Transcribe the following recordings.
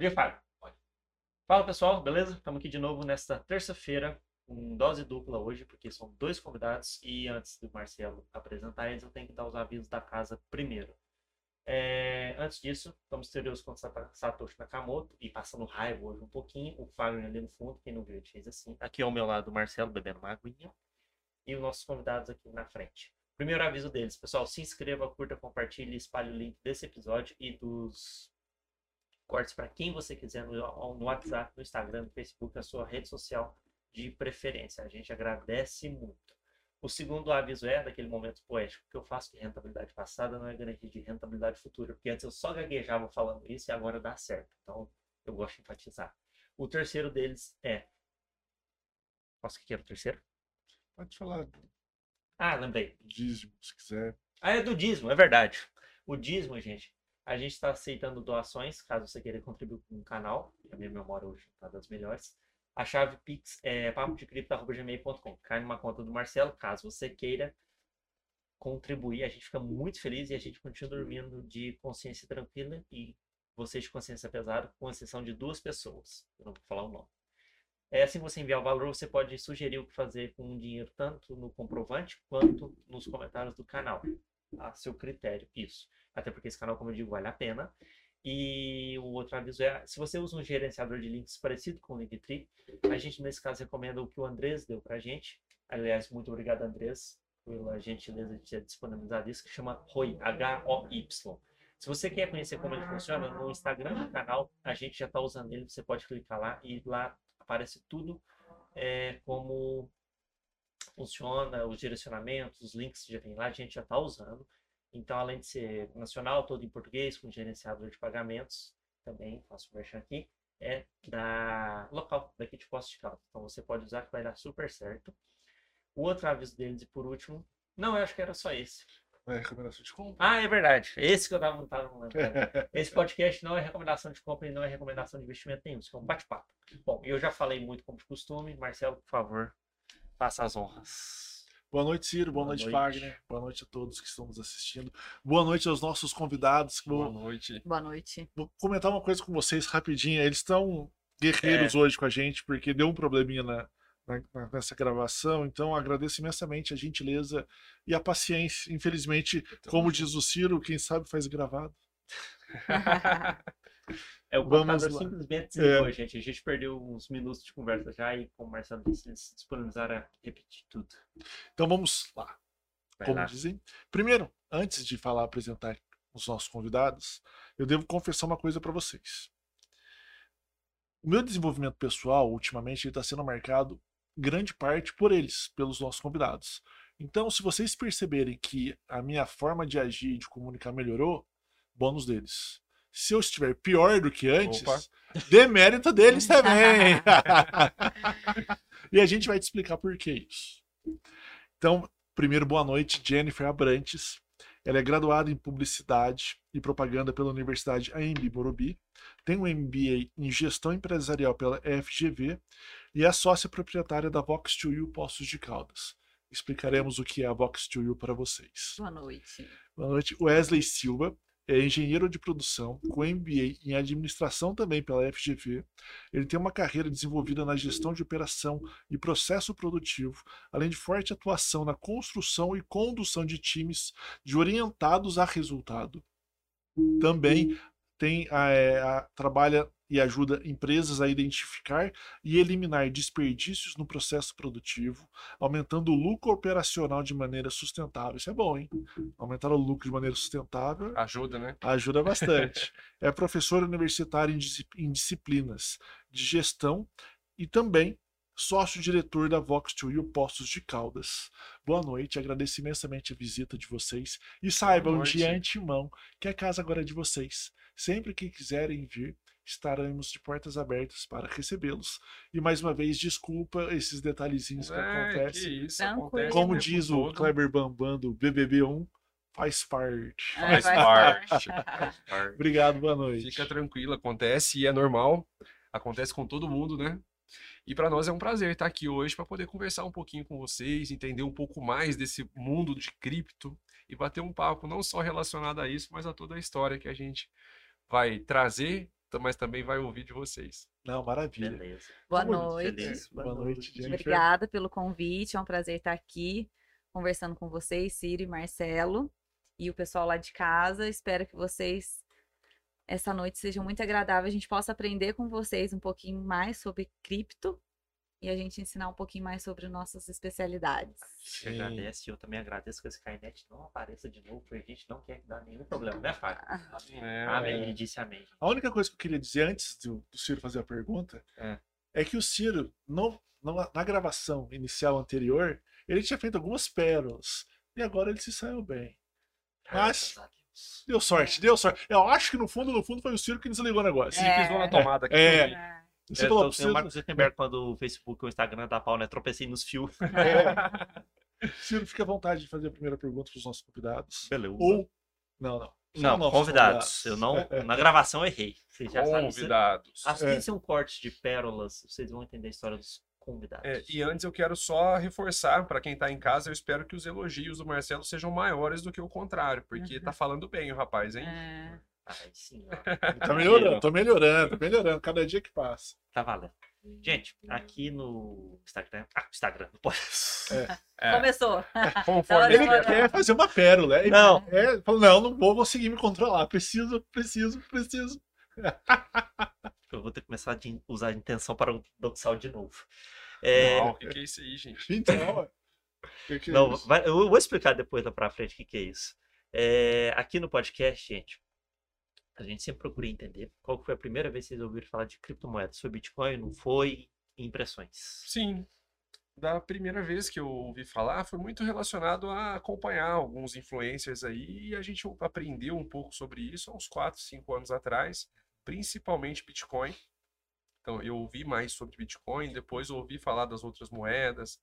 Pode ir, Fábio. Pode. Fala pessoal, beleza? Estamos aqui de novo nesta terça-feira, com dose dupla hoje, porque são dois convidados e antes do Marcelo apresentar eles, eu tenho que dar os avisos da casa primeiro. É, antes disso, vamos ter os com Satoshi Nakamoto e passando raiva hoje um pouquinho. O Fagner ali no fundo, quem não viu, fez assim. Aqui ao meu lado, o Marcelo bebendo uma aguinha. E os nossos convidados aqui na frente. Primeiro aviso deles, pessoal, se inscreva, curta, compartilhe, espalhe o link desse episódio e dos cortes para quem você quiser no, no WhatsApp, no Instagram, no Facebook, a sua rede social de preferência. A gente agradece muito. O segundo aviso é daquele momento poético que eu faço que rentabilidade passada não é garantia de rentabilidade futura, porque antes eu só gaguejava falando isso e agora dá certo. Então, eu gosto de enfatizar. O terceiro deles é. Posso que era o terceiro? Pode falar. Ah, lembrei. Dízimo, se quiser. Ah, é do dízimo, é verdade. O dízimo, gente, a gente está aceitando doações, caso você queira contribuir com o canal. A minha memória hoje está das melhores. A chave Pix é papodecripto.gmail.com. Cai numa conta do Marcelo, caso você queira contribuir. A gente fica muito feliz e a gente continua dormindo de consciência tranquila e vocês de consciência pesada, com exceção de duas pessoas. Eu não vou falar o nome. É, assim você enviar o valor, você pode sugerir o que fazer com o dinheiro, tanto no comprovante quanto nos comentários do canal. A seu critério, isso. Até porque esse canal, como eu digo, vale a pena. E o outro aviso é, se você usa um gerenciador de links parecido com o Linktree, a gente nesse caso recomenda o que o Andrés deu pra gente. Aliás, muito obrigado, Andrés, pela gentileza de ter disponibilizado isso, que chama ROI, H-O-Y. Se você quer conhecer como ele funciona, no Instagram do canal, a gente já está usando ele, você pode clicar lá e lá aparece tudo é, como funciona, os direcionamentos, os links já tem lá, a gente já está usando. Então, além de ser nacional, todo em português, com gerenciador de pagamentos, também faço o merchan aqui, é da local, daqui de Poços de Caldas. Então, você pode usar que vai dar super certo. O outro aviso deles, e por último, não, eu acho que era só esse. É recomendação de compra. Ah, é verdade. Esse que eu tava, tava lembrando. Esse podcast não é recomendação de compra e não é recomendação de investimento nenhum. Isso é um bate-papo. Bom, eu já falei muito como de costume. Marcelo, por favor, faça as honras. Boa noite, Ciro. Boa, Boa noite, noite. Wagner. Boa noite a todos que estão nos assistindo. Boa noite aos nossos convidados. Boa Vou, noite. Boa noite. vou comentar uma coisa com vocês rapidinho. Eles estão guerreiros hoje com a gente, porque deu um probleminha na, na- nessa gravação. Então, agradeço imensamente a gentileza e a paciência. Infelizmente, como diz o Ciro, quem sabe faz gravado. É, o computador simplesmente desligou, É. gente. A gente perdeu uns minutos de conversa já e, como o Marcelo disse, eles disponibilizaram a repetir tudo. Então, vamos lá. Vai como lá. dizem. Primeiro, antes de falar, apresentar os nossos convidados, eu devo confessar uma coisa para vocês. O meu desenvolvimento pessoal, ultimamente, está sendo marcado grande parte por eles, pelos nossos convidados. Então, se vocês perceberem que a minha forma de agir e de comunicar melhorou, bônus deles. Se eu estiver pior do que antes, Opa. demérito deles também. e a gente vai te explicar por que isso. Então, primeiro, boa noite, Jennifer Abrantes. Ela é graduada em Publicidade e Propaganda pela Universidade AMB Morumbi, tem um MBA em Gestão Empresarial pela FGV e é sócia proprietária da Vox2U Poços de Caldas. Explicaremos o que é a Vox2U para vocês. Boa noite. Boa noite. Wesley Silva é engenheiro de produção, com MBA em administração também pela FGV. Ele tem uma carreira desenvolvida na gestão de operação e processo produtivo, além de forte atuação na construção e condução de times de orientados a resultado. Também tem a- é, a- trabalha e ajuda empresas a identificar e eliminar desperdícios no processo produtivo, aumentando o lucro operacional de maneira sustentável. Isso é bom, hein? Aumentar o lucro de maneira sustentável Ajuda, né? ajuda bastante. é professor universitário em, disci- em disciplinas de gestão e também sócio-diretor da Vox2U Postos de Caldas. Boa noite, agradeço imensamente a visita de vocês e saibam de antemão que a casa agora é de vocês. Sempre que quiserem vir, estaremos de portas abertas para recebê-los. E mais uma vez, desculpa esses detalhezinhos que É, acontecem. que isso, acontece Como diz o. Kleber Bambam do BBB1, faz parte. Faz É, parte. parte. Faz parte. Obrigado, boa noite. Fica tranquilo, acontece e é normal. Acontece com todo mundo, né? E para nós é um prazer estar aqui hoje para poder conversar um pouquinho com vocês, entender um pouco mais desse mundo de cripto e bater um papo não só relacionado a isso, mas a toda a história que a gente vai trazer mas também vai ouvir de vocês. Não, maravilha. Beleza. Boa Muito noite. Feliz. Boa noite, gente. Obrigada pelo convite. É um prazer estar aqui conversando com vocês, Ciro e Marcelo, e o pessoal lá de casa. Espero que vocês, essa noite, seja muito agradável. A gente possa aprender com vocês um pouquinho mais sobre cripto e a gente ensinar um pouquinho mais sobre nossas especialidades. Você agradece, eu também agradeço que esse Skynet não apareça de novo, porque a gente não quer dar nenhum problema, né, Fábio? É, Amém. Ele disse amém. A única coisa que eu queria dizer antes do, do Ciro fazer a pergunta É. é, que o Ciro, no- no- na gravação inicial anterior, ele tinha feito algumas pérolas. E agora ele se saiu bem. Mas-. Deu sorte, deu sorte. Eu acho que no fundo, no fundo, foi o Ciro que desligou o negócio. É. pisou na tomada aqui. É. eu. É. Você É, falou tô- pro tem o Ciro, Marcos Zuckerberg quando o Facebook ou o Instagram dá pau, né? Tropecei nos fios. Ciro, fica à vontade de fazer a primeira pergunta para os nossos convidados. Beleza. Ou. Não, não. Não, nossos convidados. Eu não. É, é. Na gravação eu errei. Vocês já sabem. se- Convidados. Assistam um corte de pérolas, vocês vão entender a história dos convidados. É, e antes eu quero só reforçar para quem tá em casa, eu espero que os elogios do Marcelo sejam maiores do que o contrário, porque Uhum. tá falando bem o rapaz, hein? É. Sim, ó. Tá melhorando, tô melhorando, tô melhorando. Cada dia que passa. Tá valendo. Gente, aqui no Instagram. Ah, Instagram, não pode. É, Começou. conforme Ele Agora- quer fazer uma pérola. Ele Não. É, falou, não, não vou conseguir me controlar. Preciso, preciso, preciso. Eu vou ter que começar a de- usar a intenção para doxal de novo. É, Não, o que, que é isso aí, gente? Então, que que é Não, isso? vai- eu vou explicar depois lá pra frente o que, que é isso. É, aqui no podcast, gente, a gente sempre procura entender qual foi a primeira vez que vocês ouviram falar de criptomoedas. Foi Bitcoin? Não foi? Impressões. Sim. Da primeira vez que eu ouvi falar, foi muito relacionado a acompanhar alguns influencers aí, e a gente aprendeu um pouco sobre isso há uns 4, 5 anos atrás, principalmente Bitcoin. Então, eu ouvi mais sobre Bitcoin, depois ouvi falar das outras moedas.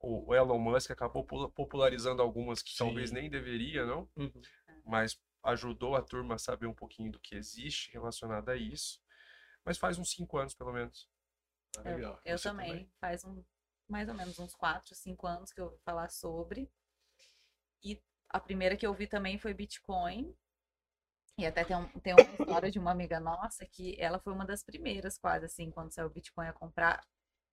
O Elon Musk acabou pula- popularizando algumas que talvez Sim. nem deveria, não? Uhum. mas ajudou a turma a saber um pouquinho do que existe relacionado a isso. Mas faz uns 5 anos, pelo menos. Ah, legal. Eu Você também. Faz um, mais ou menos uns 4, 5 anos que eu ouvi falar sobre. E a primeira que eu vi também foi Bitcoin. E até tem, um- tem uma história de uma amiga nossa que ela foi uma das primeiras, quase assim, quando saiu o Bitcoin a comprar.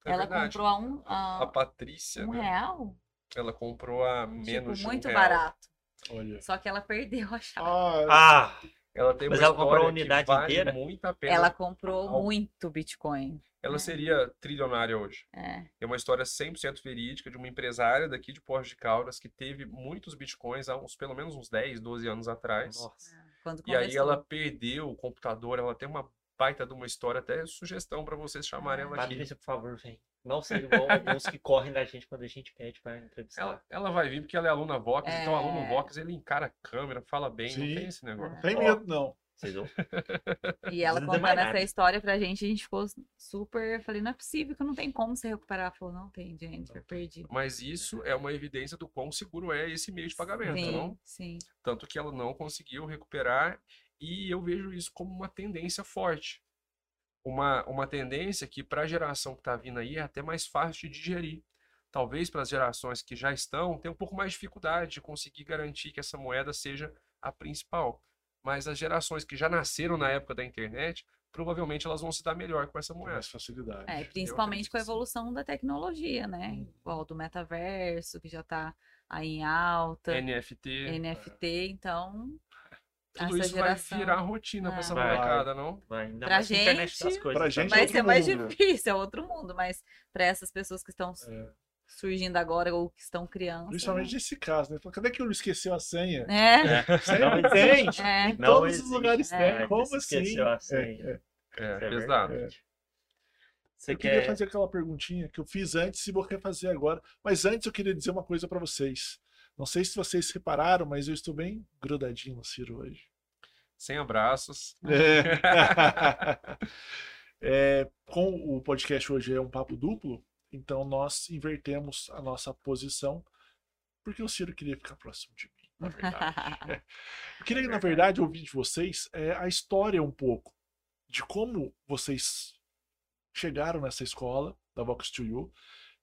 É ela verdade. comprou a um, a A Patrícia, um né? real. Ela comprou a Tipo, menos de um muito real. barato. Olha. Só que ela perdeu a chave. Ah, Ah! Ela tem Mas uma ela comprou a história que unidade vale inteira? muito a pena. Ela comprou muito Bitcoin. Ela É. seria trilionária hoje. É. É uma história 100% verídica de uma empresária daqui de Porto de Caldas que teve muitos bitcoins há uns, pelo menos uns 10, 12 anos atrás. Nossa. Quando E aí começou. ela perdeu o computador, ela tem uma baita de uma história, até sugestão para vocês chamarem ela aqui. Patrícia, por favor, vem. Não seja igual alguns que correm da gente quando a gente pede para entrevistar. Ela, ela vai vir porque ela é aluna Vox, então aluno É. Vox ele encara a câmera, fala bem, não Sim. tem esse negócio. não tem medo, não. E ela contando essa história pra gente, a gente ficou super. Eu falei, não é possível que não tem como você recuperar. Ela falou, não tem, gente, eu perdi. Mas isso é uma evidência do quão seguro é esse meio de pagamento, não? Sim, sim. Tanto que ela não conseguiu recuperar, e eu vejo isso como uma tendência forte. Uma, uma tendência que, para a geração que está vindo aí, é até mais fácil de digerir. Talvez para as gerações que já estão, tenha um pouco mais de dificuldade de conseguir garantir que essa moeda seja a principal. Mas as gerações que já nasceram na época da internet, provavelmente elas vão se dar melhor com essa Com moeda. mais facilidade. É, principalmente com a evolução da tecnologia, né? Igual do metaverso, que já tá aí em alta, NFT, NFT, então. Tudo essa isso geração vai virar rotina para Ah. essa Vai. molecada, não? Vai, ainda Pra mais a internet das gente- coisas pra também. gente vai outro ser mais mundo. difícil, é outro mundo, mas para essas pessoas que estão É. surgindo agora ou que estão criando. Principalmente nesse caso, né? Fala, Cadê que eu esqueceu a senha? É, Sempre Não tem. existe. é. Em Não todos os existe. lugares É, tem. Como assim? esqueceu a É, senha. é. É, é pesado. Você Eu queria quer... fazer aquela perguntinha que eu fiz antes e vou refazer agora. Mas antes eu queria dizer uma coisa pra vocês. Não sei se vocês repararam, mas eu estou bem grudadinho no Ciro hoje. Sem abraços. É. É, com o podcast hoje é um papo duplo, então nós invertemos a nossa posição, porque o Ciro queria ficar próximo de mim, na verdade. Eu queria, na verdade, ouvir de vocês é, a história um pouco de como vocês chegaram nessa escola da Vox to You.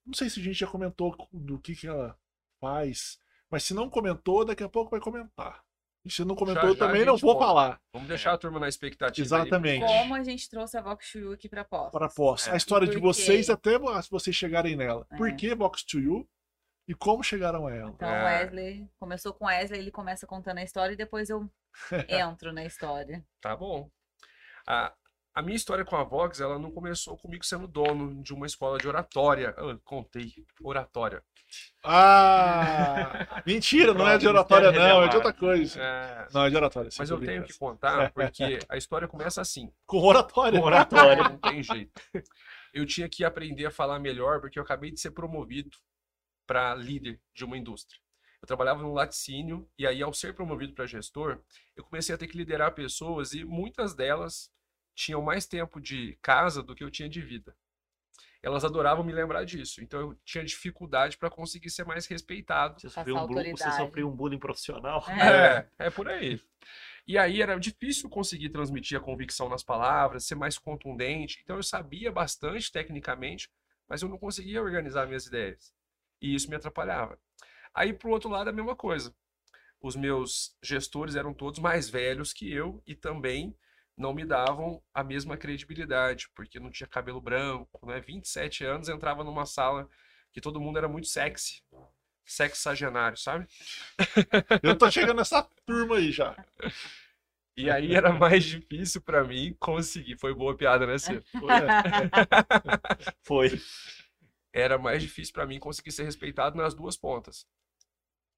Não sei se a gente já comentou do que, que ela faz, mas se não comentou, daqui a pouco vai comentar. E se não comentou, Já, eu já a também não vou falar. Vamos deixar a turma na expectativa. aí. Exatamente. Como a gente trouxe a Vox Chuyu aqui pra posta. Para a Fox. É. A história de por vocês até vocês chegarem nela. Por É. que Vox to You? E como chegaram a ela? Então, É. Wesley começou com Wesley, ele começa contando a história e depois eu entro na história. Tá bom. A, a minha história com a Vox, ela não começou comigo sendo dono de uma escola de oratória. Eu contei, oratória. Ah! Mentira, não é de oratória, não, é de outra coisa. É, Não, é de oratória. sim, mas eu tenho que contar porque a história começa assim. Com oratória. Com oratória. Não tem jeito. Eu tinha que aprender a falar melhor porque eu acabei de ser promovido para líder de uma indústria. Eu trabalhava no laticínio e aí, ao ser promovido para gestor, eu comecei a ter que liderar pessoas e muitas delas tinham mais tempo de casa do que eu tinha de vida. Elas adoravam me lembrar disso, então eu tinha dificuldade para conseguir ser mais respeitado. Você sofreu, um bullying, você sofreu um bullying profissional? É. É, é por aí. E aí era difícil conseguir transmitir a convicção nas palavras, ser mais contundente. Então eu sabia bastante tecnicamente, mas eu não conseguia organizar minhas ideias. E isso me atrapalhava. Aí, pro outro lado, a mesma coisa. Os meus gestores eram todos mais velhos que eu e também não me davam a mesma credibilidade, porque não tinha cabelo branco, né? 27 anos, entrava numa sala que todo mundo era muito sexy. Sexagenário, sabe? Eu tô chegando nessa turma aí já. E aí era mais difícil pra mim conseguir. Foi boa piada, né, Ciro? Foi. Era mais difícil pra mim conseguir ser respeitado nas duas pontas.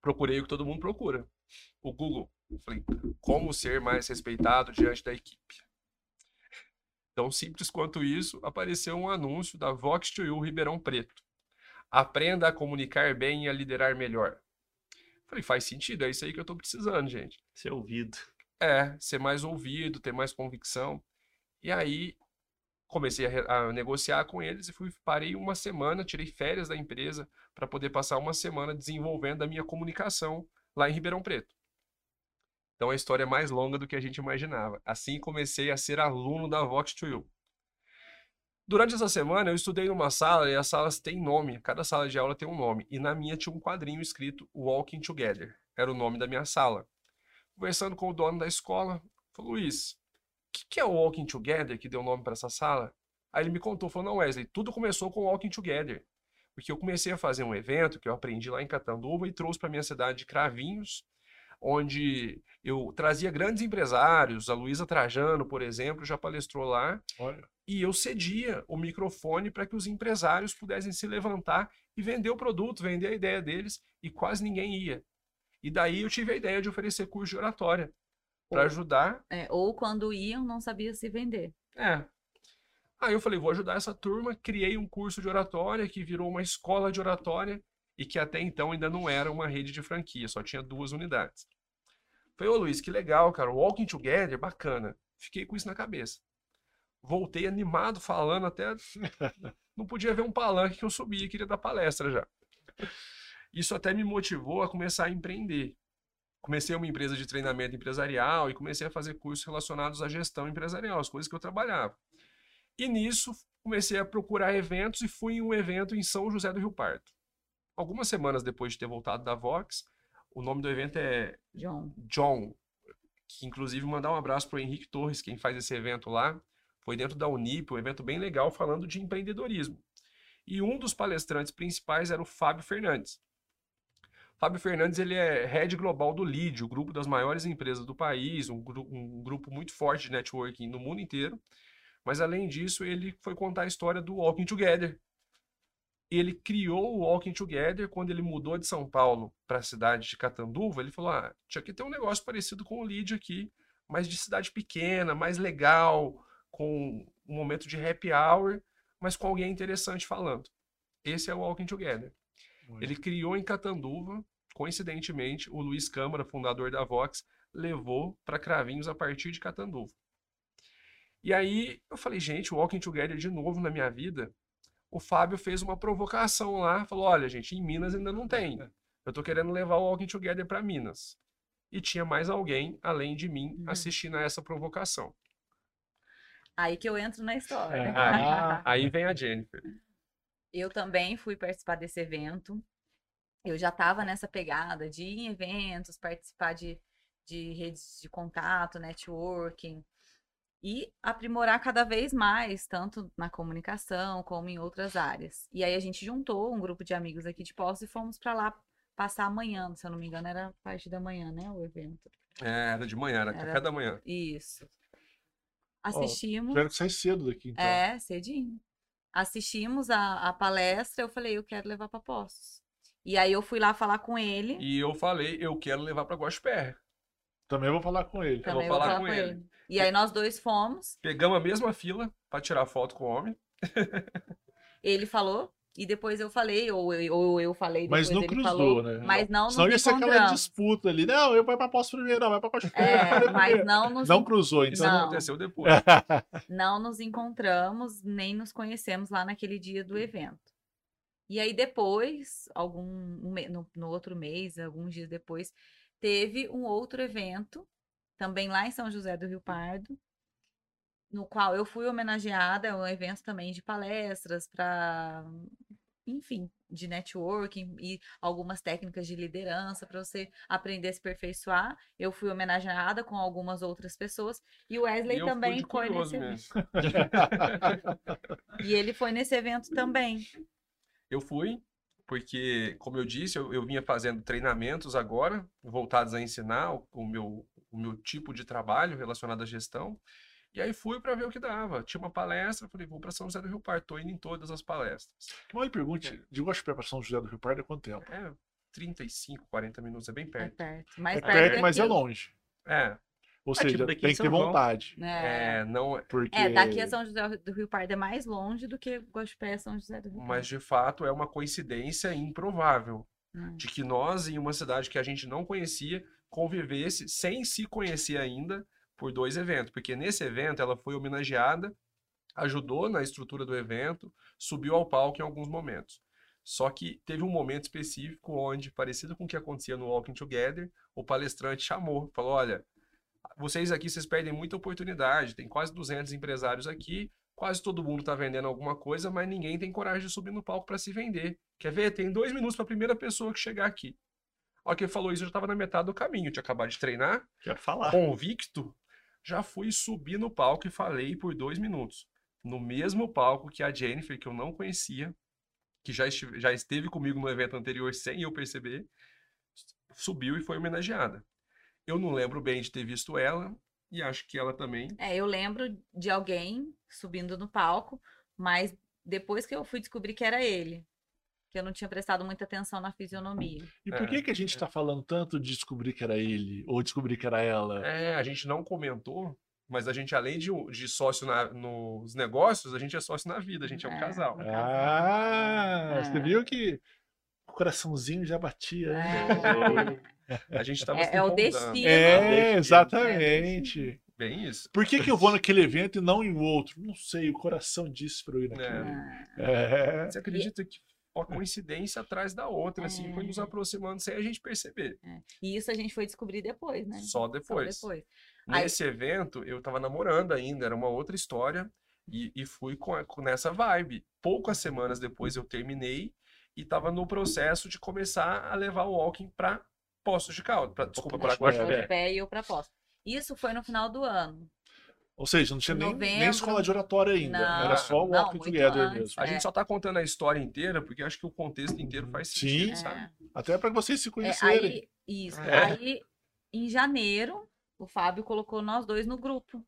Procurei o que todo mundo procura. O Google. Falei, como ser mais respeitado diante da equipe? Tão simples quanto isso, apareceu um anúncio da Vox to You Ribeirão Preto. Aprenda a comunicar bem e a liderar melhor. Falei, faz sentido, é isso aí que eu tô precisando, gente. Ser ouvido. É, ser mais ouvido, ter mais convicção. E aí comecei a, a negociar com eles e fui parei uma semana, tirei férias da empresa para poder passar uma semana desenvolvendo a minha comunicação lá em Ribeirão Preto. Então a história é mais longa do que a gente imaginava. Assim comecei a ser aluno da Vox to You. Durante essa semana eu estudei numa sala e as salas têm nome, cada sala de aula tem um nome. E na minha tinha um quadrinho escrito Walking Together, era o nome da minha sala conversando com o dono da escola, falou, Luiz, o que, que é o Walking Together que deu nome para essa sala? Aí ele me contou, falou, não, Wesley, tudo começou com Walking Together. Porque eu comecei a fazer um evento que eu aprendi lá em Catanduva e trouxe para minha cidade de Cravinhos, onde eu trazia grandes empresários, a Luísa Trajano, por exemplo, já palestrou lá, Olha. e eu cedia o microfone para que os empresários pudessem se levantar e vender o produto, vender a ideia deles, e quase ninguém ia. E daí eu tive a ideia de oferecer curso de oratória para ajudar. É, ou quando iam, não sabia se vender. É. Aí eu falei, vou ajudar essa turma, criei um curso de oratória que virou uma escola de oratória e que até então ainda não era uma rede de franquia, só tinha duas unidades. Falei, ô Luiz, que legal, cara, Walking Together, bacana. Fiquei com isso na cabeça. Voltei animado, falando até. Não podia ver um palanque que eu subia, queria dar palestra já. Isso até me motivou a começar a empreender. Comecei uma empresa de treinamento empresarial e comecei a fazer cursos relacionados à gestão empresarial, as coisas que eu trabalhava. E nisso comecei a procurar eventos e fui em um evento em São José do Rio Pardo. Algumas semanas depois de ter voltado da Vox, o nome do evento é John. John, que inclusive mandar um abraço para o Henrique Torres, quem faz esse evento lá. Foi dentro da Unip, um evento bem legal falando de empreendedorismo. E um dos palestrantes principais era o Fábio Fernandes. Fábio Fernandes ele é head global do LEAD, o grupo das maiores empresas do país, um, gru- um grupo muito forte de networking no mundo inteiro. Mas além disso, ele foi contar a história do Walking Together. Ele criou o Walking Together quando ele mudou de São Paulo para a cidade de Catanduva. Ele falou: ah, tinha que ter um negócio parecido com o LEAD aqui, mas de cidade pequena, mais legal, com um momento de happy hour, mas com alguém interessante falando. Esse é o Walking Together. Ele criou em Catanduva, coincidentemente, o Luiz Câmara, fundador da Vox, levou para Cravinhos a partir de Catanduva. E aí eu falei, gente, o Walking Together de novo na minha vida. O Fábio fez uma provocação lá, falou: olha, gente, em Minas ainda não tem. Eu tô querendo levar o Walking Together para Minas. E tinha mais alguém, além de mim, Uhum. assistindo a essa provocação. Aí que eu entro na história. Ah. Aí vem a Jennifer. Eu também fui participar desse evento. Eu já estava nessa pegada de ir em eventos, participar de, de redes de contato, networking e aprimorar cada vez mais, tanto na comunicação como em outras áreas. E aí a gente juntou um grupo de amigos aqui de Poços e fomos para lá passar amanhã, se eu não me engano, era parte da manhã, né, o evento. É, era de manhã, era, Era- café da manhã. Isso. Assistimos. Tiveram que sair cedo daqui, então. É, cedinho. Assistimos a, a palestra, eu falei, eu quero levar para Poços. E aí eu fui lá falar com ele. E eu falei, eu quero levar pra Guaxpé. Também vou falar com ele. Também vou vou falar falar com com ele. ele. E aí nós dois fomos, Pegamos a mesma fila pra tirar foto com o homem. ele falou, e depois eu falei, ou eu, ou eu falei, depois Mas não ele cruzou, falou. né? Mas não Senão ia ser aquela disputa ali. Não, eu vou pra posto primeiro, não, vai pra posto É, mas não nos, Não cruzou, Isso então. Não. aconteceu depois. não nos encontramos, nem nos conhecemos lá naquele dia do evento. E aí depois, algum um no, no outro mês, alguns dias depois, teve um outro evento, também lá em São José do Rio Pardo, no qual eu fui homenageada, é um evento também de palestras para, enfim, de networking e algumas técnicas de liderança para você aprender a se aperfeiçoar. Eu fui homenageada com algumas outras pessoas e o Wesley E eu fui também de foi nesse mesmo. e ele foi nesse evento também. Eu fui, porque, como eu disse, eu, eu vinha fazendo treinamentos agora, voltados a ensinar o, o meu, o meu tipo de trabalho relacionado à gestão. E aí fui para ver o que dava. Tinha uma palestra, falei, vou para São José do Rio Pardo, tô indo em todas as palestras. Uma pergunte, de Guaxupé pra São José do Rio Pardo é quanto tempo? É 35, 40 minutos, é bem É perto. perto. Mais É perto, perto, mas é longe. É, Ou É seja, tipo tem em que ter São João. vontade. É. é, não é. Porque... É, daqui a São José do Rio Pardo é mais longe do que Guaxupé São José do Rio Mas Pardo. de fato é uma coincidência improvável Hum. de que nós, em uma cidade que a gente não conhecia, convivesse sem se conhecer ainda por dois eventos. Porque nesse evento ela foi homenageada, ajudou na estrutura do evento, subiu ao palco em alguns momentos. Só que teve um momento específico onde, parecido com o que acontecia no Walking Together, o palestrante chamou, falou: Olha, vocês aqui vocês perdem muita oportunidade, tem quase 200 empresários aqui, quase todo mundo está vendendo alguma coisa, mas ninguém tem coragem de subir no palco para se vender. Quer ver? Tem dois minutos para a primeira pessoa que chegar aqui. Ao que ele falou isso, eu já estava na metade do caminho, eu tinha acabado de treinar, Quero falar. convicto, já fui subir no palco e falei por dois minutos. No mesmo palco que a Jennifer, que eu não conhecia, que já, estive- já esteve comigo no evento anterior sem eu perceber, subiu e foi homenageada. Eu não lembro bem de ter visto ela, e acho que ela também. É, eu lembro de alguém subindo no palco, mas depois que eu fui descobrir que era ele. Que eu não tinha prestado muita atenção na fisionomia. E por É, que, que a gente tá falando tanto de descobrir que era ele? Ou descobrir que era ela? É, a gente não comentou, mas a gente, além de, de sócio na- nos negócios, a gente é sócio na vida, a gente é um É. casal. Ah, É. você viu que o coraçãozinho já batia. né? A gente tava É, se é o destino. É, É, exatamente. Bem isso. Por que, que eu vou naquele evento e não em outro? Não sei, o coração disse pra eu ir naquele. É. É. Você acredita que uma coincidência atrás da outra, assim, foi nos É. aproximando sem a gente perceber. E isso a gente foi descobrir depois, né? Só depois. Só depois. Aí- Nesse evento, eu tava namorando ainda, era uma outra história, e, e fui com, a- com nessa vibe. Poucas semanas depois eu terminei e tava no processo de começar a levar o walking pra Poços de Caldas. Pra, desculpa, pra Guaxupé. Guaxupé. Guaxupé e eu pra Poços. Isso foi no final do ano. Ou seja, não tinha nem, nem escola de oratória ainda. Não, Era só o Walking Together antes. mesmo. A É. gente só tá contando a história inteira porque acho que o contexto inteiro faz Sim. sentido, É. sabe? Até pra vocês se É, conhecerem. aí, isso. É. Aí, em janeiro, o Fábio colocou nós dois no grupo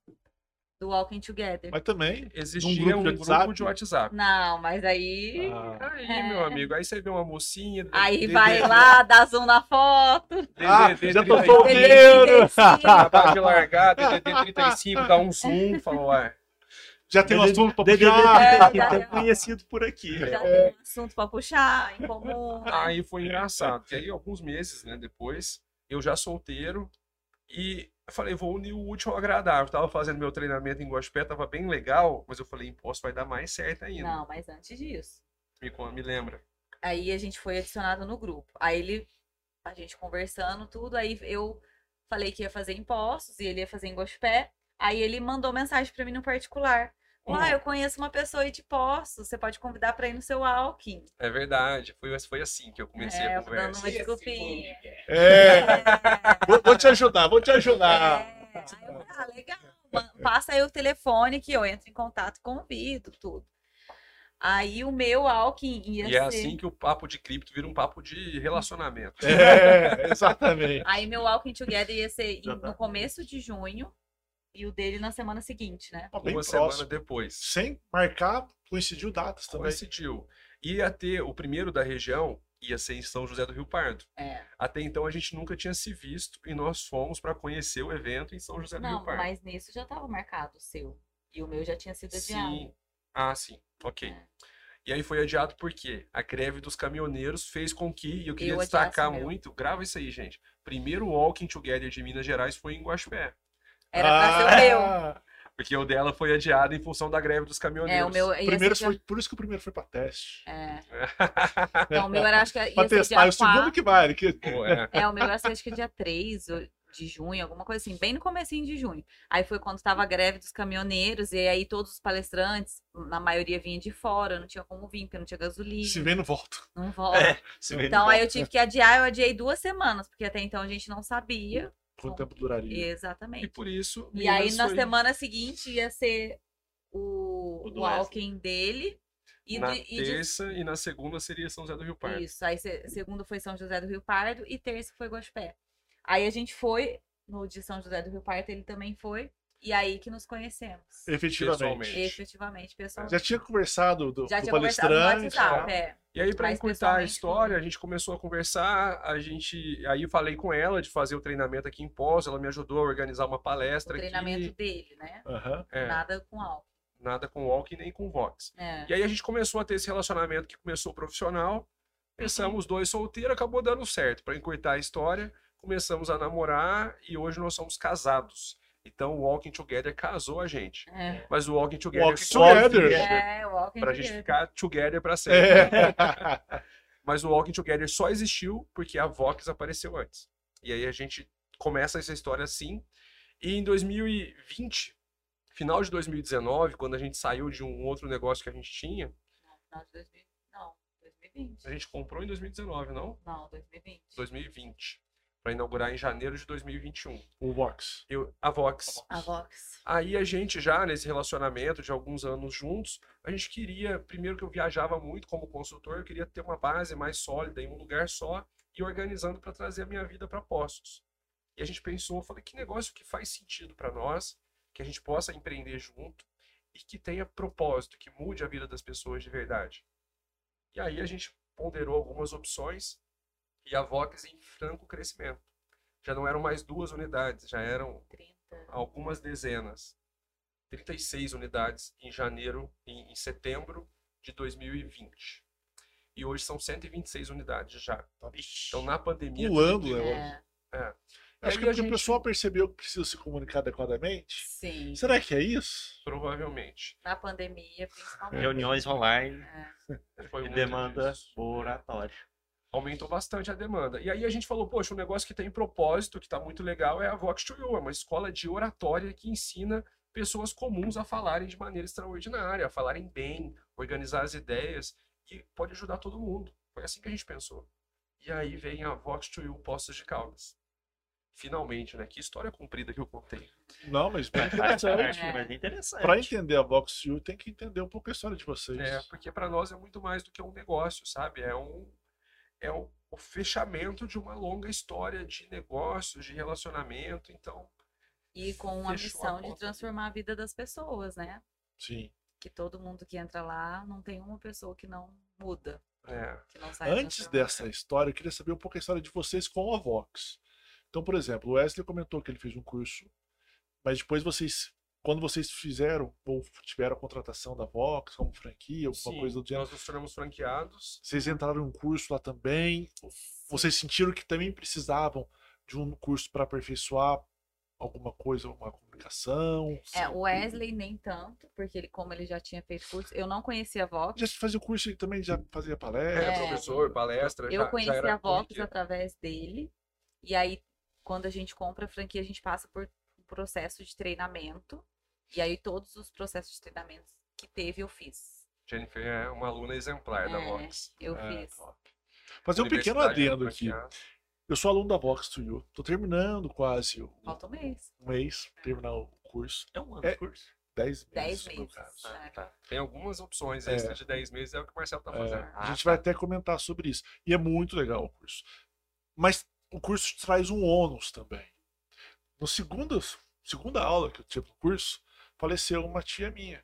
do Walking Together. Mas também. Existia grupo um de grupo WhatsApp? de WhatsApp. Não, mas aí. Ah, Aí, É. meu amigo, aí você vê uma mocinha. Aí vai lá, dá zoom na foto. Ah, DDD já tô 35, solteiro! Acabou de largar, DDD 35, dá um zoom, falou, ué. Já tem um assunto pra puxar. É, tem já tem. conhecido por aqui. Já tem um assunto pra puxar em comum. Aí foi engraçado, que aí alguns meses, né, depois, eu já solteiro, e eu falei, vou unir o útil ao agradável. Tava fazendo meu treinamento em Guaxupé, tava bem legal, mas eu falei, imposto vai dar mais certo ainda. Não, mas antes disso. Me, me lembra. Aí a gente foi adicionado no grupo. Aí ele, a gente conversando, tudo. Aí eu falei que ia fazer em Poços e ele ia fazer em Gospé. Aí ele mandou mensagem pra mim no particular. Ah, eu conheço uma pessoa aí de Poços, você pode convidar pra ir no seu Alkin. É verdade. Foi, foi assim que eu comecei É, a eu tô dando conversa. uma desculpinha. É, É. vou, vou te ajudar, vou te ajudar. É, aí eu, ah, legal. Passa aí o telefone que eu entro em contato, convido, tudo. Aí o meu Alckmin ia E é ser. assim que o papo de cripto vira um papo de relacionamento. É, exatamente. Aí meu Alckmin Together ia ser em- tá. no começo de junho e o dele na semana seguinte, né? Uma próximo. semana depois. Sem marcar, coincidiu datas também. Coincidiu. Ia ter o primeiro da região, ia ser em São José do Rio Pardo. É. Até então a gente nunca tinha se visto e nós fomos para conhecer o evento em São José do Não, Rio Pardo. mas nisso já estava marcado o seu. E o meu já tinha sido adiado. Sim. Ah, sim. Ok. É. E aí foi adiado porque a greve dos caminhoneiros fez com que, e eu queria Eu destacar muito, grava isso aí, gente. Primeiro Walking Together de Minas Gerais foi em Guaxupé. Era pra ser o meu. Ah, Porque o dela foi adiado em função da greve dos caminhoneiros. É, o meu Primeiro foi, por isso que o primeiro foi pra teste. É. Então, o meu era, acho que ia Pra ser testar, dia o segundo 4. que vale. Que... Pô, é. É, o meu ser acho que dia 3 ou- de junho, alguma coisa assim, bem no comecinho de junho. Aí foi quando tava a greve dos caminhoneiros, e aí todos os palestrantes, na maioria vinha de fora, não tinha como vir, porque não tinha gasolina, Se vem, não volta. não volta. É, Então no aí eu tive que adiar, eu adiei duas semanas, porque até então a gente não sabia. Quanto tempo duraria? E Exatamente. por isso. E aí na semana seguinte ia ser o, O walking dele. E, na de- e de- terça e na segunda seria São José do Rio Pardo. Isso, aí se- segundo foi São José do Rio Pardo e terça foi Guaxupé. Aí a gente foi no de São José do Rio Pardo, ele também foi. E aí que nos conhecemos. Efetivamente. Pessoalmente. Efetivamente, pessoal. Já tinha conversado do, Já do tinha conversado no palestrante. WhatsApp, tá? é. E aí, para encurtar a história, a gente começou a conversar, a gente. Aí eu falei com ela de fazer o treinamento aqui em Pós, ela me ajudou a organizar uma O palestra treinamento aqui. dele, né? Aham. É, Nada com álcool. nada com Walk nem com Vox. É. E aí a gente começou a ter esse relacionamento que começou profissional. Pensamos os dois solteiros, acabou dando certo. Para encurtar a história, começamos a namorar e hoje nós somos casados. Então o Walking Together casou a gente. É, Mas o Walking Together Walking só Together. existe é o walking pra gente together. ficar together pra sempre. É. Mas o Walking Together só existiu porque a Vox apareceu antes. E aí a gente começa essa história assim. E em 2020, final de 2019, quando a gente saiu de um outro negócio que a gente tinha, Não, final de 2000 não, 2020. a gente comprou em 2019, não? Não, 2020. 2020. Para inaugurar em janeiro de 2021. o Vox. Eu, a Vox. A Vox. Aí a gente já nesse relacionamento de alguns anos juntos, a gente queria, primeiro que eu viajava muito como consultor, eu queria ter uma base mais sólida em um lugar só e organizando para trazer a minha vida para postos. E a gente pensou, eu falei, que negócio que faz sentido para nós, que a gente possa empreender junto e que tenha propósito, que mude a vida das pessoas de verdade. E aí a gente ponderou algumas opções e a Vox em franco crescimento. Já não eram mais duas unidades, já eram 30. algumas dezenas. 36 unidades em janeiro, em, em setembro de 2020. E hoje são 126 unidades já. Então na pandemia. Pulando, né? É, E Acho que porque o gente- pessoal percebeu que precisa se comunicar adequadamente. sim. Será que é isso? Provavelmente. Na pandemia, principalmente. Reuniões online Foi e demanda disso. por oratório. Aumentou bastante a demanda. E aí a gente falou, poxa, um negócio que tem propósito, que está muito legal, é a Vox to You, é uma escola de oratória que ensina pessoas comuns a falarem de maneira extraordinária, a falarem bem, organizar as ideias, e pode ajudar todo mundo. Foi assim que a gente pensou. E aí vem a Vox to You Postos de Caldas. Finalmente, né? Que história comprida que eu contei. Não, mas bem Acho interessante. que mais interessante. Para entender a Vox U, tem que entender um pouco a história de vocês. É, porque para nós é muito mais do que um negócio, sabe? É um é um, o fechamento de uma longa história de negócios, de relacionamento. Então, E com a Fechou a missão de transformar a vida das pessoas, né? Sim. Que todo mundo que entra lá não tem uma pessoa que não muda, é, que não sai Antes dessa história, eu queria saber um pouco a história de vocês com a Vox. Então, por exemplo, o Wesley comentou que ele fez um curso, mas depois vocês, quando vocês fizeram ou tiveram a contratação da Vox como franquia, alguma sim, coisa do gênero, nós nos tornamos franqueados. vocês entraram em um curso lá também? Vocês sentiram que também precisavam de um curso para aperfeiçoar alguma coisa, uma comunicação? É, o Wesley nem tanto, porque ele, como ele já tinha feito curso, eu não conhecia a Vox. Já fazia o curso e também já fazia É, palestra? professor, palestra. Eu já, conheci já era a Vox currículo. através dele. E aí, quando a gente compra a franquia, a gente passa por um processo de treinamento. E aí todos os processos de treinamento que teve eu fiz. Jennifer é uma aluna exemplar da É, Vox. Eu É, fiz. top. Fazer um pequeno Universidade adendo aqui. Franqueada. Eu sou aluno da Vox to You. Tô terminando quase o- Falta um mês. um mês pra terminar o curso. É um ano É. de curso. 10 meses. Dez no meses. caso. Ah, É. tá. Tem algumas opções É. extra de 10 meses, é o que o Marcelo tá É, fazendo. a Ah, gente tá. vai até comentar sobre isso. E é muito legal o curso. Mas o curso traz um ônus também. No segundo, segunda aula que eu tive no curso, faleceu uma tia minha.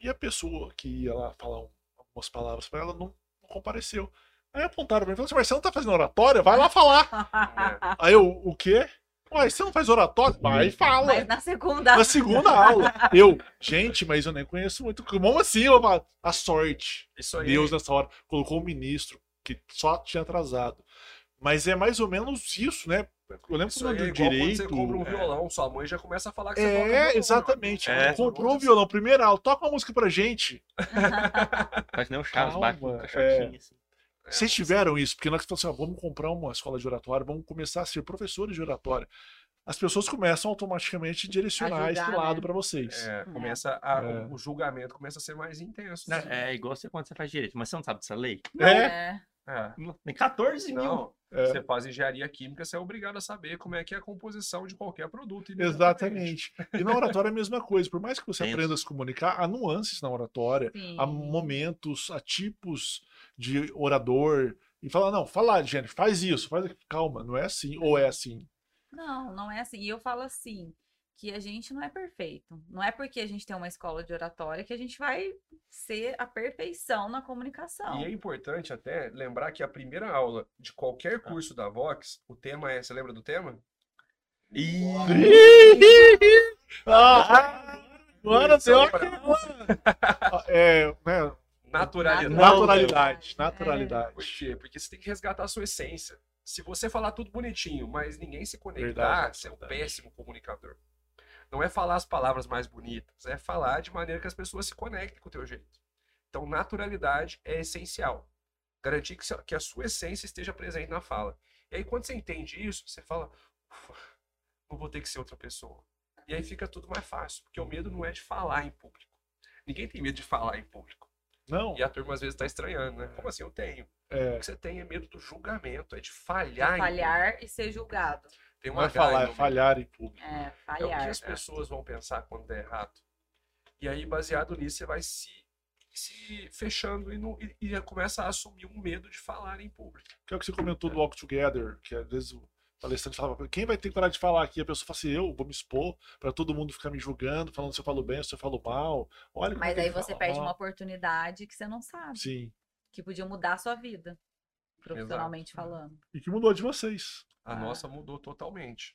E a pessoa que ia lá falar um- algumas palavras para ela não, não compareceu. Aí apontaram pra mim e falaram assim, Marcelo não tá fazendo oratória? Vai lá falar. É. Aí eu, o quê? Uai, você não faz oratória? Vai e fala. Mas na segunda. Na segunda aula. Eu, gente, mas eu nem conheço muito. Como assim? Eu falo, a sorte. Isso aí. Deus nessa hora colocou um ministro que só tinha atrasado. Mas é mais ou menos isso, né? Eu lembro Isso quando aí é direito. quando você compra um é. violão, sua mãe já começa a falar que você toca É, violão, exatamente. É. Comprou o violão, primeira aula, toca uma música pra gente. Faz nem o Chaves, bate com um caixotinho, assim. É, Vocês tiveram isso, porque nós falamos assim, ó, vamos comprar uma escola de oratória, vamos começar a ser professores de oratória. As pessoas começam automaticamente a direcionar A esse lado né? pra vocês. É, começa a, É. O, o julgamento começa a ser mais intenso. Não, É igual você quando você faz direito, mas você não sabe dessa lei? É, É. É. Tem 14 mil. Não, é, você faz engenharia química, você é obrigado a saber como é que é a composição de qualquer produto. exatamente. E na oratória é a mesma coisa. Por mais que você aprenda a se comunicar, há nuances na oratória. Sim. há momentos, há tipos de orador. E fala, não, fala, gente, faz isso, faz aqui. Calma, não é assim, ou é assim. Não, não é assim. E eu falo assim, que a gente não é perfeito. Não é porque a gente tem uma escola de oratória que a gente vai ser a perfeição na comunicação. E é importante até lembrar que a primeira aula de qualquer curso da Vox, o tema é. Você lembra do tema? Ih, ah, agora deu Atenção aquela. É, né, Naturalidade. naturalidade, Por naturalidade. quê? Porque você tem que resgatar a sua essência. Se você falar tudo bonitinho, mas ninguém se conectar, Verdade, você é um verdade. péssimo comunicador. Não é falar as palavras mais bonitas, é falar de maneira que as pessoas se conectem com o teu jeito. Então, naturalidade é essencial. Garantir que a sua essência esteja presente na fala. E aí, quando você entende isso, você fala, "Ufa, não vou ter que ser outra pessoa. E aí fica tudo mais fácil, porque o medo não é de falar em público. Ninguém tem medo de falar em público. Não, E a turma às vezes tá estranhando, né? Como assim? Eu tenho. O é, que você tem é medo do julgamento, é de falhar. em falhar e ser julgado. Tem uma é falar, é falhar em público. É, É o falhar. que as pessoas vão pensar quando der errado. E aí, baseado nisso, você vai se, se fechando e, não, e, e começa a assumir um medo de falar em público. Que é o que você comentou do Walk Together, que às vezes o palestrante falava, quem vai ter que parar de falar aqui? A pessoa fala assim, eu vou me expor pra todo mundo ficar me julgando, falando se eu falo bem ou se eu falo mal. Olha Mas é aí você fala perde mal. uma oportunidade que você não sabe. Sim. Que podia mudar a sua vida. Profissionalmente falando. E que mudou de vocês. A Ah. nossa mudou totalmente.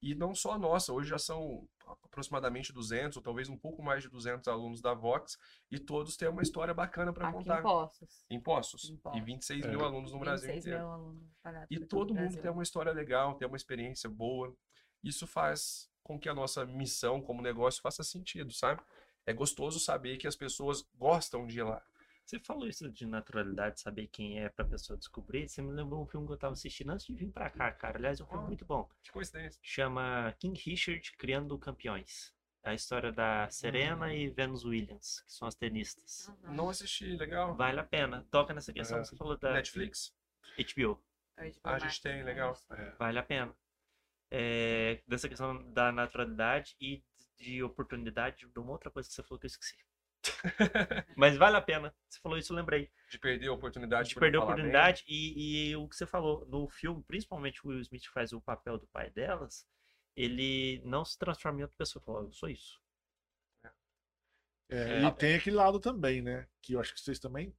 E não só a nossa, hoje já são aproximadamente 200, ou talvez um pouco mais de 200 alunos da Vox, e todos têm uma história bacana para contar. em Poços. Em Postos. Em E Poços. 26 É. mil alunos no Brasil 26 inteiro. mil alunos E todo mundo Brasil. tem uma história legal, tem uma experiência boa. Isso faz com que a nossa missão como negócio faça sentido, sabe? É gostoso saber que as pessoas gostam de ir lá. Você falou isso de naturalidade, saber quem é pra pessoa descobrir. Você me lembrou um filme que eu tava assistindo antes de vir pra cá, cara. Aliás, é um filme muito bom. Que coincidência. Chama King Richard Criando Campeões. É a história da Serena e Venus Williams, que são as tenistas. Uhum. Não assisti, legal. Vale a pena. Toca nessa questão É. que você falou da Netflix? HBO. Ah, a gente tem, legal. Vale a pena. É, dessa questão da naturalidade e de oportunidade, de uma outra coisa que você falou que eu esqueci. Mas vale a pena. Você falou isso, eu lembrei. De perder a oportunidade. de perder a oportunidade e, e o que você falou no filme, principalmente o Will Smith faz o papel do pai delas, ele não se transforma em outra pessoa, fala, eu sou isso. É, É. e tem aquele lado também, né? Que eu acho que vocês também.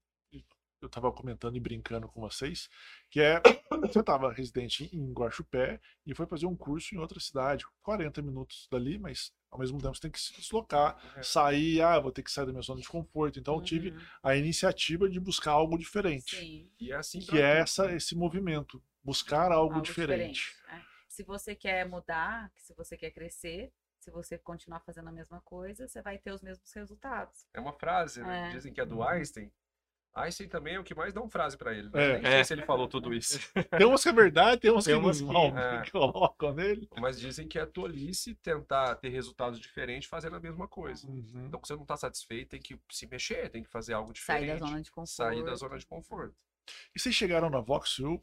Eu tava comentando e brincando com vocês, que é você tava residente em Guaxupé e foi fazer um curso em outra cidade, 40 minutos dali, mas ao mesmo tempo você tem que se deslocar, É. sair, ah, vou ter que sair da minha zona de conforto. Então eu tive Uhum. a iniciativa de buscar algo diferente, Sim. E é assim que é essa, esse movimento, buscar algo, algo diferente. É. Se você quer mudar, se você quer crescer, se você continuar fazendo a mesma coisa, você vai ter os mesmos resultados. É uma frase, né? É. Dizem que é do Einstein. Einstein também é o que mais dá um frase pra ele. É. Né? Nem sei É. se ele falou tudo isso. Tem umas que é verdade, tem umas Tem que umas não que- é. que colocam nele. Mas dizem que é tolice tentar ter resultados diferentes fazendo a mesma coisa. Uhum. Então, se você não tá satisfeito, tem que se mexer, tem que fazer algo Sair diferente. da zona de conforto. Sair da zona de conforto. E vocês chegaram na Vox, eu,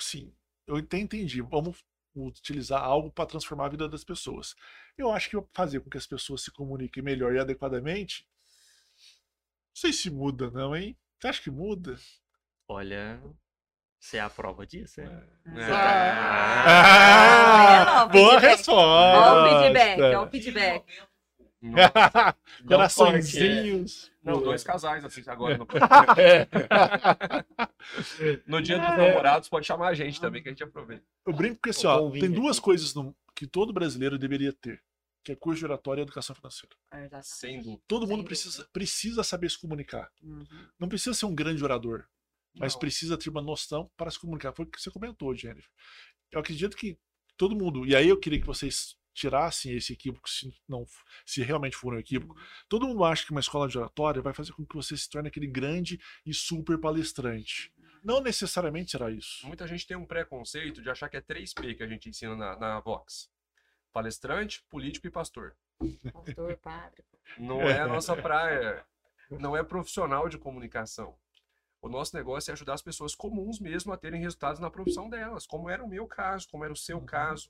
sim, eu até entendi. Vamos utilizar algo para transformar a vida das pessoas. Eu acho que fazer com que as pessoas se comuniquem melhor e adequadamente, sei se muda, não, hein? Você acha que muda? Olha, você é a prova disso, é? Ah, ó, o boa feedback. resposta! Ó o feedback, ó o feedback. Coraçõezinhos. Não, dois casais assim agora. No, É. no dia dos namorados, pode chamar a gente também, que a gente aproveita. Eu brinco porque assim, ó, tem duas coisas no- que todo brasileiro deveria ter, que é curso de oratória e educação financeira. Exatamente. Sem dúvida. Todo Sem mundo dúvida. precisa, precisa saber se comunicar. Uhum. Não precisa ser um grande orador, mas Não. precisa ter uma noção para se comunicar. Foi o que você comentou, Jennifer. Eu acredito que todo mundo, e aí eu queria que vocês tirassem esse equívoco, se, não, se realmente for um equívoco. Todo mundo acha que uma escola de oratória vai fazer com que você se torne aquele grande e super palestrante. Não necessariamente será isso. Muita gente tem um preconceito de achar que é 3P que a gente ensina na, na Vox. Palestrante, político e pastor. Pastor, padre. Não é a nossa praia. Não é profissional de comunicação. O nosso negócio é ajudar as pessoas comuns mesmo a terem resultados na profissão delas, como era o meu caso, como era o seu caso.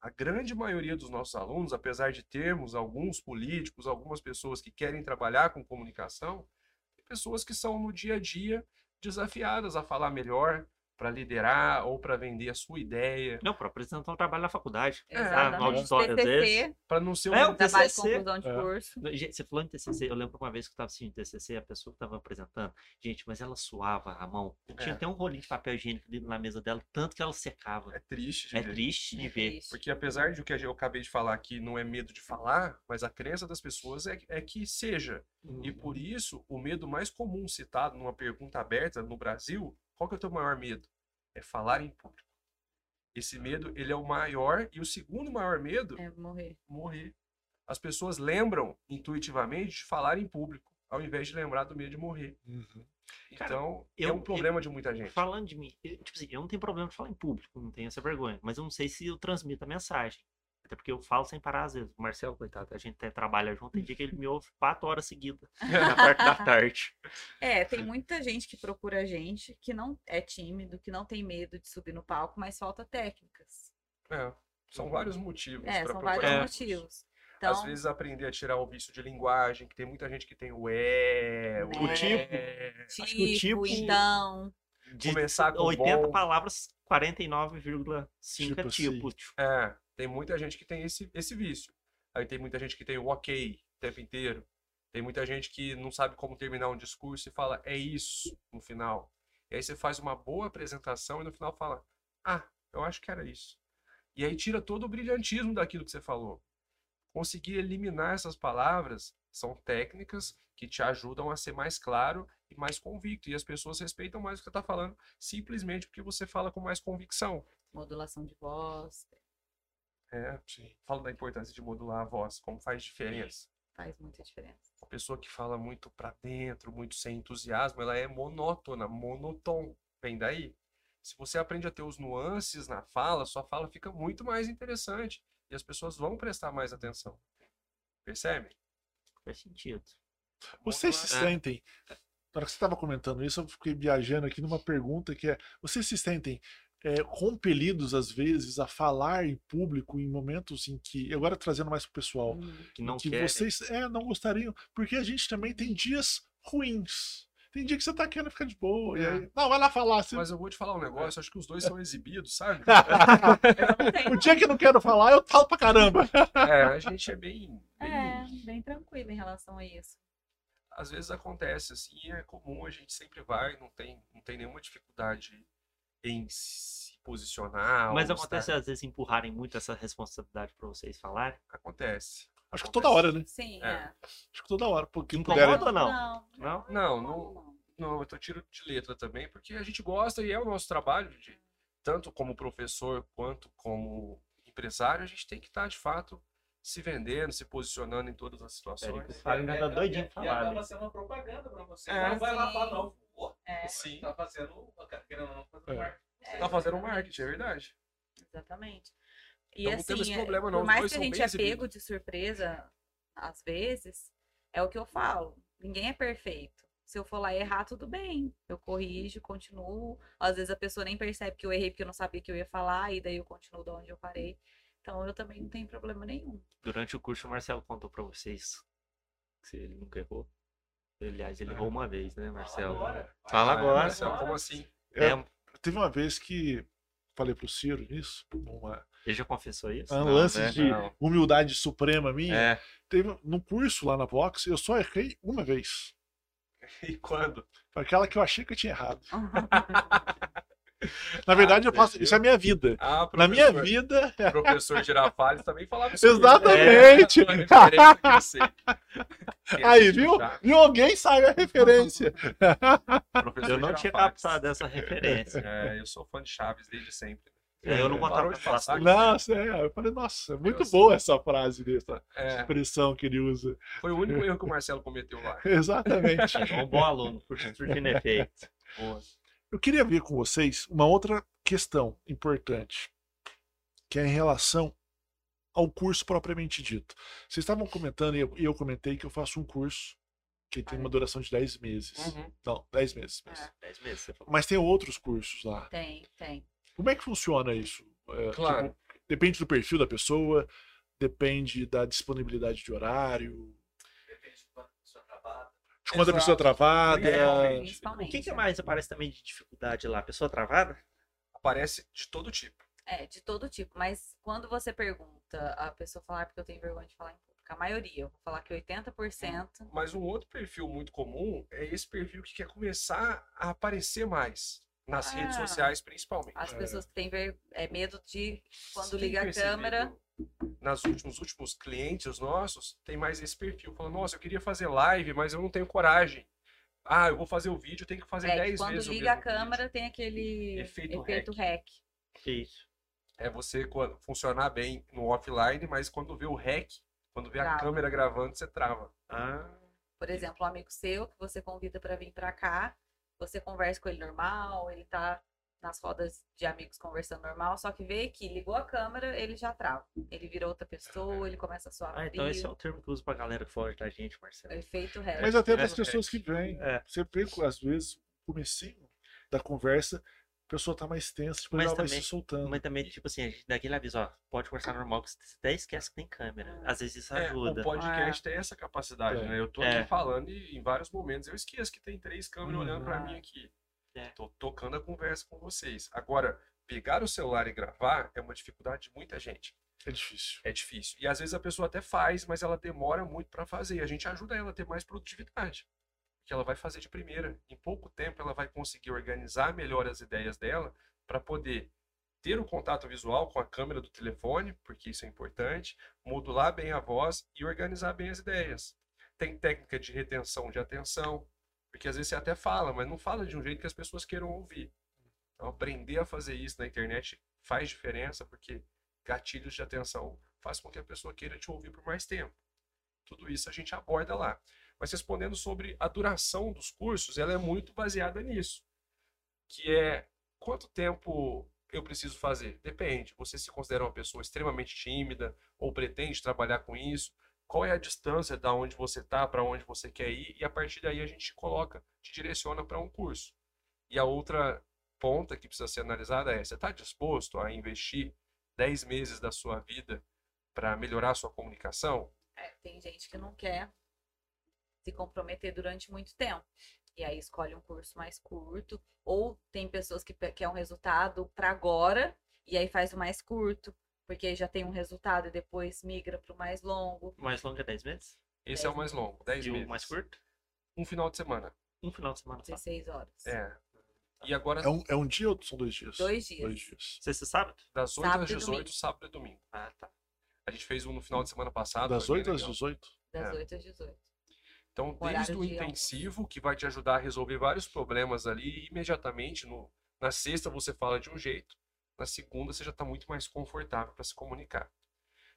A grande maioria dos nossos alunos, apesar de termos alguns políticos, algumas pessoas que querem trabalhar com comunicação, tem pessoas que são no dia a dia desafiadas a falar melhor, para liderar ou para vender a sua ideia, Não, para apresentar um trabalho na faculdade. É, auditório, às TCC, para não ser um É, o trabalho de conclusão de É. curso. Gente, Você falou em TCC, eu lembro uma vez que eu estava assistindo TCC, a pessoa que estava apresentando, gente, mas ela suava a mão. Tinha É. até um rolinho de papel higiênico na mesa dela, tanto que ela secava. é triste de É ver. triste de É ver. triste. Porque apesar de o que eu acabei de falar aqui não é medo de falar, mas a crença das pessoas é, é que seja. E por isso, o medo mais comum citado numa pergunta aberta no Brasil, qual que é o teu maior medo? É falar em público. Esse medo, ele é o maior, e o segundo maior medo, É morrer. morrer. As pessoas lembram intuitivamente de falar em público, ao invés de lembrar do medo de morrer. Uhum. Cara, Então, é eu- um problema de muita gente. Falando de mim, eu, tipo assim, eu não tenho problema de falar em público, não tenho essa vergonha, mas eu não sei se eu transmito a mensagem. Até porque eu falo sem parar às vezes. O Marcelo, coitado, a gente até trabalha junto, tem dia que ele me ouve quatro horas seguidas, na parte da tarde. É, tem muita gente que procura a gente que não é tímido, que não tem medo de subir no palco, mas falta técnicas. É, são vários motivos. É, pra são procurar vários É. motivos. Então, Às vezes aprender a tirar o vício de linguagem, que tem muita gente que tem o é, o. O tipo, é. acho que o tipo, tipo- então, De Começar com 80 bom. palavras, 49,5 é Tipo assim. tipo. tipo. É, tem muita gente que tem esse, esse vício. Aí tem muita gente que tem o ok o tempo inteiro. Tem muita gente que não sabe como terminar um discurso e fala, é isso, no final. E aí você faz uma boa apresentação e no final fala, ah, eu acho que era isso. E aí tira todo o brilhantismo daquilo que você falou. Conseguir eliminar essas palavras são técnicas que te ajudam a ser mais claro e mais convicto. E as pessoas respeitam mais o que você está falando, simplesmente porque você fala com mais convicção. modulação de voz É, falo da importância de modular a voz, como faz diferença. faz muita diferença. Uma pessoa que fala muito pra dentro, muito sem entusiasmo, ela é monótona, monotom. Vem daí. Se você aprende a ter os nuances na fala, sua fala fica muito mais interessante e as pessoas vão prestar mais atenção. Percebe? Faz sentido. Vocês se Modular- sentem. Na hora que você estava comentando isso, eu fiquei viajando aqui numa pergunta que é: vocês se sentem é, compelidos, às vezes, a falar em público em momentos em que. Agora trazendo mais pro pessoal. Hum, Que não que quer. vocês é, não gostariam. Porque a gente também tem dias ruins. Tem dia que você tá querendo ficar de boa. E É. aí, não, vai lá falar. Você... Mas eu vou te falar um negócio, acho que os dois são exibidos, sabe? o dia que eu não quero falar, eu falo pra caramba. É, a gente é bem, bem É, bem tranquilo em relação a isso. às vezes acontece assim, é comum, a gente sempre vai, não tem, não tem nenhuma dificuldade em posicionar. Mas acontece estar- às vezes empurrarem muito essa responsabilidade pra vocês falarem. Acontece. Acho que toda hora, né? Sim, É. é. Acho que toda hora. Porque não Incomoda puderem. ou não? Não, Não? Não, não, não, eu tiro de letra também, porque a gente gosta e é o nosso trabalho, de, tanto como professor quanto como empresário, a gente tem que estar de fato se vendendo, se posicionando em todas as situações. Érico Fábio ainda tá doidinho pra E falar. acaba né? sendo uma propaganda pra você. É. Não vai lá falar, não. Pô, É, Sim, tá fazendo, querendo ou não, fazendo É. marketing. Tá fazendo marketing, é verdade. exatamente. E Então assim, é, problema, não, por mais que a gente é pego de surpresa, às vezes, é o que eu falo. Ninguém é perfeito. Se eu for lá errar, tudo bem. Eu corrijo, continuo. Às vezes a pessoa nem percebe que eu errei porque eu não sabia que eu ia falar, e daí eu continuo de onde eu parei. Então eu também não tenho problema nenhum. Durante o curso, o Marcelo contou pra vocês que ele nunca errou. Aliás, ele errou uma vez, né, Marcelo? agora. Fala agora. Marcelo, como assim? É, Teve uma vez que falei pro Ciro isso, uma, ele já confessou isso? um Não, lance né? de Não. humildade suprema minha. É, Teve no curso lá na Vox, eu só errei uma vez. E quando? Foi aquela que eu achei que eu tinha errado. Na verdade, eu você faço. Isso é a minha vida. Ah, Na minha vida. O professor Girafales também falava isso. Exatamente! É, eu sei. Aí, viu? já, Viu? Alguém sabe a referência. professor eu não tinha captado essa referência. É, eu sou fã de Chaves desde sempre. Eu não contava de passar. Nossa, é, eu falei, nossa, muito Eu boa essa frase dessa É, expressão que ele usa. foi o único erro que o Marcelo cometeu lá. Exatamente. É um bom aluno, por surtindo efeito. Boa. Eu queria ver com vocês uma outra questão importante, que é em relação ao curso propriamente dito. Vocês estavam comentando, e eu, e eu comentei que eu faço um curso que tem uma duração de 10 meses. Uhum. Não, 10 meses. mesmo. É. Dez meses. Mas tem outros cursos lá. Tem, tem. Como é que funciona isso? É, Claro. tipo, depende do perfil da pessoa, depende da disponibilidade de horário, quando a pessoa é travada. O Principalmente. que, que mais aparece também de dificuldade lá? Pessoa travada? Aparece de todo tipo. É, de todo tipo. Mas quando você pergunta, a pessoa falar, porque eu tenho vergonha de falar em público, a maioria, eu vou falar que 80%. Mas um outro perfil muito comum é esse perfil que quer começar a aparecer mais. Nas redes Ah. sociais, principalmente. As É. pessoas que têm ver... é, medo de, quando Tem liga a câmera, Nas últimos, últimos clientes nossos, tem mais esse perfil. Falando, nossa, eu queria fazer live, mas eu não tenho coragem. Ah, eu vou fazer o vídeo, eu tenho que fazer é, que 10 quando vezes o liga a mesmo vídeo. câmera tem aquele Efeito efeito rec. Que isso? É você quando- funcionar bem no offline, mas quando vê o rec, quando vê a Trava. câmera gravando, você trava. Ah, Por exemplo, um amigo seu que você convida para vir para cá, você conversa com ele normal, ele tá nas rodas de amigos conversando normal, só que vê que ligou a câmera, ele já trava. Ele vira outra pessoa, ele começa a suar ah, então esse é o termo que eu uso pra galera que foge da gente, Marcelo. Efeito rec. Mas até É, das é. pessoas que vêm. É. Você vê, às vezes, o comecinho da conversa, a pessoa tá mais tensa, depois Mas ela vai também- se soltando. Mas também, tipo assim, a gente dá aquele aviso, ó, pode conversar normal, que você até esquece que tem câmera. Às vezes isso É, ajuda. o podcast tem essa capacidade, É. né? Eu tô É. aqui falando e em vários momentos eu esqueço que tem três câmeras Uhum. olhando pra mim aqui. É. Tô tocando a conversa com vocês. Agora, pegar o celular e gravar é uma dificuldade de muita gente. É difícil. É difícil. E às vezes a pessoa até faz, mas ela demora muito pra fazer. E a gente ajuda ela a ter mais produtividade. Que ela vai fazer de primeira. Em pouco tempo ela vai conseguir organizar melhor as ideias dela para poder ter o contato visual com a câmera do telefone, porque isso é importante, modular bem a voz e organizar bem as ideias. Tem técnica de retenção de atenção, porque às vezes você até fala, mas não fala de um jeito que as pessoas queiram ouvir. Então, aprender a fazer isso na internet faz diferença, porque gatilhos de atenção faz com que a pessoa queira te ouvir por mais tempo. Tudo isso a gente aborda lá. Mas respondendo sobre a duração dos cursos, ela é muito baseada nisso. Que é quanto tempo eu preciso fazer? Depende. Você se considera uma pessoa extremamente tímida ou pretende trabalhar com isso? Qual é a distância da onde você está para onde você quer ir? E a partir daí a gente te coloca, te direciona para um curso. E a outra ponta que precisa ser analisada é: você está disposto a investir 10 meses da sua vida para melhorar a sua comunicação? É, tem gente que não quer se comprometer durante muito tempo. E aí escolhe um curso mais curto. Ou tem pessoas que quer um resultado para agora e aí faz o mais curto, porque já tem um resultado e depois migra para o mais longo. O mais longo é 10 meses? Esse é o mais longo, 10 E meses. o mais curto? Um final de semana. Um final de semana só. 16 horas. É. E agora, É um, é um dia ou são dois dias? Dois dias. Dois dias. Sexta e sábado? das 8 Sábado às e 18, domingo. sábado e domingo. Ah, tá. A gente fez um no final de semana passado. Das foi bem 8 às legal. 18? Das É. 8 às 18. Então, desde o intensivo, que vai te ajudar a resolver vários problemas ali, e imediatamente, no, na sexta você fala de um jeito, na segunda você já está muito mais confortável para se comunicar.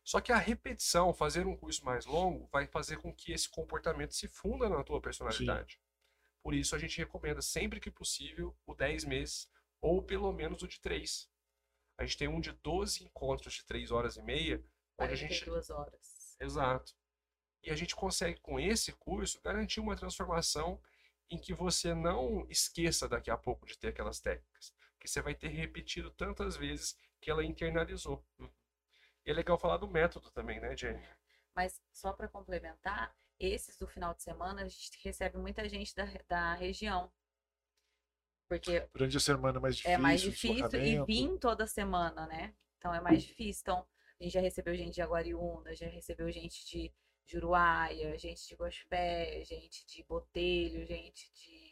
Só que a repetição, fazer um curso mais longo, vai fazer com que esse comportamento se funda na tua personalidade. Por isso a gente recomenda sempre que possível o 10 meses ou pelo menos o de 3. A gente tem um de 12 encontros de 3 horas e meia, onde a gente 42 horas. Exato. E a gente consegue, com esse curso, garantir uma transformação em que você não esqueça daqui a pouco de ter aquelas técnicas. Porque você vai ter repetido tantas vezes que ela internalizou. E é legal falar do método também, né, Jenny? Mas só para complementar, esses do final de semana a gente recebe muita gente da, da região. Porque Durante a semana é mais difícil. é mais difícil e vir toda semana, né? Então é mais difícil. Então, a gente já recebeu gente de Aguariúna, já recebeu gente de Juruáia, gente de Gospé, gente de Botelho, gente de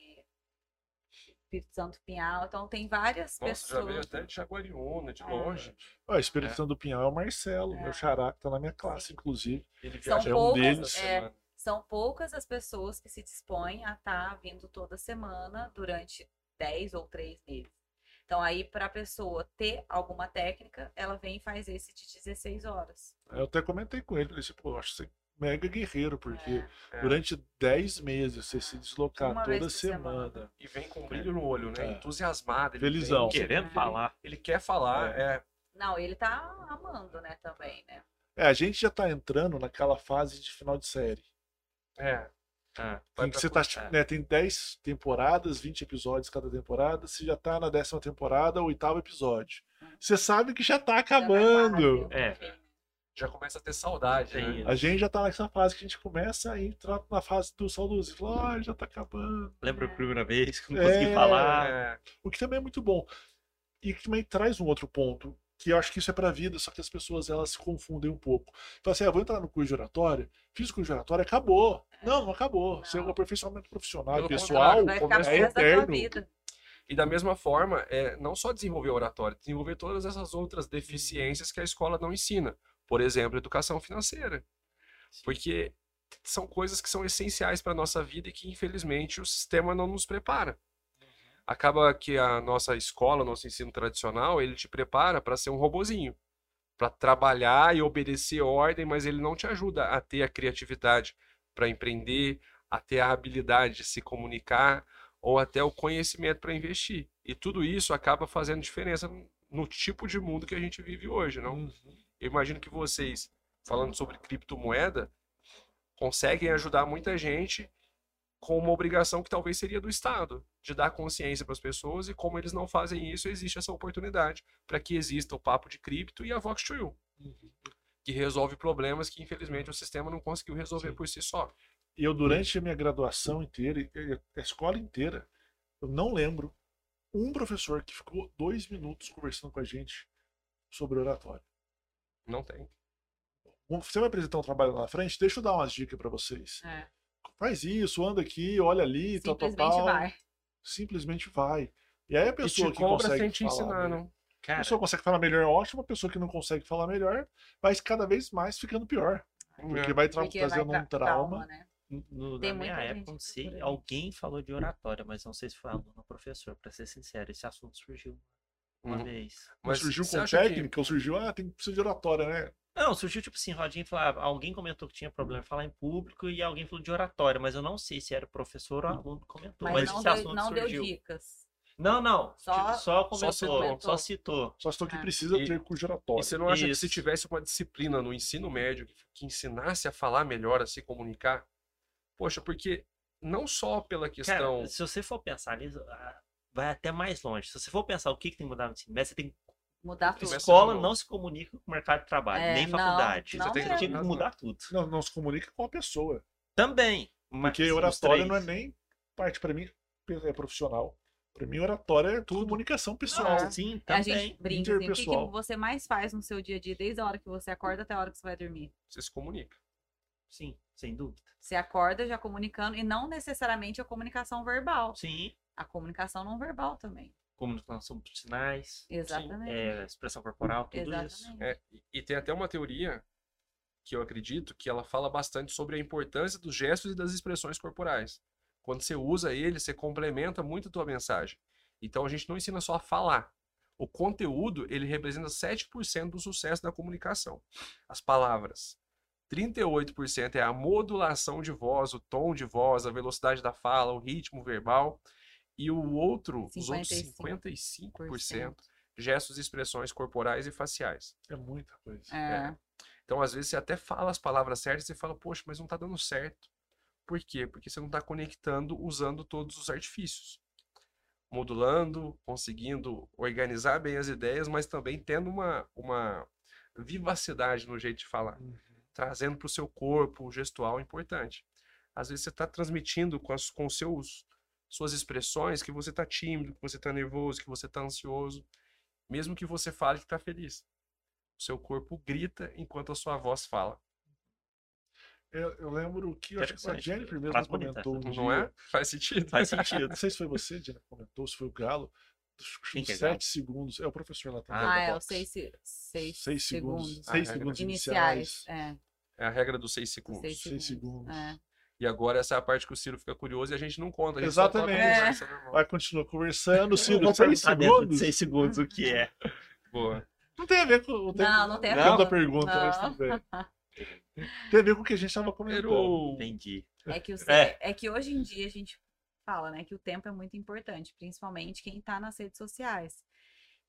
Espírito Santo Pinhal. Então tem várias Nossa, já veio pessoas. até de Jaguariúna, de É. longe. Ó, Espírito É. Santo do Pinhal é o Marcelo, É. meu xará, que tá na minha classe, inclusive. Ele São viaja é um poucas, deles. é, são poucas as pessoas que se dispõem a estar vindo toda semana durante 10 ou 3 meses. Então, aí, para a pessoa ter alguma técnica, ela vem e faz esse de 16 horas. Eu até comentei com ele, falei assim, pô, acho você mega guerreiro, porque É. durante 10 meses você se deslocar Uma toda semana. semana. E vem com brilho no olho, né? É. Entusiasmado. Ele Felizão. vem- Querendo ele- falar. Ele quer falar, é. Não, ele tá amando, né, também, né? É, a gente já tá entrando naquela fase de final de série. É. Ah, Em que você tá, né, tem 10 temporadas, 20 episódios cada temporada, você já tá na décima temporada, oitavo episódio. Você sabe que já tá Já tá acabando. quase, É. Já começa a ter saudade, né? A gente já tá nessa fase que a gente começa a entrar na fase do saudosismo. Fala, ah, já tá acabando. lembra a primeira vez que não É. consegui falar? É. O que também é muito bom. E que também traz um outro ponto, que eu acho que isso é pra vida, só que as pessoas elas se confundem um pouco. Fala assim, ah, vou entrar no curso de oratória, fiz o curso de oratória, acabou. Não, não acabou. Você é um Não. aperfeiçoamento profissional e Pelo pessoal é eterno. vida. E da mesma forma, é, não só desenvolver a oratória, desenvolver todas essas outras deficiências que a escola não ensina. Por exemplo, educação financeira. Porque são coisas que são essenciais para a nossa vida e que, infelizmente, o sistema não nos prepara. Acaba que a nossa escola, nosso ensino tradicional, ele te prepara para ser um robozinho, para trabalhar e obedecer ordem, mas ele não te ajuda a ter a criatividade para empreender, a ter a habilidade de se comunicar ou até o conhecimento para investir. E tudo isso acaba fazendo diferença no tipo de mundo que a gente vive hoje, não? Uhum. Eu imagino que vocês, falando sobre criptomoeda, conseguem ajudar muita gente com uma obrigação que talvez seria do Estado, de dar consciência para as pessoas e como eles não fazem isso, existe essa oportunidade para que exista o papo de cripto e a Vox to You, que resolve problemas que infelizmente o sistema não conseguiu resolver Sim. por si só. Eu, durante a minha graduação inteira, a escola inteira, eu não lembro um professor que ficou dois minutos conversando com a gente sobre oratório. Não tem. Você vai apresentar um trabalho lá na frente? Deixa eu dar umas dicas para vocês. É. Faz isso, anda aqui, olha ali, tal, tal, Simplesmente tal. vai. Simplesmente vai. E aí a E pessoa te que consegue sem te falar, ensinar, não. A Cara, pessoa consegue falar melhor é ótimo, a pessoa que não consegue falar melhor vai cada vez mais ficando pior. Porque vai tra- Porque vai trazendo tra- um trauma. né? no, Tem na minha época, não sei, alguém falou de oratória, mas não sei se foi aluno ou professor, pra ser sincero, esse assunto surgiu uma Uhum. vez. Mas surgiu você com acha que- técnica, ou surgiu, ah, tem precisa de oratória, né? Não, surgiu tipo assim, rodinha e falava, alguém comentou que tinha problema em falar em público e alguém falou de oratória, mas eu não sei se era professor ou aluno que comentou. Mas, Mas, não, esse deu, assunto não deu surgiu. dicas. Não, não. Só- Só, só comentou, citou. só citou. Só estou que Ah. precisa E- ter curso de E você não acha que se Isso. tivesse uma disciplina no ensino médio que, que ensinasse a falar melhor, a se comunicar? Poxa, porque não só pela questão. Cara, se você for pensar nisso, ah, vai até mais longe. Se você for pensar o que, que tem que mudar no ensino médio, você tem Mudar tudo. Escola não se comunica com o mercado de trabalho, É, nem faculdade. não você tem, mesmo. que mudar tudo. Não, não se comunica com a pessoa. Também. Mas Porque oratória não é nem parte, pra mim, é profissional. Pra mim, oratória é tudo comunicação pessoal. Não, Sim, A também. gente brinca assim, o que, que você mais faz no seu dia a dia, desde a hora que você acorda até a hora que você vai dormir? Você se comunica. Sim, sem dúvida. Você acorda já comunicando, e não necessariamente a comunicação verbal. Sim. A comunicação não verbal também. Comunicação por sinais, Exatamente. é, expressão corporal, tudo Exatamente. isso. É, e- e tem até uma teoria que eu acredito que ela fala bastante sobre a importância dos gestos e das expressões corporais. Quando você usa ele, você complementa muito a tua mensagem. Então a gente não ensina só a falar. O conteúdo, ele representa 7% do sucesso da comunicação. As palavras. 38% é a modulação de voz, o tom de voz, a velocidade da fala, o ritmo verbal. E o outro, os outros 55%. 55%, gestos e expressões corporais e faciais. É muita coisa. É. Então, às vezes, você até fala as palavras certas e fala, poxa, mas não tá dando certo. Por quê? Porque você não está conectando usando todos os artifícios. Modulando, conseguindo organizar bem as ideias, mas também tendo uma, uma vivacidade no jeito de falar. Uhum. Trazendo para o seu corpo o gestual importante. Às vezes você está transmitindo com, as, com seus, suas expressões que você está tímido, que você está nervoso, que você está ansioso. Mesmo que você fale que está feliz. O seu corpo grita enquanto a sua voz fala. Eu, eu lembro que eu acho que a. Jennifer mesmo bonita. comentou um Não dia. é? Faz sentido. Faz sentido. Não sei se foi você, Jennifer, que comentou, se foi o Galo. Quem é sete segundos. É o professor lá também. Ah, Ah, é os box. seis, se- seis, Seis segundos. segundos. Seis Ah, segundos iniciais. iniciais. É, É a regra dos seis os segundos. seis Seis segundos. segundos. É. E agora essa é a parte que o Ciro fica curioso e a gente não conta. A gente a Exatamente. conversa normal. Vai continuar conversando, Ciro, Vou seis de segundos. seis segundos o que é. Boa. Não tem a ver com o Não, não tem a com ver. da pergunta, mas Não. tudo bem. Tem a ver com o que a gente estava comentando. Entendi. É que, o, É. é que hoje em dia a gente fala, né, que o tempo é muito importante, principalmente quem tá nas redes sociais.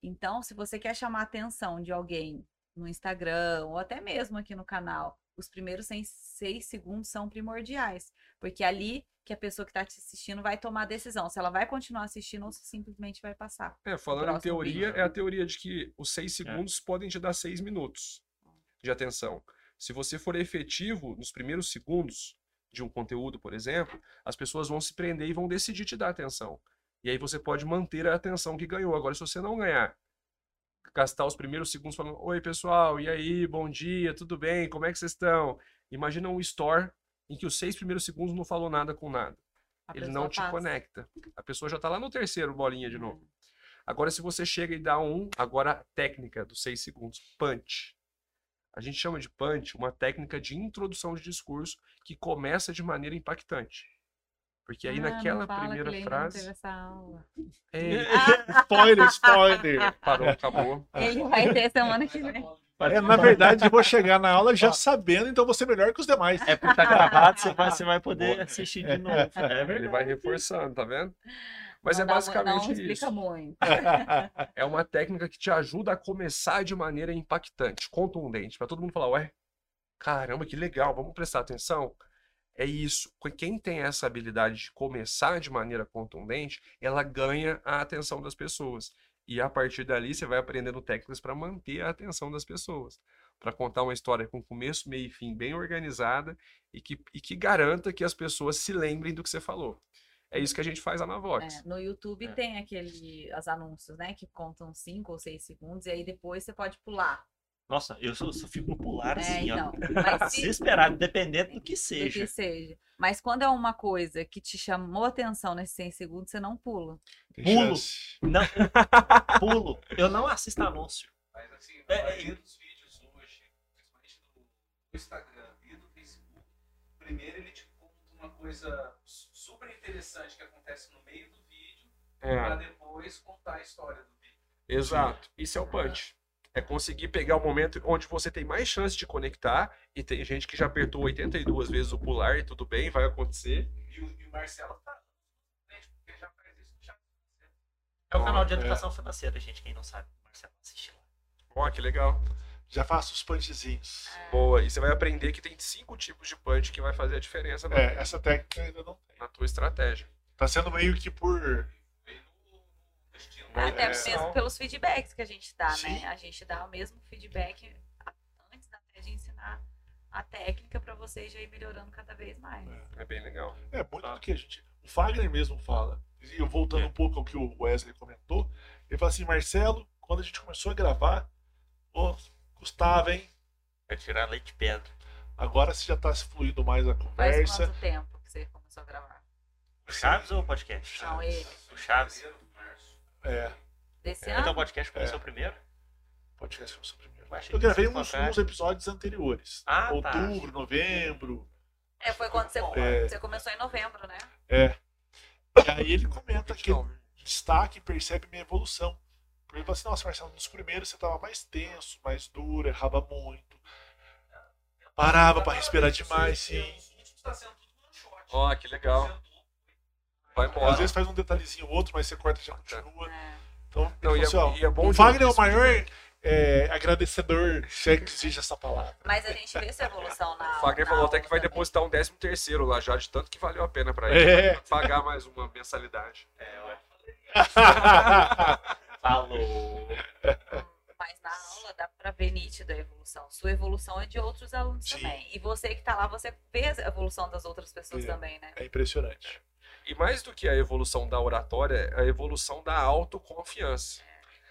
Então, se você quer chamar a atenção de alguém no Instagram ou até mesmo aqui no canal, os primeiros seis, seis segundos são primordiais, porque é ali que a pessoa que está te assistindo vai tomar a decisão, se ela vai continuar assistindo ou se simplesmente vai passar. É, falando em teoria, vídeo. é a teoria de que os seis segundos podem te dar seis minutos de atenção. Se você for efetivo nos primeiros segundos de um conteúdo, por exemplo, as pessoas vão se prender e vão decidir te dar atenção. E aí você pode manter a atenção que ganhou. Agora, se você não ganhar, gastar os primeiros segundos falando: Oi, pessoal, e aí, bom dia, tudo bem? Como é que vocês estão? Imagina um store em que os seis primeiros segundos não falou nada com nada. A Ele não te passa. conecta. A pessoa já tá lá no terceiro bolinha de Uhum. novo. Agora, se você chega e dá um, agora a técnica dos seis segundos, punch. A gente chama de punch uma técnica de introdução de discurso que começa de maneira impactante. Porque aí Ah, não naquela primeira ele não frase. teve essa aula. Ei, spoiler, spoiler. parou, acabou. Ele vai ter semana que vem. É, na verdade, eu vou chegar na aula já sabendo, então eu vou ser melhor que os demais. É porque tá gravado, você vai, você vai poder assistir de novo. É Ele verdade. vai reforçando, tá vendo? Mas Não é basicamente Não explica isso. muito. É uma técnica que te ajuda a começar de maneira impactante, contundente, para todo mundo falar, ué, caramba, que legal, vamos prestar atenção. É isso. Quem tem essa habilidade de começar de maneira contundente, ela ganha a atenção das pessoas. E a partir dali você vai aprendendo técnicas para manter a atenção das pessoas, para contar uma história com começo, meio e fim bem organizada e que, e que garanta que as pessoas se lembrem do que você falou. É isso que a gente faz lá na Vox. É, no YouTube É. tem aquele, os anúncios, né? Que contam 5 ou 6 segundos, e aí depois você pode pular. Nossa, eu só, só fico no pular É, assim, ó. então. Mas se, Desesperado, dependendo do que do que seja. seja. Mas quando é uma coisa que te chamou a atenção nesses 100 segundos, você não pula. Tem Pulo. chance. Não, pulo. Eu não assisto anúncio. Mas assim, a é. maioria dos vídeos hoje, principalmente do, Instagram e do Facebook, primeiro ele te conta uma coisa su- super interessante que acontece no meio do vídeo, para É, depois contar a história do vídeo. exato. Isso é o punch. É conseguir pegar o momento onde você tem mais chance de conectar, e tem gente que já apertou 82 vezes o pular e tudo bem, vai acontecer. E o, e o Marcelo tá né, porque já faz isso já. É o canal de É. educação financeira, gente. Quem não sabe, o Marcelo assiste lá. Ó, que legal. Já faço os punchzinhos. Boa. E você vai aprender que tem cinco tipos de punch que vai fazer a diferença na, É, essa técnica ainda não tem. na tua estratégia. Tá sendo meio que por. Veio no, no estilo. É, Até é. mesmo pelos feedbacks que a gente dá, Sim. né? A gente dá o mesmo feedback antes até de ensinar a técnica para vocês já ir melhorando cada vez mais. É bem legal. É muito do que a gente. O Fagner mesmo fala. E eu voltando É. um pouco ao que o Wesley comentou, ele fala assim: Marcelo, quando a gente começou a gravar, ô, custava, hein? Vai tirar leite de pedra. Agora você já tá fluindo mais a Faz conversa. quanto tempo que você começou a gravar? O Chaves ou o podcast? Não, ele. O Chaves. Fevereiro, março. É, Desse Então o ano? podcast começou primeiro? podcast começou primeiro. Eu Eu gravei o uns, uns episódios anteriores. Ah, tá. Outubro, novembro. É, foi quando você, É. você começou em novembro, né? É. E aí ele comenta que Então, destaca e percebe minha evolução. Porque ele falou assim, nossa, Marcelo, nos primeiros você tava mais tenso, mais duro, errava muito. Parava pra respirar demais, sim. Tá. Ó, que legal. Vai Às embora. vezes faz um detalhezinho ou outro, mas você corta e já continua. É. Então, ele Não, falou e é- assim, ó, e é bom o Wagner é o maior é, agradecedor, se é que existe essa palavra. Mas a gente vê essa evolução na O Wagner na falou até que vai também. depositar um décimo terceiro lá já, de tanto que valeu a pena pra ele. É. Pagar mais uma mensalidade. É, ué. Falou. Mas na aula dá pra ver nítida a evolução. Sua evolução é de outros alunos Sim. também. E você que tá lá, você vê a evolução das outras pessoas É. também, né? É impressionante. E mais do que a evolução da oratória, é a evolução da autoconfiança.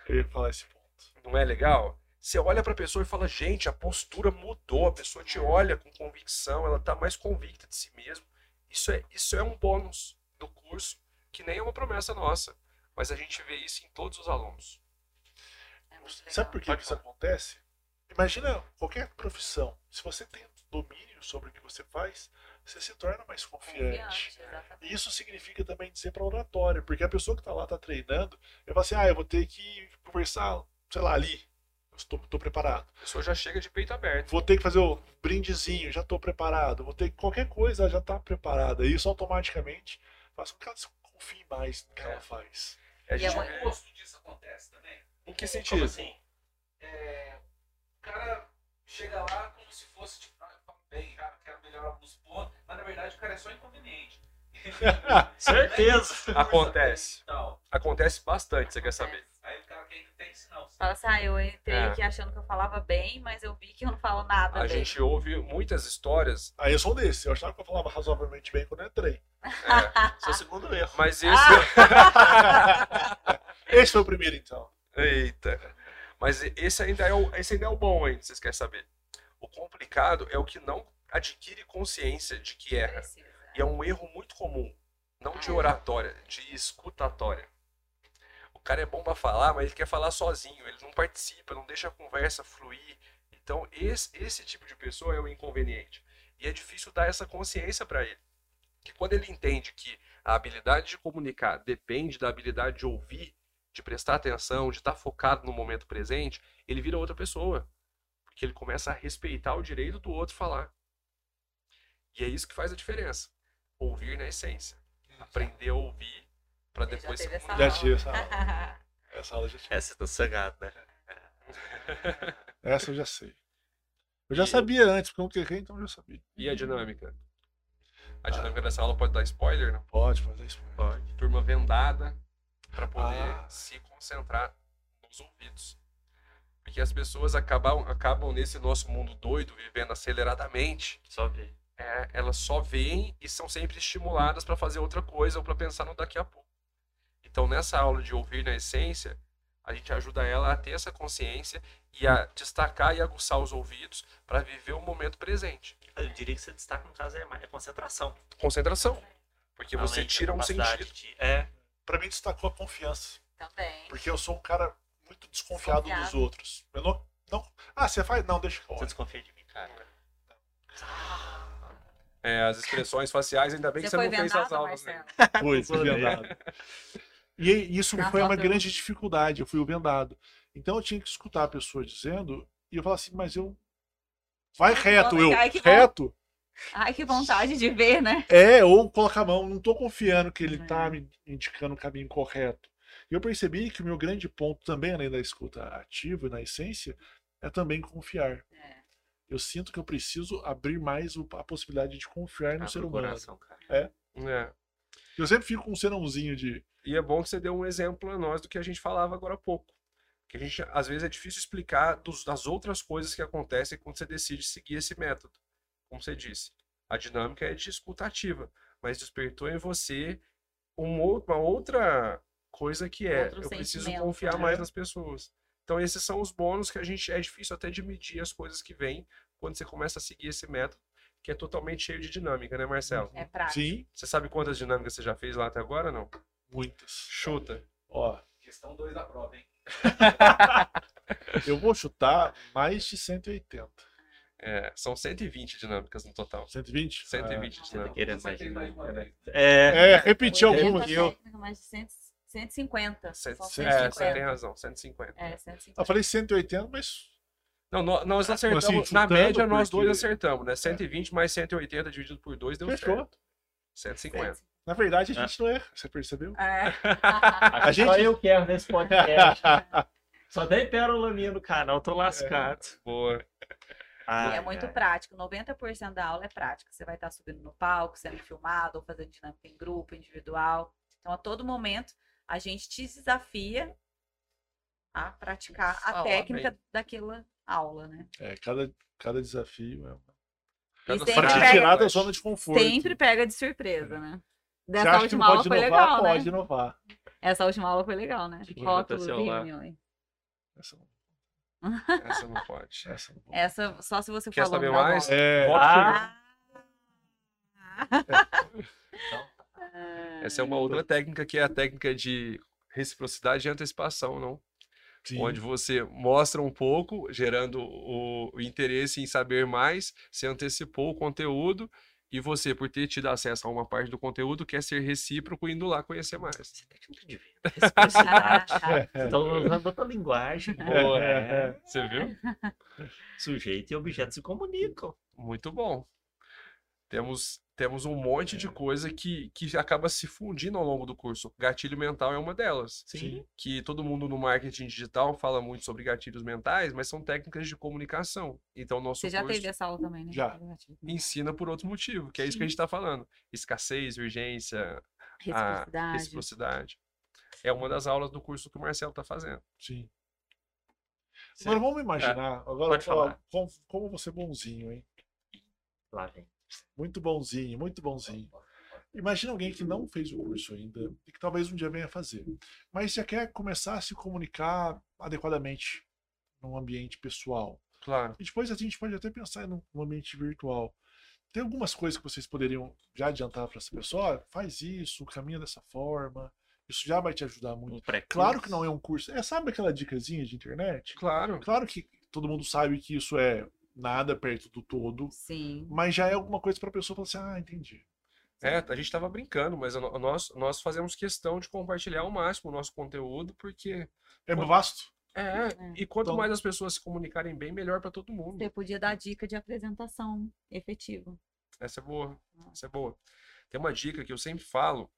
Eu ia falar esse ponto. Não é legal? Você olha pra pessoa e fala, gente, a postura mudou, a pessoa te olha com convicção, ela tá mais convicta de si mesma. Isso é, isso é um bônus do curso, que nem é uma promessa nossa. Mas a gente vê isso em todos os alunos. É. Sabe por que, que isso acontece? Imagina qualquer profissão. Se você tem domínio sobre o que você faz, você se torna mais confiante. Confiante. E isso significa também dizer para oratória, porque a pessoa que está lá está treinando, eu falo assim, ah, eu vou ter que conversar, sei lá, ali. Eu estou, estou preparado. A pessoa já chega de peito aberto. Vou ter que fazer o brindezinho, já estou preparado. Vou ter que qualquer coisa, ela já está preparada. E isso automaticamente faz com que ela confie mais no que É. ela faz. A E gente é O oposto disso acontece também. Em que Como sentido? assim? É, o cara chega lá como se fosse, tipo, bem, já quero melhorar alguns pontos, mas na verdade o cara é só inconveniente. Certeza. Acontece. Tal. Acontece bastante, você quer saber. Aí o cara quer que tem sinal. Fala assim, ah, eu entrei É. aqui achando que eu falava bem, mas eu vi que eu não falo nada A bem. gente ouve muitas histórias, Aí eu sou um desse. Eu achava que eu falava razoavelmente bem quando eu entrei. é, Seu segundo erro. mas esse. Esse foi o primeiro, então. Eita. Mas esse ainda, é o, esse ainda é o bom ainda, vocês querem saber. Complicado é o que não adquire consciência de que erra. Precisa. E é um erro muito comum. Não de Ah, é? oratória, de escutatória. O cara é bom pra falar, mas ele quer falar sozinho. Ele não participa, não deixa a conversa fluir. Então, esse, esse tipo de pessoa é o inconveniente. E é difícil dar essa consciência pra ele. Que quando ele entende que a habilidade de comunicar depende da habilidade de ouvir, de prestar atenção, de estar focado no momento presente, ele vira outra pessoa. Porque ele começa a respeitar o direito do outro falar. E é isso que faz a diferença. Ouvir na essência. Aprender a ouvir para depois se comunicar. Já tive essa aula. Essa aula eu já tive. Essa tá sossegado, né? Essa eu já sei. Eu já E- sabia antes, porque eu não queria, então eu já sabia. E a dinâmica? A dinâmica dessa aula pode dar spoiler, não? Pode fazer isso. Pode. Turma vendada para poder Ah. se concentrar nos ouvidos. Porque as pessoas acabam, acabam nesse nosso mundo doido, vivendo aceleradamente, Só ver. é, elas só veem e são sempre estimuladas para fazer outra coisa ou para pensar no daqui a pouco. Então, nessa aula de ouvir na essência, a gente ajuda ela a ter essa consciência e a destacar e aguçar os ouvidos para viver o momento presente. Eu diria que você destaca, no caso, é mais é concentração. Concentração. Porque você Além da tira um sentido. de- É. Pra mim destacou a confiança. Também. Porque eu sou um cara muito desconfiado dos outros. Eu não, não. Ah, você faz? Não, deixa que eu Você olho. desconfia de mim, cara. É, as expressões faciais, ainda bem que Você não fez as aulas, né? Foi, fui vendado. E isso Na foi uma foto eu- grande dificuldade. Eu fui o vendado. Então eu tinha que escutar a pessoa dizendo e eu falava assim, mas eu. Vai reto, eu. Ai, que bom. Reto. Ai, que vontade de ver, né? É, ou colocar a mão. Não tô confiando que ele É. tá me indicando o caminho correto. E eu percebi que o meu grande ponto também, além da escuta ativa, na essência, é também confiar. É. Eu sinto que eu preciso abrir mais a possibilidade de confiar no Abre ser humano. coração, cara. É. Eu sempre fico com um serãozinho de. E é bom que você deu um exemplo a nós do que a gente falava agora há pouco. Que a gente, às vezes, é difícil explicar dos- das outras coisas que acontecem quando você decide seguir esse método. Como você disse, a dinâmica é de escuta ativa, mas despertou em você um ou- uma outra coisa que é, Outro eu preciso confiar né? mais nas pessoas. Então, esses são os bônus que a gente é difícil até de medir as coisas que vêm quando você começa a seguir esse método, que é totalmente cheio de dinâmica, né, Marcelo? É prático. Sim, Você sabe quantas dinâmicas você já fez lá até agora, não? muitas. Chuta. Ó, Questão 2 da prova, hein? eu vou chutar mais de 180. É, são 120 dinâmicas no total. 120? 120 Você tá dinâmicas. querendo Você mais uma vez. É. É, repetir 80 algumas. mais de 100, 150. Cento- são cem- É, 150. você tem razão, 150. É, Eu 150. falei 180, mas Não, nó- nós acertamos, assim, na média nós dois acertamos, né? 120 mais 180 dividido por 2 deu Fechou. certo. 150. na verdade a gente não erra. Você percebeu? É. Que gente- Só eu quero nesse podcast. Só tem pérola minha no canal, tô lascado. Boa. Ai, é muito ai. prático. 90% da aula é prática. Você vai estar subindo no palco, sendo filmado, ou fazendo dinâmica em grupo, individual. Então, a todo momento, a gente te desafia a praticar a Falar técnica daquela aula, né? É, cada, cada desafio é uma- Cada sempre tirar da zona de conforto. Sempre pega de surpresa, né? Você Dessa acha que não última aula pode foi inovar? legal, pode né? inovar. Essa última aula foi legal, né? que lá? Vimeo. Essa, não- Essa não pode. essa não pode. Essa, só se você Quer falou saber da mais? É, Ah. Essa é uma outra técnica que é a técnica de reciprocidade e antecipação, não? sim. Onde você mostra um pouco, gerando o, o interesse em saber mais, você antecipou o conteúdo e você, por ter tido acesso a uma parte do conteúdo, quer ser recíproco indo lá conhecer mais. Você tem técnica de venda, reciprocidade. É, Estão usando outra linguagem. Pô, É, é. Você viu? Sujeito e objeto se comunicam. Muito bom. Temos, temos um monte de coisa que, que acaba se fundindo ao longo do curso. Gatilho mental é uma delas. Sim. que todo mundo no marketing digital fala muito sobre gatilhos mentais, mas são técnicas de comunicação. Então, nosso Você já curso teve essa aula também, né? Já. ensina por outro motivo, que é isso que a Sim. gente está falando. Escassez, urgência, a Reciprocidade. reciprocidade. É uma das aulas do curso que o Marcelo está fazendo. sim. Certo. Agora vamos imaginar. Agora, Pode ó, falar. como, como você é bonzinho, hein? Lá vem. Muito bonzinho, muito bonzinho. Imagina alguém que não fez o curso ainda e que talvez um dia venha fazer, mas já quer começar a se comunicar adequadamente num ambiente pessoal. Claro. E depois a gente pode até pensar num ambiente virtual. Tem algumas coisas que vocês poderiam já adiantar para essa pessoa? Faz isso, caminha dessa forma. Isso já vai te ajudar muito. Um Claro que não é um curso. É, sabe aquela dicasinha de internet? Claro. Claro que todo mundo sabe que isso é nada perto do todo, Sim. mas já é alguma coisa para a pessoa falar assim: ah, entendi. É, a gente estava brincando, mas nós, nós fazemos questão de compartilhar ao máximo o nosso conteúdo, porque. É vasto. É, e quanto Então- mais as pessoas se comunicarem bem, melhor para todo mundo. Você podia dar dica de apresentação efetiva. Essa é boa. Essa é boa. Tem uma dica que eu sempre falo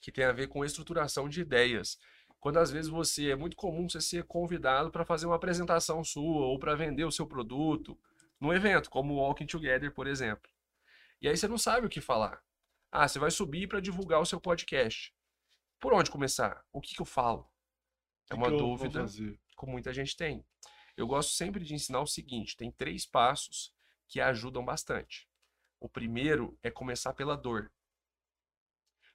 que tem a ver com estruturação de ideias. Quando às vezes você é muito comum você ser convidado para fazer uma apresentação sua ou para vender o seu produto num evento, como o Walking Together, por exemplo. E aí você não sabe o que falar. Ah, você vai subir para divulgar o seu podcast. Por onde começar? O que que eu falo? É uma que vou dúvida que muita gente tem. Eu gosto sempre de ensinar o seguinte: tem três passos que ajudam bastante. O primeiro é começar pela dor.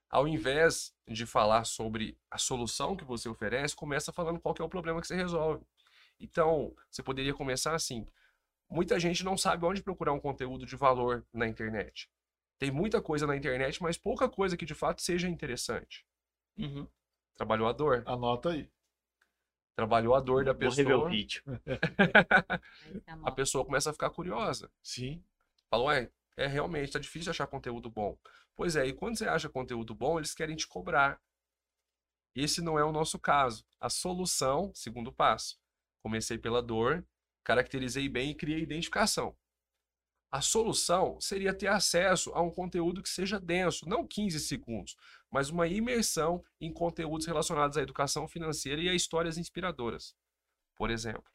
Ao invés de falar sobre a solução que você oferece, começa falando qual que é o problema que você resolve. Então, você poderia começar assim: muita gente não sabe onde procurar um conteúdo de valor na internet. Tem muita coisa na internet, mas pouca coisa que de fato seja interessante. Uhum. Trabalhou a dor. Anota aí. Trabalhou a dor da Vou rever o pessoa. vídeo. Aí você A pessoa começa a ficar curiosa. Sim. Fala, ué, é realmente, tá difícil achar conteúdo bom. Pois é, e quando você acha conteúdo bom, eles querem te cobrar. Esse não é o nosso caso. A solução, segundo passo. Comecei pela dor, caracterizei bem e criei identificação. A solução seria ter acesso a um conteúdo que seja denso, não 15 segundos, mas uma imersão em conteúdos relacionados à educação financeira e a histórias inspiradoras, por exemplo.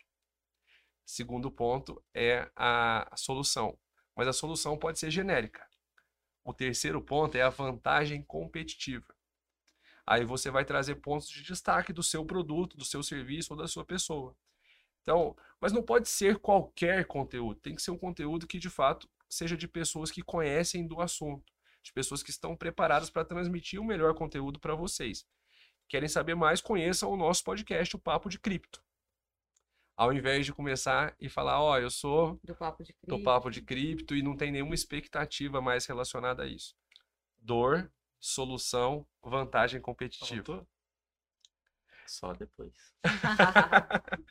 Segundo ponto é a solução, mas a solução pode ser genérica. O terceiro ponto é a vantagem competitiva. Aí você vai trazer pontos de destaque do seu produto, do seu serviço ou da sua pessoa. Então, mas não pode ser qualquer conteúdo, tem que ser um conteúdo que de fato seja de pessoas que conhecem do assunto, de pessoas que estão preparadas para transmitir o melhor conteúdo para vocês. Querem saber mais? Conheçam o nosso podcast, o Papo de Cripto. Ao invés de começar e falar, ó, eu sou Do papo de do cripto. papo de cripto e não tem nenhuma expectativa mais relacionada a isso. Dor, solução, vantagem competitiva. Só depois.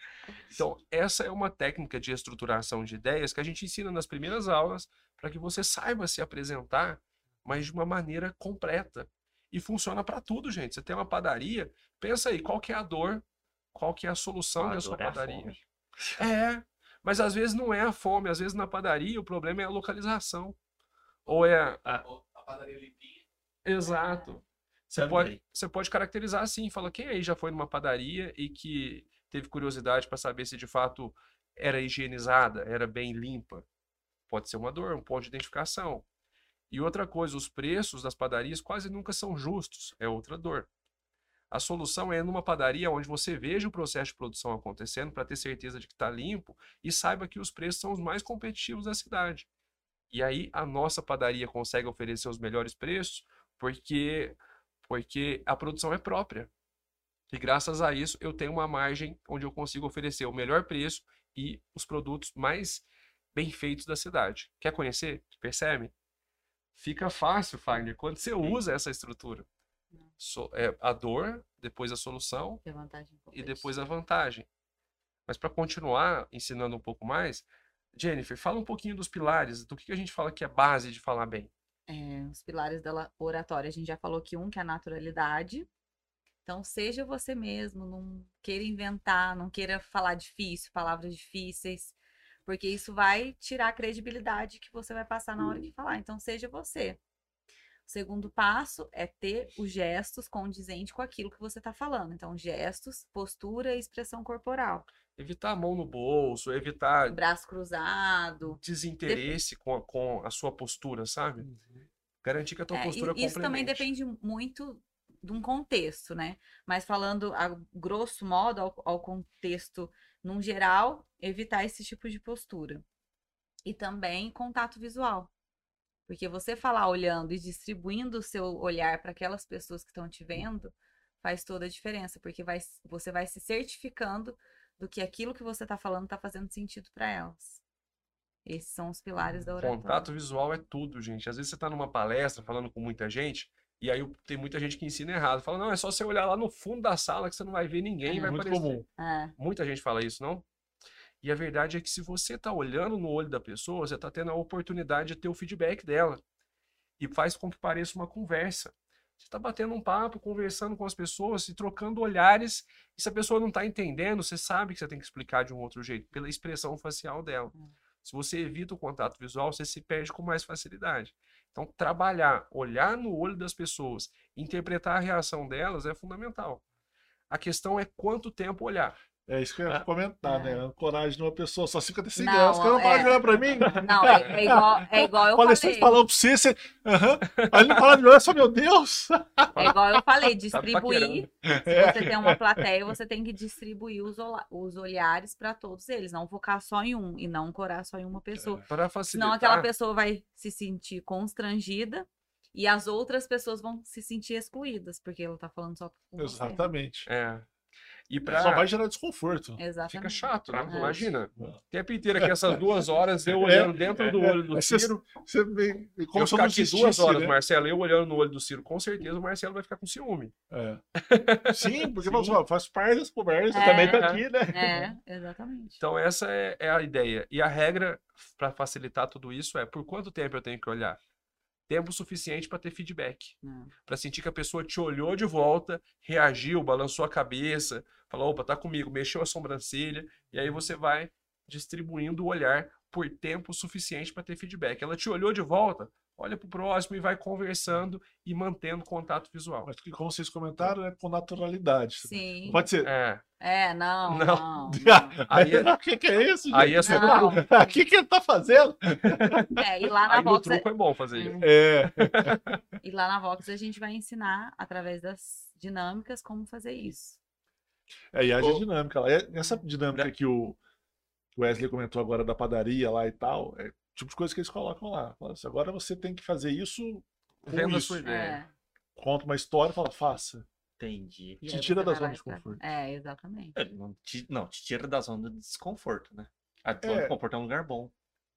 Então, essa é uma técnica de estruturação de ideias que a gente ensina nas primeiras aulas para que você saiba se apresentar, mas de uma maneira completa E funciona para tudo, gente. Você tem uma padaria, pensa aí, qual que é a dor, qual que é a solução A da sua é a padaria. fome. É, mas às vezes não é a fome, às vezes na padaria o problema é a localização. Ou é. A padaria limpinha. Exato. Você Também. pode, você pode caracterizar assim, fala quem aí já foi numa padaria e que teve curiosidade para saber se de fato era higienizada, era bem limpa. Pode ser uma dor, um ponto de identificação. E outra coisa, os preços das padarias quase nunca são justos, é outra dor. A solução é numa padaria onde você veja o processo de produção acontecendo para ter certeza de que está limpo e saiba que os preços são os mais competitivos da cidade. E aí a nossa padaria consegue oferecer os melhores preços porque porque a produção é própria. E graças a isso eu tenho uma margem onde eu consigo oferecer o melhor preço e os produtos mais bem feitos da cidade. Quer conhecer? Percebe? Fica fácil, Fagner, quando você usa essa estrutura. So- é, a dor, depois a solução vantagem e depois a vantagem. Mas para continuar ensinando um pouco mais, Jennifer, fala um pouquinho dos pilares, do que a gente fala que é base de falar bem. É, os pilares da oratória, a gente já falou que um que é a naturalidade. Então, seja você mesmo, não queira inventar, não queira falar difícil, palavras difíceis, porque isso vai tirar a credibilidade que você vai passar na hora de falar. Então, seja você. O segundo passo é ter os gestos condizentes com aquilo que você está falando. Então, gestos, postura e expressão corporal. Evitar a mão no bolso, evitar Braço cruzado, desinteresse com a, com a sua postura, sabe? Garantir que a tua É, e postura isso também depende muito de um contexto, né? Mas falando a grosso modo, ao, ao contexto num geral, evitar esse tipo de postura. E também contato visual. Porque você falar olhando e distribuindo o seu olhar para aquelas pessoas que estão te vendo faz toda a diferença, porque vai, você vai se certificando do que aquilo que você está falando está fazendo sentido para elas. Esses são os pilares da oratória. Contato visual é tudo, gente. Às vezes você está numa palestra falando com muita gente, e aí tem muita gente que ensina errado. Fala, não, é só você olhar lá no fundo da sala que você não vai ver ninguém, É vai Muito aparecer. comum. É, Muita gente fala isso, não? E a verdade é que se você está olhando no olho da pessoa, você está tendo a oportunidade de ter o feedback dela. E faz com que pareça uma conversa. Você está batendo um papo, conversando com as pessoas e trocando olhares. E se a pessoa não está entendendo, você sabe que você tem que explicar de um outro jeito, pela expressão facial dela. Hum. Se você evita o contato visual, você se perde com mais facilidade. Então, trabalhar, olhar no olho das pessoas, interpretar a reação delas é fundamental. A questão é quanto tempo olhar. É isso que eu ia Ah. comentar, É. né? A coragem de uma pessoa só fica desse Não, graus. Você não para é. olhar pra mim? Não, é, é igual, é igual eu Palestrante falei. falando pra você, você. Aham. Aí ele fala de olhar só, meu Deus! É igual eu falei, Tá distribuir. É. Se você tem uma plateia, você tem que distribuir os, os olhares para todos eles, não focar só em um e não ancorar só em uma pessoa. Para Senão facilitar. aquela pessoa vai se sentir constrangida e as outras pessoas vão se sentir excluídas, porque ela tá falando só com você. Exatamente. É. E para Só vai gerar desconforto. Exatamente. Fica chato, né? Pra Imagina. É. O tempo inteiro aqui, essas duas horas, eu olhando dentro do olho do você- Ciro. Você vem. Como Eu ficar aqui existisse, duas horas, né? Marcelo, eu olhando no olho do Ciro, com certeza o Marcelo vai ficar com ciúme. É. Sim, porque Sim. Sim. faz parte das conversas. É. Também tá aqui, né? É, exatamente. Então, essa é, é a ideia. E a regra para facilitar tudo isso é por quanto tempo eu tenho que olhar? Tempo suficiente para ter feedback. Não. Para sentir que a pessoa te olhou de volta, reagiu, balançou a cabeça, falou: opa, tá comigo, mexeu a sobrancelha, e aí você vai distribuindo o olhar por tempo suficiente para ter feedback. Ela te olhou de volta, olha pro próximo e vai conversando e mantendo contato visual. Mas que, como vocês comentaram, é com naturalidade. Sim. Pode ser. É, É, não, Não. não. não. Aí é- o que, que é isso, gente? aí é Não. O que, que ele tá fazendo? É, e lá na Aí no Vox, truco é bom fazer isso. É. e lá na Vox a gente vai ensinar através das dinâmicas como fazer isso. É, e haja Ô. dinâmica lá. É- Essa dinâmica que o que o Wesley comentou agora da padaria lá e tal, é o tipo de coisa que eles colocam lá. Fala assim, agora você tem que fazer isso com Vendo a isso. sua ideia. É. Conta uma história e fala, faça. Entendi. E Te tira da vai zona de conforto. É, exatamente. É, Não te, não, te tira da zona de desconforto, né? A zona É. de conforto é um lugar bom.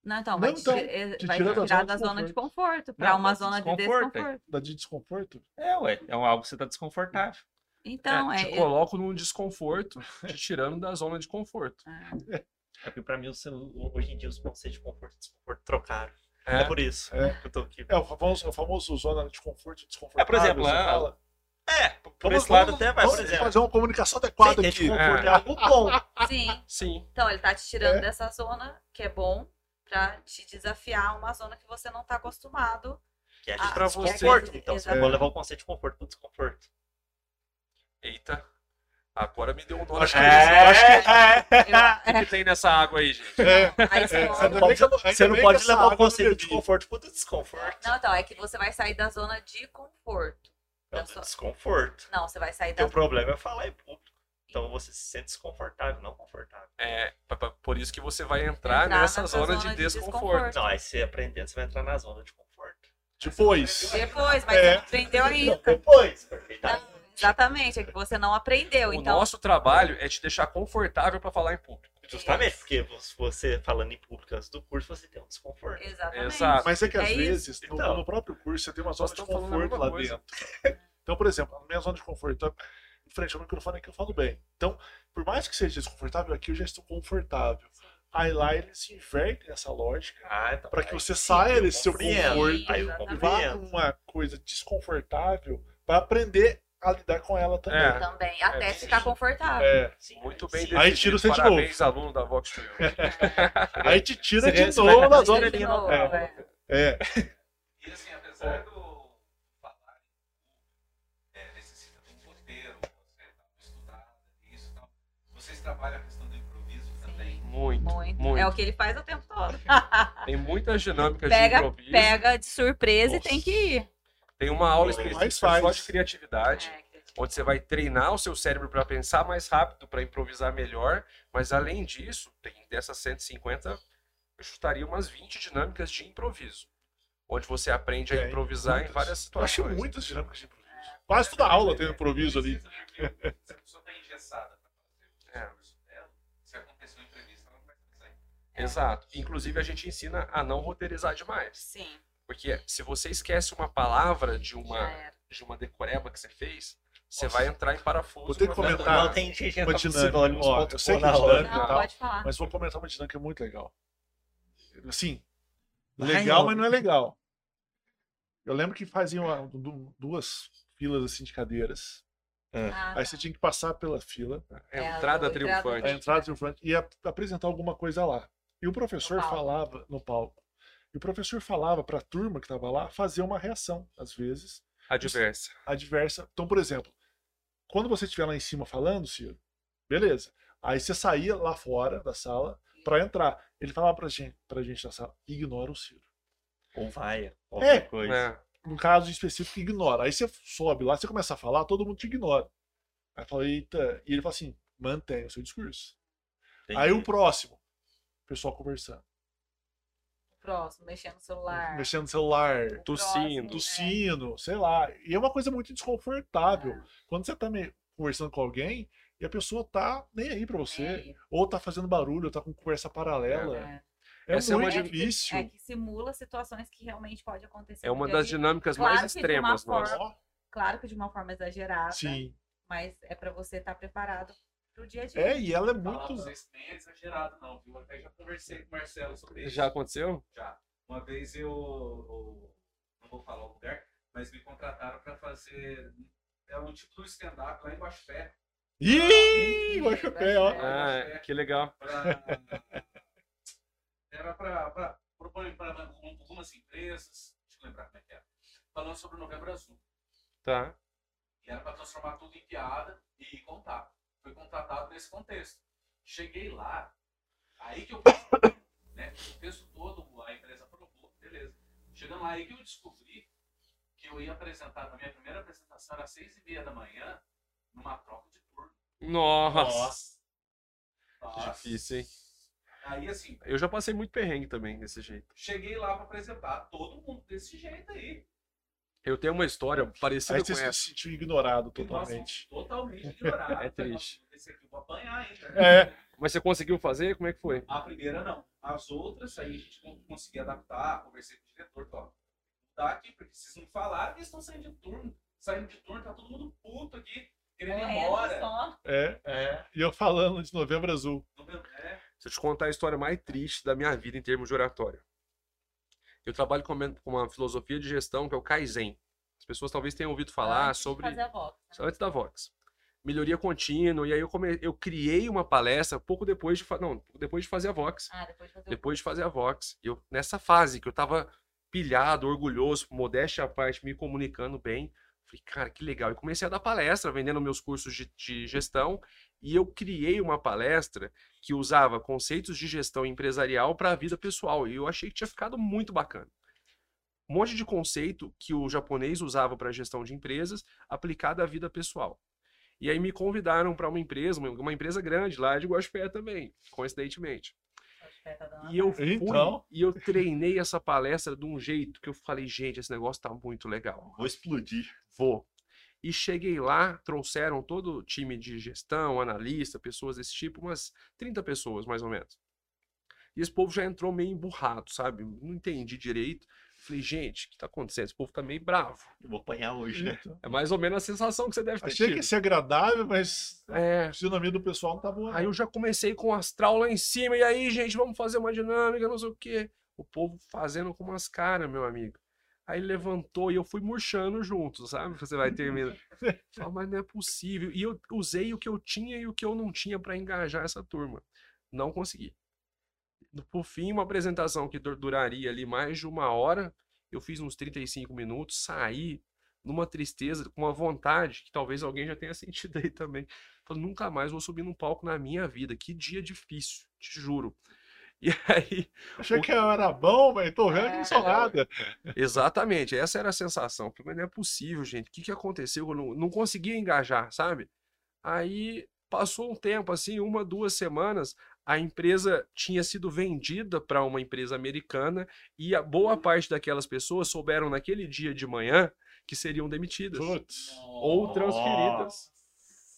Não, então, vai Não, te, então, eh, te vai tira te da tirar zona da de zona de conforto para uma zona de desconforto, é. desconforto. Da de desconforto. É, ué. É um- algo que você tá desconfortável. Então, te é. coloco num desconforto, te tirando da zona de conforto. é- É porque pra mim, o seu- hoje em dia, os conceitos de conforto e desconforto trocaram. É, É. por isso É. que eu tô aqui. É o famoso, o famoso zona de conforto e desconfortável. É, por exemplo, você é- fala. É, por Vamos- esse lado vamos- até vai, por exemplo. fazer uma comunicação adequada Tem aqui. desconforto, É. é algo bom. Sim. Sim. Então, ele tá te tirando É. dessa zona, que é bom, pra te desafiar a uma zona que você não tá acostumado. Que é Ah, de você- desconforto. Então, você Exatamente. vai levar o conceito de conforto pro desconforto. Eita. Agora me deu um nó na Acho que- acho Eu- O que, que tem nessa água aí, gente? É, Aí é, você não- ainda Você não pode levar o conceito de bebi. desconforto pro desconforto. Não, então, é que você vai sair da zona de conforto. É sua- desconforto. Não, você vai sair da o problema é falar em público. Então você se sente desconfortável, não confortável. É, por isso que você vai entrar, Entrar nessa zona, zona de de desconforto. desconforto. Não, aí você aprendendo, você vai entrar na zona de conforto. Depois. Depois, mas É. não aprendeu ainda. Depois, perfeitamente. Não, exatamente, é que você não aprendeu. O então, nosso trabalho é te deixar confortável para falar em público. Justamente, porque você falando em público antes do curso, você tem um desconforto. Exatamente. Exato. Mas é que às É vezes, no, Então. no próprio curso, você tem uma zona de conforto lá coisa. dentro. Então, por exemplo, a minha zona de conforto é em frente ao microfone que eu falo bem. Então, por mais que seja desconfortável, aqui eu já estou confortável. Aí lá eles invertem essa lógica Ah, então, para que você sim, saia desse seu conforto Aí eu e vá compreendo. numa coisa desconfortável para aprender a lidar com ela também. É. Também, até É, ficar sim. confortável. É. Sim, Muito sim. bem Aí definido. tira você de Parabéns, aluno da Vox Studio. Aí te tira Seria- de novo da fazer zona de de novo, É. é. É. E assim, apesar do falar é, necessita de um roteiro, você tá estudado, isso e tal. Vocês trabalham a questão do improviso também. Muito, Muito. muito. É o que ele faz o tempo todo. Tem muitas dinâmicas de Pega, improviso. pega de surpresa Nossa. e tem que ir. Tem uma aula específica só de criatividade, É, onde você vai treinar o seu cérebro para pensar mais rápido, para improvisar melhor. Mas além disso, tem dessas 150, eu chutaria umas 20 dinâmicas de improviso. Onde você aprende a Tem improvisar em muitas. várias Eu acho situações. muitas dinâmicas de improviso. Quase toda aula tem um improviso ali. Se a pessoa está engessada para fazer É. o curso dela, se acontecer uma entrevista, ela não vai. Exato. Inclusive, a gente ensina a não roteirizar demais. Sim, Porque se você esquece uma palavra de uma, de uma decoreba que você fez, você Nossa. vai entrar em parafuso. Vou ter que comentar. Não tem gente Uma dinâmica. Ó, eu sei que na dinâmica-. Não, tal. pode falar. Mas vou comentar uma dinâmica muito legal. Assim, legal, mas não é legal. Eu lembro que faziam ah, du- duas filas assim de cadeiras. Ah, Aí você tinha que passar pela fila, É É, a entrada a entrada triunfante. a entrada triunfante e ap- apresentar alguma coisa lá. E o professor falava no palco. E o professor falava para a turma que estava lá fazer uma reação, às vezes, Adversa. adversa. Então, por exemplo, quando você estiver lá em cima falando, Ciro, beleza. Aí você saía lá fora da sala para entrar. Ele falava pra gente, pra gente na sala, ignora o Ciro. Ou vai, É. qualquer coisa. É. No caso específico, ignora. Aí você sobe lá, você começa a falar, todo mundo te ignora. Aí fala, eita. E ele fala assim, mantém o seu discurso. Tem Aí o próximo, o pessoal conversando, Próximo, mexendo no celular. mexendo no celular, tossindo. próximo, tossindo, sei lá. E é uma coisa muito desconfortável. É. Quando você tá me- conversando com alguém e a pessoa tá nem aí pra É, você, é, ou tá fazendo barulho, ou tá com conversa paralela. é. É, Essa é uma muito difícil. É que simula situações que realmente pode acontecer. É uma das dinâmicas Claro mais que de uma extremas forma- Claro que de uma forma exagerada, Sim. mas é pra você estar preparado pro dia a dia. É, e ela é Falar pra muito. vocês que nem é exagerado, não, viu? Até já conversei com o Marcelo sobre isso. Já aconteceu? Já. Uma vez eu, eu- não vou falar o lugar, mas me contrataram para fazer é um tipo do stand-up lá em Guaxupé. Ih, baixa o pé, ó. Ah, que legal. Pra, era para propor para algumas empresas, deixa eu lembrar como é que era, falando sobre o Novembro Azul. Tá. E era para transformar tudo em piada e contar. Foi contratado nesse contexto. Cheguei lá, aí que eu né, o texto todo, a empresa aprovou, beleza. Chegando lá, aí que eu descobri que eu ia apresentar, a minha primeira apresentação era às seis e meia da manhã, numa troca de turno. Nossa. Nossa. Difícil, hein? Aí assim, Eu já passei muito perrengue também desse jeito. cheguei lá para apresentar todo mundo desse jeito aí. Eu tenho uma história parecida Aí com você se essa. sentiu ignorado E, nossa, totalmente. totalmente ignorado. É triste. Esse aqui eu vou apanhar ainda. É, Mas você conseguiu fazer? Como é que foi? A primeira não. As outras, aí a gente con- conseguia adaptar, conversei com o diretor, ó. Tá aqui, porque vocês não falaram que eles estão saindo de turno. Saindo de turno, tá todo mundo puto aqui, querendo ir Correndo embora. é. É. E eu falando de novembro azul. Não vendo- é, Se eu te contar a história mais triste da minha vida em termos de oratório. Eu trabalho com uma- filosofia de gestão que é o Kaizen. As pessoas talvez tenham ouvido falar Antes sobre fazer a Vox, né? antes da Vox. Melhoria contínua, e aí eu, come... eu criei uma palestra pouco depois de, fa... não, depois de fazer a Vox. Ah, depois de fazer Depois de fazer a Vox. Eu, nessa fase que eu tava pilhado, orgulhoso, modéstia à parte, me comunicando bem. Falei, cara, que legal. E comecei a dar palestra, vendendo meus cursos de, de gestão. E eu criei uma palestra que usava conceitos de gestão empresarial para a vida pessoal. E eu achei que tinha ficado muito bacana. Um monte de conceito que o japonês usava para gestão de empresas aplicado à vida pessoal. E aí me convidaram para uma empresa, uma, empresa grande lá de Guaxupé também, coincidentemente. Tá E eu fui Então? e eu treinei essa palestra de um jeito que eu falei, gente, esse negócio tá muito legal. Vou explodir. Vou. E cheguei lá, trouxeram todo o time de gestão, analista, pessoas desse tipo, umas 30 pessoas mais ou menos. E esse povo já entrou meio emburrado, sabe? Não entendi direito. Falei, gente, o que tá acontecendo? Esse povo tá meio bravo. Eu vou apanhar hoje, né? É mais ou menos a sensação que você deve ter Achei que tido. ia ser agradável, mas É, a fisionomia do pessoal não tá boa. Aí eu já comecei com o astral lá em cima, e aí, gente, vamos fazer uma dinâmica, não sei o quê. O povo fazendo com umas caras, meu amigo. Aí levantou e eu fui murchando junto, sabe? Você vai terminar. Fala, mas não é possível. E eu usei o que eu tinha e o que eu não tinha para engajar essa turma. Não consegui. Por fim, uma apresentação que dur- duraria ali mais de uma hora, eu fiz uns 35 minutos, saí numa tristeza, com uma vontade, que talvez alguém já tenha sentido aí também. Falei, nunca mais vou subir num palco na minha vida. Que dia difícil, te juro. E aí, Achei que eu era bom, mas tô vendo que não sou nada. exatamente, essa era a sensação. Falei, mas não é possível, gente. O que, que aconteceu? Eu não, não conseguia engajar, sabe? Aí passou um tempo, assim, uma, duas semanas, a empresa tinha sido vendida para uma empresa americana e a boa parte daquelas pessoas souberam naquele dia de manhã que seriam demitidas Putz. ou transferidas.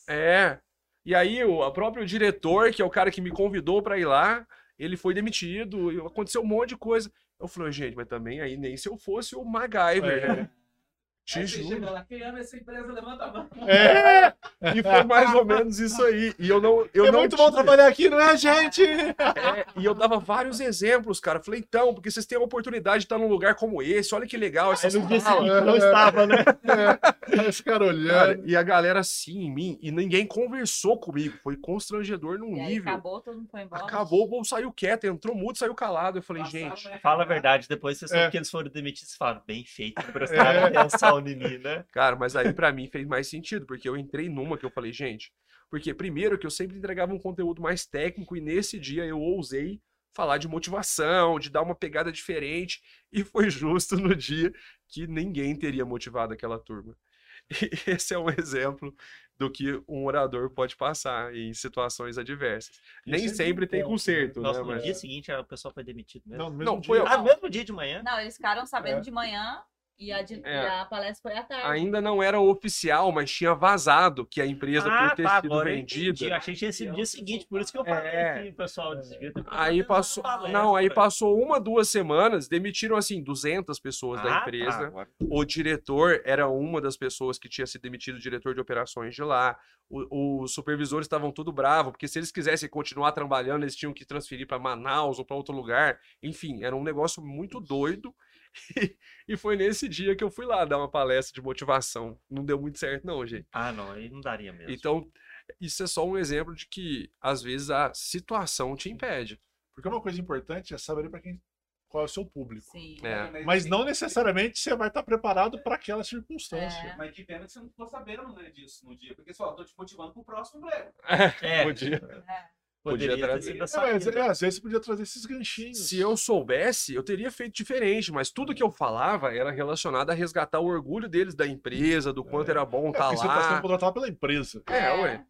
É. E aí o próprio diretor, que é o cara que me convidou para ir lá, ele foi demitido, aconteceu um monte de coisa. Eu falei, gente, mas também aí nem se eu fosse o MacGyver, É. né? Te Aí juro. lá, quem ama essa empresa, levanta a mão. É, E foi mais ou menos isso aí. E eu não. Eu é não muito bom tinha- trabalhar aqui, não é, gente? É, e eu dava vários exemplos, cara. Falei, então, porque vocês têm a oportunidade de estar num lugar como esse, olha que legal essa Aí no dia seguinte não estava, né? Os caras olhando. Cara, e a galera assim em mim, e ninguém conversou comigo. Foi constrangedor num E aí nível. acabou, todo mundo foi embora. Acabou, o povo saiu quieto, entrou mudo, saiu calado. Eu falei, gente. na Fala a verdade, depois você soube É. que eles foram demitidos e falaram, bem feito, prestaram atenção em mim, né? Cara, mas aí pra mim fez mais sentido, porque eu entrei numa que eu falei, gente. Porque primeiro que eu sempre entregava um conteúdo mais técnico, e nesse dia eu ousei falar de motivação, de dar uma pegada diferente, e foi justo no dia que ninguém teria motivado aquela turma. E esse é um exemplo do que um orador pode passar em situações adversas. Nem é sempre tem conserto, Nossa, né? no Mas... dia seguinte a pessoa foi demitido mesmo. Não, no mesmo Não, foi dia. Ah, mesmo dia de manhã? Não, eles ficaram sabendo É. de manhã e a, de- É. e a palestra foi à tarde. Ainda não era oficial, mas tinha vazado que a empresa, por ter sido Ah, tá, agora eu vendida. Eu achei que tinha sido no dia seguinte, por isso que eu falei É. que o pessoal devia ter Aí passou, Palestra. não, aí passou uma, duas semanas, demitiram assim 200 pessoas da Ah, tá, empresa. agora. O diretor era uma das pessoas que tinha sido demitido, o diretor de operações de lá. O- os supervisores estavam tudo bravos, porque se eles quisessem continuar trabalhando, eles tinham que transferir para Manaus ou para outro lugar. Enfim, era um negócio muito doido. E foi nesse dia que eu fui lá dar uma palestra de motivação. Não deu muito certo, não, gente. Ah, não, aí não daria mesmo. Então, isso é só um exemplo de que, às vezes, a situação te impede. Porque uma coisa importante é saber para quem qual é o seu público. Sim. É. Mas não necessariamente você vai estar preparado para aquela circunstância. É. Mas que pena que você não ficou sabendo né, disso no dia. Porque falou, tô te motivando pro próximo emprego. É, Podia. Poderia podia trazer. É, essa mas, saída. é, às vezes você podia trazer esses ganchinhos. Se eu soubesse, eu teria feito diferente, mas tudo que eu falava era relacionado a resgatar o orgulho deles da empresa, do quanto era bom É, estar porque você está sendo lá. contratado pela empresa. É, ué.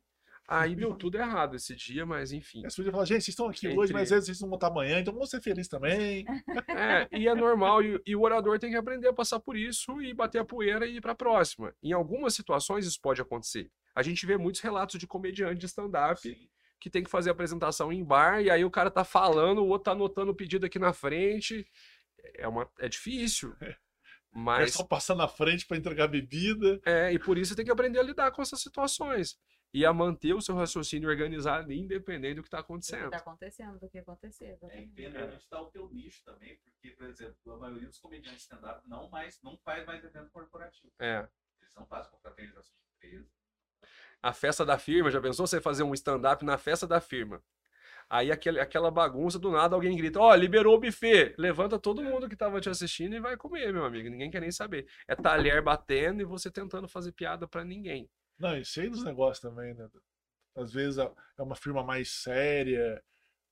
Aí deu tudo errado esse dia, mas enfim. Aí Você podia falar, gente, vocês estão aqui Entre- hoje, mas às vezes vocês vão estar amanhã, então vamos ser felizes também. É, e é normal, e, e o orador tem que aprender a passar por isso e bater a poeira e ir para a próxima. Em algumas situações isso pode acontecer. A gente vê muitos relatos de comediante de stand-up que tem que fazer apresentação em bar, e aí o cara tá falando, o outro tá anotando o pedido aqui na frente. É, uma, é difícil. É Mas só passar na frente para entregar bebida. É, e por isso tem que aprender a lidar com essas situações. e a manter o seu raciocínio organizado independente do que está Do que acontecendo. tá acontecendo, do que acontecer. É exatamente. independente tá o teu nicho também, porque, por exemplo, a maioria dos comediantes stand-up não, mais, não faz mais evento corporativo. É. Eles não fazem confraternização de empresa. A festa da firma, já pensou você fazer um stand-up na festa da firma? Aí aquele, aquela bagunça, do nada alguém grita, ó, liberou o buffet. Levanta todo mundo que tava te assistindo e vai comer, meu amigo. Ninguém quer nem saber. É talher batendo e você tentando fazer piada pra ninguém. Não, e sei dos negócios também, né? Às vezes é é uma firma mais séria,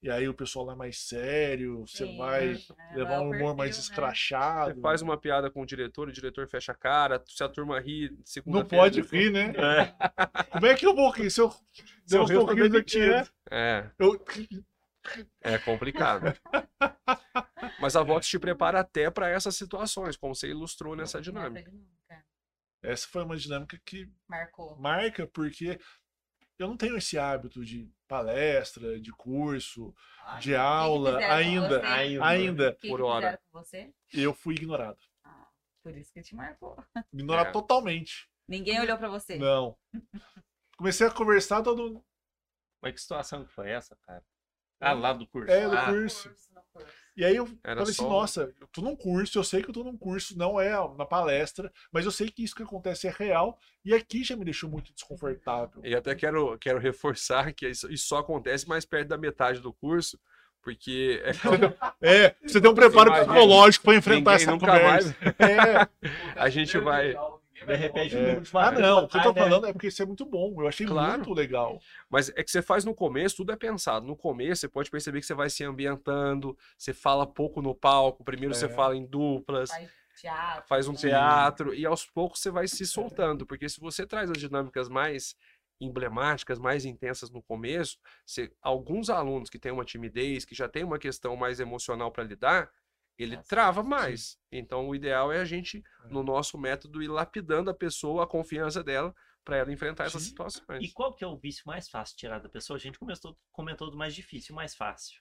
e aí o pessoal lá é mais sério, você Sim, vai é, levar um humor mais perfil, né? escrachado. Você faz uma piada com o diretor, o diretor fecha a cara, se a turma ri, segunda Não pode rir, né? Como é que eu vou rir? Se eu, se eu riso tá rindo aqui, né? É, Eu... é complicado. Mas a Vox te prepara até pra essas situações, como você ilustrou nessa dinâmica. Essa foi uma dinâmica que Marcou. marca, porque eu não tenho esse hábito de palestra, de curso, Ah, de aula, ainda. você? Ainda. Ainda. Que Por que hora. fizeram com você? Eu fui ignorado. Ah, por isso que te marcou. Ignorado É. totalmente. Ninguém olhou pra você. Não. Comecei a conversar todo. Mas que situação que foi essa, cara? Ah, lá do curso. É, do ah, curso. curso. E aí eu Era falei assim, só nossa, eu tô num curso, eu sei que eu tô num curso, não é na palestra, mas eu sei que isso que acontece é real, e aqui já me deixou muito desconfortável. E até quero, quero reforçar que isso, isso só acontece mais perto da metade do curso, porque é, É, você tem um preparo Imagina, psicológico pra enfrentar essa nunca mais. conversa. É. A gente vai. De repente, o É. número de Ah, não, o que eu tô né? falando é porque isso é muito bom. Eu achei Claro. muito legal. Mas é que você faz no começo, tudo é pensado. No começo, você pode perceber que você vai se ambientando, você fala pouco no palco, primeiro você É. fala em duplas, Faz teatro. faz um né? teatro, e aos poucos você vai se soltando, porque se você traz as dinâmicas mais emblemáticas, mais intensas no começo, você- alguns alunos que têm uma timidez, que já tem uma questão mais emocional para lidar, ele Nossa, trava mais. Então, o ideal é a gente, É. no nosso método, ir lapidando a pessoa, a confiança dela, para ela enfrentar essas Sim. situações. E qual que é o vício mais fácil de tirar da pessoa? A gente começou, comentou do mais difícil, o mais fácil.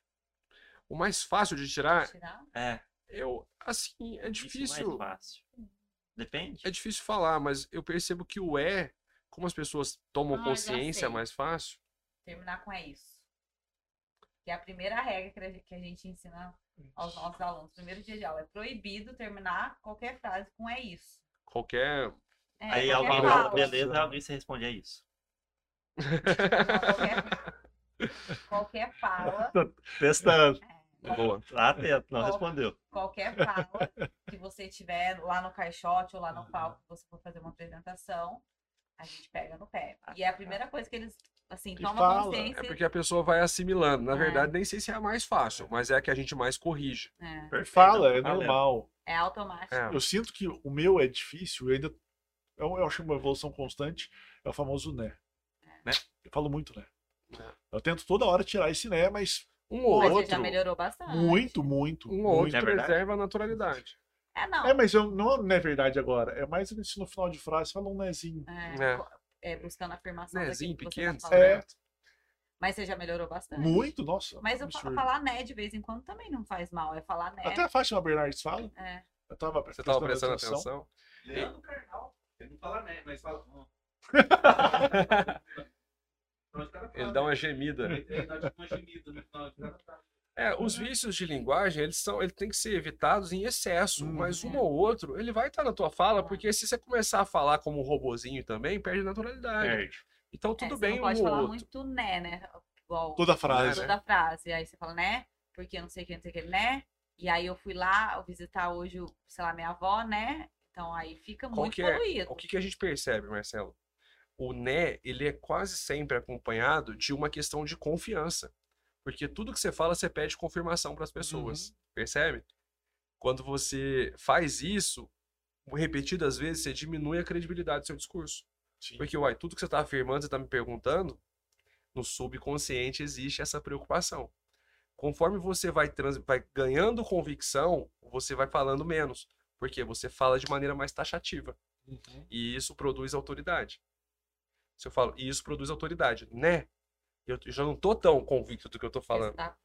O mais fácil de tirar, Tirar? É, eu, assim, é o vício difícil. mais fácil. Depende. É difícil falar, mas eu percebo que o é, como as pessoas tomam Ah, consciência sei. mais fácil, Terminar com é isso. Que é a primeira regra que a gente, que a gente ensina aos nossos alunos. Primeiro dia de aula. É proibido terminar qualquer frase com é isso. qualquer. É, Aí qualquer alguém fala, beleza, alguém se responde, é isso. Não, qualquer, qualquer fala. Testando. Boa. Lá atento, não Qual- respondeu. qualquer fala que você tiver lá no caixote ou lá no palco, que você for fazer uma apresentação, a gente pega no pé. E é a primeira coisa que eles, assim, E tomam fala. consciência. É porque a pessoa vai assimilando. Na É. verdade, nem sei se é a mais fácil, mas é a que a gente mais corrige. É, Fala, é normal. é automático. É. Eu sinto que o meu é difícil, eu ainda. Eu, eu acho uma evolução constante, é o famoso né. Né? Eu falo muito né. Eu tento toda hora tirar esse né, mas Um ou Mas você outro, já melhorou bastante. muito, muito. um ou outro. É preserva a naturalidade. É, não. É, mas eu, não é verdade agora. É mais se no final de frase fala um nezinho. É, É. é, buscando afirmação Nezinho, daquilo que você tá pequeno, falando. É. Mas você já melhorou bastante. Muito, nossa. Mas eu absurdo. falar né de vez em quando também não faz mal. É falar né. Até a Fátima Bernardes fala. É. Eu tava Você estava prestando atenção? Leandro Carnal. Ele não fala né, mas fala. hum. Ele dá uma né? gemida. Ele- dá tipo uma gemida no final, o cara tá- É, os vícios de linguagem, eles são, ele tem que ser evitados em excesso, Uhum. mas um ou outro, ele vai estar na tua fala, porque se você começar a falar como um robozinho também, perde naturalidade. Perde. Então É, tudo você bem não um pode ou falar outro. muito né, né? Igual Toda frase. né? toda frase. Aí você fala né, porque não sei o que, não sei o que, né? E aí eu fui lá eu visitar hoje, sei lá, minha avó, né? Então aí fica Qual muito que é- poluído. O que, que a gente percebe, Marcelo? O né, ele é quase sempre acompanhado de uma questão de confiança. Porque tudo que você fala, você pede confirmação para as pessoas. Percebe? Quando você faz isso, repetidas vezes, você diminui a credibilidade do seu discurso. Sim. Porque, uai, tudo que você está afirmando, você está me perguntando, no subconsciente existe essa preocupação. Conforme você vai, trans- vai ganhando convicção, você vai falando menos. Porque você fala de maneira mais taxativa. Uhum. E isso produz autoridade. Se eu falo, e isso produz autoridade, né? Eu já não tô tão convicto do que eu tô Você falando. tá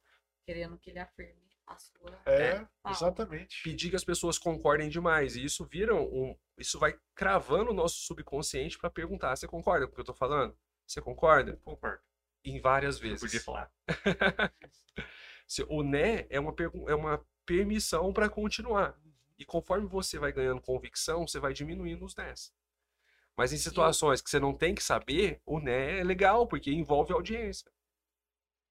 querendo que ele afirme a sua. É, fala. exatamente. Pedir que as pessoas concordem demais. E isso vira um. Isso vai cravando o nosso subconsciente para perguntar: você concorda com o que eu tô falando? Você concorda? Concordo. Em várias Eu vezes. podia falar. O né é uma, é uma permissão para continuar. E conforme você vai ganhando convicção, você vai diminuindo os nés. Mas em situações que você não tem que saber, o né é legal, porque envolve audiência.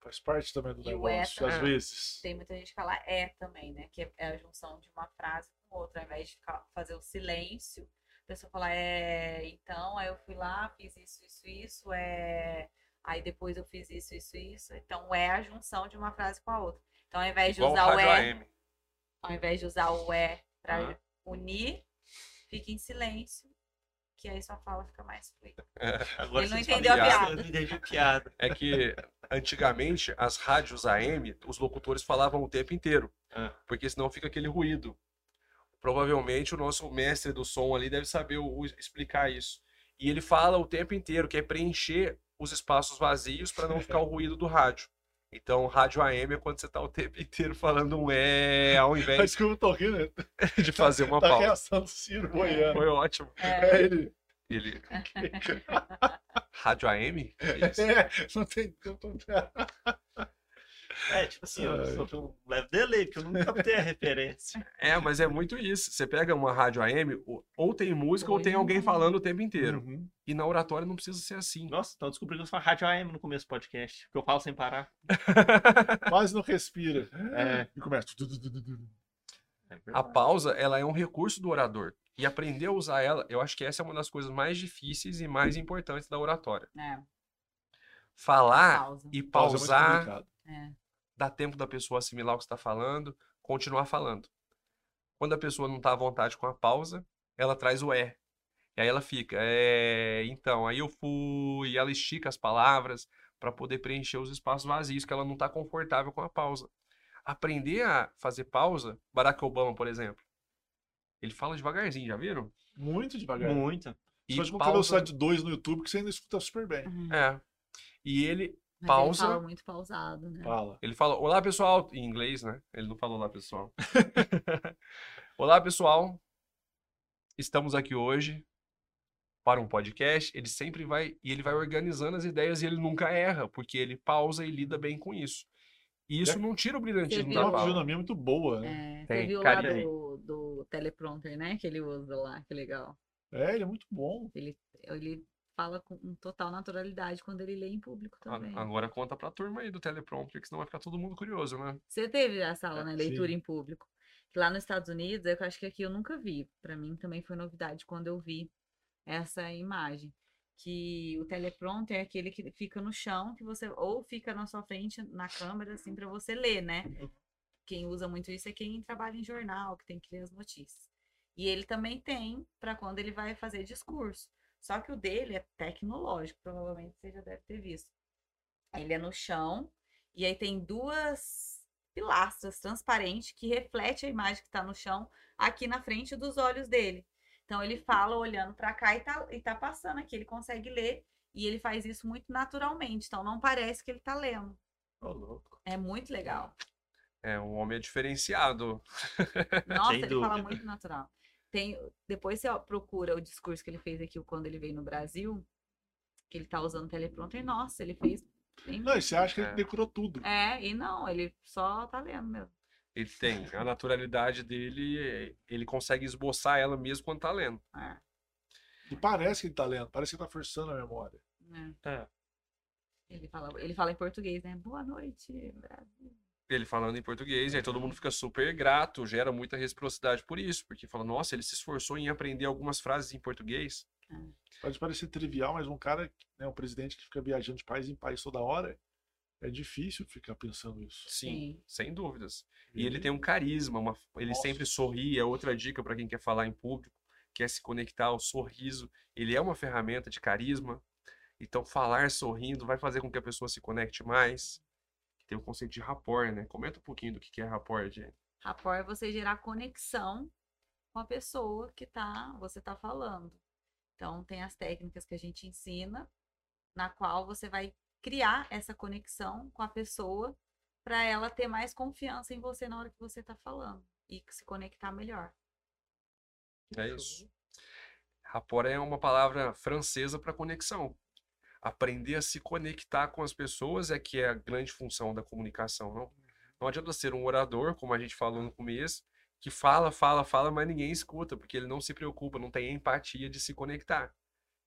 Faz parte também do E o é negócio, às vezes. Tem muita gente que fala é também, né? Que é a junção de uma frase com outra. Ao invés de ficar, fazer o silêncio, a pessoa fala é, então, aí eu fui lá, fiz isso, isso, isso, é. Aí depois eu fiz isso, isso, isso. Então é a junção de uma frase com a outra. Então, ao invés de Igual usar o é, AM. ao invés de usar o é para Ah. unir, fica em silêncio, que aí sua fala fica mais fluida. Agora Ele não entendeu a piada. Eu não entendi a piada. É que antigamente as rádios AM, os locutores falavam o tempo inteiro, Ah. porque senão fica aquele ruído. Provavelmente o nosso mestre do som ali deve saber o- o- explicar isso. E ele fala o tempo inteiro, que é preencher os espaços vazios para não ficar o ruído do rádio. Então, rádio AM é quando você tá o tempo inteiro falando um é, ao invés Mas como eu tô rindo, né? de fazer uma tá a pausa. reação do Ciro boiando. Foi ótimo. É ele. Ele. Rádio AM? É isso. É, não tem. eu tô- É, tipo assim, eu sofri um leve delay, porque eu nunca captei a referência. É, mas é muito isso. Você pega uma rádio AM, ou- tem música ou tem alguém falando o tempo inteiro. Uhum. E na oratória não precisa ser assim. Nossa, então descobri que eu sou rádio AM no começo do podcast, porque eu falo sem parar. Quase não respira. É. E começa. tu. É A pausa, ela é um recurso do orador. E aprender a usar ela, eu acho que essa é uma das coisas mais difíceis e mais importantes da oratória. É, Falar pausa. e Pausa é pausar, complicado. É. dá tempo da pessoa assimilar o que está falando, continuar falando. Quando a pessoa não está à vontade com a pausa, ela traz o é. E aí ela fica, é, então, aí eu fui, e ela estica as palavras para poder preencher os espaços vazios, que ela não está confortável com a pausa. Aprender a fazer pausa, Barack Obama, por exemplo, ele fala devagarzinho, já viram? Muito devagar. Muito. E Só de pausa, velocidade 2 no YouTube que você ainda escuta super bem. é. E ele, Mas pausa. Ele fala muito pausado, né? Fala. ele fala, olá pessoal, em inglês, né? Ele não falou olá pessoal. olá pessoal, estamos aqui hoje para um podcast. Ele sempre vai, e ele vai organizando as ideias e ele nunca erra, porque ele pausa e lida bem com isso. E isso não tira o brilhantismo da viu? uma fala. fisionomia muito boa, né? É, Tem, você viu carinha lá do, do teleprompter, né? Que ele usa lá, que legal. É, ele é muito bom. Ele, ele fala com total naturalidade quando ele lê em público A- também. Agora conta pra turma aí do teleprompter, que senão vai ficar todo mundo curioso, né? Você teve essa aula, né? Sim. Leitura em público. Lá nos Estados Unidos, eu acho que aqui eu nunca vi. Pra mim também foi novidade quando eu vi essa imagem. Que o teleprompter é aquele que fica no chão, que você ou fica na sua frente na câmera, assim, pra você ler, né? Quem usa muito isso é quem trabalha em jornal, que tem que ler as notícias. E ele também tem para quando ele vai fazer discurso. Só que o dele é tecnológico, provavelmente você já deve ter visto. Ele é no chão, e aí tem duas pilastras transparentes que reflete a imagem que está no chão aqui na frente dos olhos dele. Então ele fala olhando para cá e tá, e tá passando aqui, ele consegue ler e ele faz isso muito naturalmente, então não parece que ele tá lendo. Ô, louco. É muito legal. É, o homem é diferenciado. Nossa, Sem ele fala dúvida. muito natural. Tem, depois você ó, procura o discurso que ele fez aqui quando ele veio no Brasil, que ele tá usando teleprompter, e nossa, ele fez bem Não, e você acha que ele É. decorou tudo. É, e não, ele só tá lendo mesmo. Ele tem. A naturalidade dele, ele consegue esboçar ela mesmo quando tá lendo. É, E parece que ele tá lendo, parece que ele tá forçando a memória. né? É. Ele fala, ele fala em português, né? Boa noite, Brasil. Ele falando em português, e aí todo mundo fica super grato, gera muita reciprocidade por isso, porque fala, nossa, ele se esforçou em aprender algumas frases em português. Pode parecer trivial, mas um cara, né, um presidente que fica viajando de país em país toda hora, é difícil ficar pensando isso. Sim, Sim. sem dúvidas. E ele tem um carisma, uma- ele Nossa. sempre sorri, é outra dica para quem quer falar em público, quer se conectar ao sorriso. Ele é uma ferramenta de carisma. Então, falar sorrindo vai fazer com que a pessoa se conecte mais. Tem o conceito de rapport, né? Comenta um pouquinho do que é rapport, gente. Rapport é você gerar conexão com a pessoa que tá, você tá falando. Então, tem as técnicas que a gente ensina, na qual você vai criar essa conexão com a pessoa para ela ter mais confiança em você na hora que você tá falando e se conectar melhor. É isso. Rapport é uma palavra francesa para conexão. Aprender a se conectar com as pessoas é que é a grande função da comunicação. Não, não adianta ser um orador, como a gente falou no começo, que fala, fala, fala, mas ninguém escuta, porque ele não se preocupa, não tem empatia de se conectar.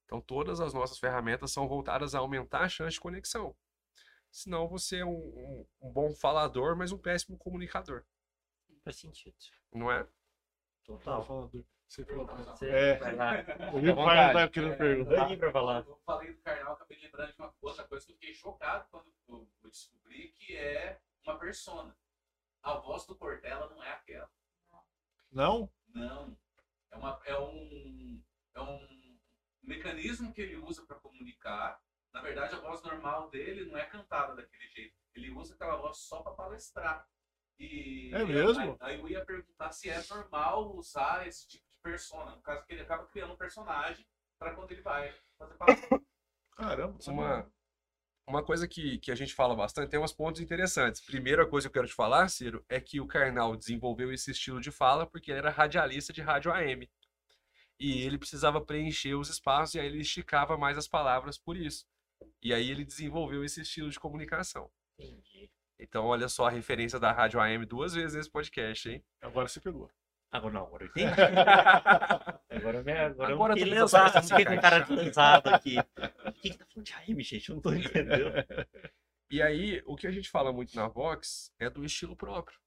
Então, todas as nossas ferramentas são voltadas a aumentar a chance de conexão. Senão, você é um, um- um bom falador, mas um péssimo comunicador, Faz sentido. não é? Fala, Total. Você falou. Você É. vai lá. Eu o vontade. pai tá querendo perguntar. Tá aí pra falar. Eu falei do carnal, acabei lembrando de uma outra coisa que eu fiquei chocado quando eu eu descobri que é uma persona. A voz do Cortella não é aquela. Não? Não. É, uma, é, um, é um mecanismo que ele usa para comunicar. Na verdade, a voz normal dele não é cantada daquele jeito. Ele usa aquela voz só para palestrar. E É eu- mesmo? Aí, aí eu ia perguntar se é normal usar esse tipo de persona. No caso que ele acaba criando um personagem para quando ele vai fazer palestra. Caramba. sabia Uma, uma coisa que, que a gente fala bastante, tem uns pontos interessantes. Primeira coisa que eu quero te falar, Ciro, é que o Karnal desenvolveu esse estilo de fala porque ele era radialista de rádio AM. E ele precisava preencher os espaços e aí ele esticava mais as palavras por isso. E aí ele desenvolveu esse estilo de comunicação. Entendi. Então, olha só a referência da Rádio AM duas vezes nesse podcast, hein? Agora você pegou. Agora não, agora eu entendi. Agora, eu me- agora, Agora eu fiquei lesado, coisas fiquei com cara encaixaram. lesado aqui. O que que tá falando de AM, gente? Eu não tô entendendo. E aí, o que a gente fala muito na Vox é do estilo próprio.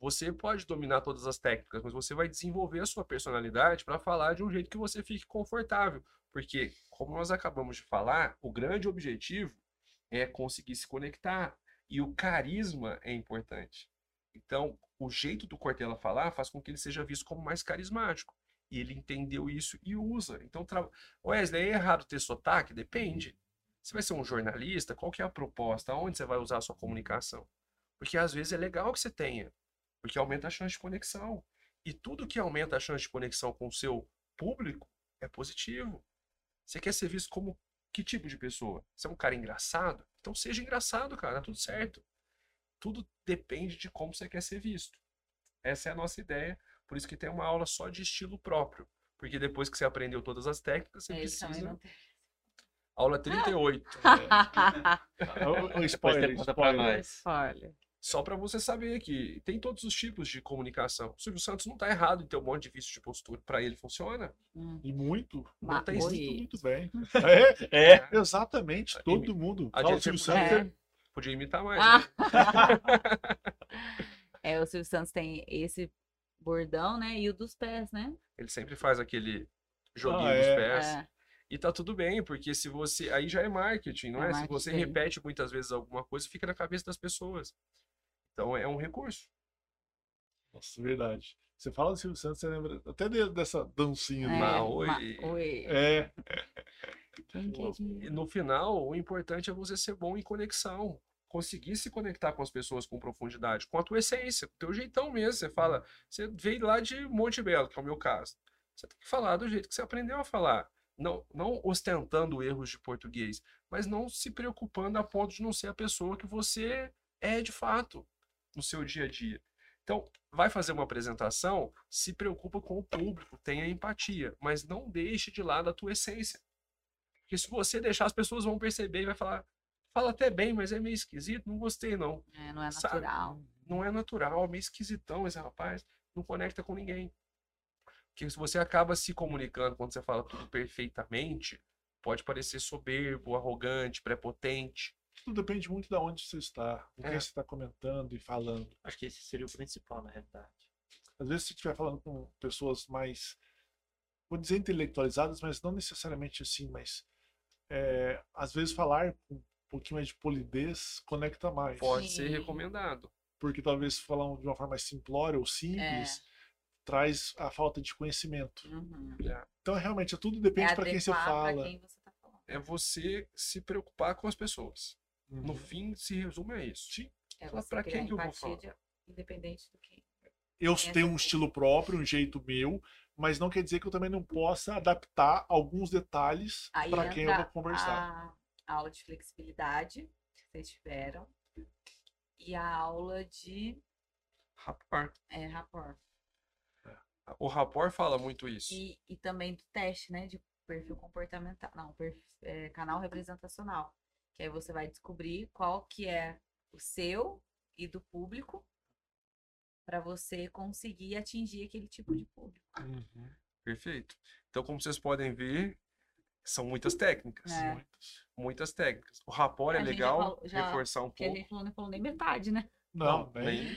Você pode dominar todas as técnicas, mas você vai desenvolver a sua personalidade para falar de um jeito que você fique confortável. Porque, como nós acabamos de falar, o grande objetivo é conseguir se conectar. E o carisma é importante. Então, o jeito do Cortella falar faz com que ele seja visto como mais carismático. E ele entendeu isso e usa. Então, tra... Wesley, é errado ter sotaque? Depende. Você vai ser um jornalista? Qual que é a proposta? Aonde você vai usar a sua comunicação? Porque às vezes é legal que você tenha, porque aumenta a chance de conexão. E tudo que aumenta a chance de conexão com o seu público é positivo. Você quer ser visto como que tipo de pessoa? Você é um cara engraçado? Então seja engraçado, cara, tá tudo certo. Tudo depende de como você quer ser visto. Essa é a nossa ideia, por isso que tem uma aula só de estilo próprio. Porque depois que você aprendeu todas as técnicas, você É precisa. Aula 38. O, o Depois spoiler, spoiler. nós. Só para você saber que tem todos os tipos de comunicação. O Silvio Santos não tá errado em ter um monte de vício de postura. Para ele funciona. Hum. E muito. Ma- tem Muito, bem. É, É, exatamente. Todo mundo. A Fala gente Silvio podia- Santos. Podia imitar mais. Ah. né? É, o Silvio Santos tem esse bordão, né? E o dos pés, né? Ele sempre faz aquele joguinho Ah, dos é. pés. É. E tá tudo bem, porque se você. Aí já é marketing, não É é? Se você marketing. repete muitas vezes alguma coisa, fica na cabeça das pessoas. Então é um recurso. Nossa, verdade. Você fala do Silvio Santos, você lembra até de- dessa dancinha. É, Ma- ma- oi. oi. É, Quem E no final, o importante é você ser bom em conexão. Conseguir se conectar com as pessoas com profundidade, com a tua essência, com o teu jeitão mesmo. Você fala, você veio lá de Monte Belo, que é o meu caso. Você tem que falar do jeito que você aprendeu a falar. Não, não ostentando erros de português, mas não se preocupando a ponto de não ser a pessoa que você é de fato no seu dia a dia. Então, vai fazer uma apresentação, se preocupa com o público, tenha empatia, mas não deixe de lado a tua essência. Porque se você deixar, as pessoas vão perceber e vai falar, fala até bem, mas é meio esquisito, não gostei não. É, não é Sabe? natural. Não é natural, é meio esquisitão esse rapaz, não conecta com ninguém. Porque se você acaba se comunicando quando você fala tudo perfeitamente, pode parecer soberbo, arrogante, prepotente. tudo depende muito de onde você está, com quem É. você está comentando e falando. acho que esse seria o principal, na realidade. Às vezes, se você estiver falando com pessoas mais, vou dizer intelectualizadas, mas não necessariamente assim, mas é, às vezes falar com um pouquinho mais de polidez conecta mais. Pode ser Sim. recomendado. Porque talvez falar de uma forma mais simplória ou simples traz a falta de conhecimento. Uhum. Então, realmente, tudo É depende para quem você fala. quem você tá falando. É você se preocupar com as pessoas. No Uhum. fim, se resume a isso. Sim. É Fala, você pra criar quem que eu vou falar? de- independente do que. Eu tenho um estilo próprio, um jeito meu, mas não quer dizer que eu também não possa adaptar alguns detalhes para quem eu vou conversar. A aula de flexibilidade que vocês tiveram. E a aula de Rapport. é, rapport. O rapport fala muito isso. E, e também do teste, né? De perfil comportamental, não, perfil, é, canal representacional, que aí você vai descobrir qual que é o seu e do público para você conseguir atingir aquele tipo de público. Uhum. Perfeito. Então, como vocês podem ver, são muitas técnicas. É. Muitas. Muitas técnicas. O rapor é gente já legal, falou- já- reforçar um Porque a pouco. gente não não falou nem metade, né? Não, nem bem.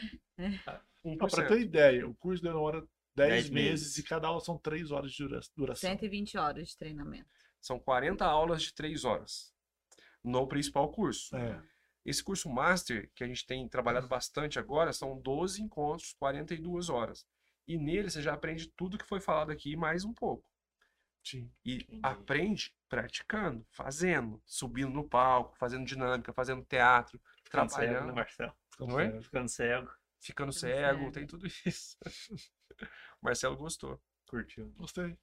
Não, por pra cento. ter ideia, o curso demora 10 Dez meses, meses. e cada aula são 3 horas de dura- duração. 120 horas de treinamento. São 40 aulas de 3 horas no principal curso. É. Esse curso Master, que a gente tem trabalhado bastante agora, são 12 encontros, 42 horas. E nele você já aprende tudo que foi falado aqui e mais um pouco. Sim. E Entendi. aprende praticando, fazendo, subindo no palco, fazendo dinâmica, fazendo teatro, Ficando cego, né, trabalhando, Marcelo? Então, Não é? é, Ficando cego. ficando Ficando cego, cego. tem tudo isso. O Marcelo gostou. Curtiu. Gostei.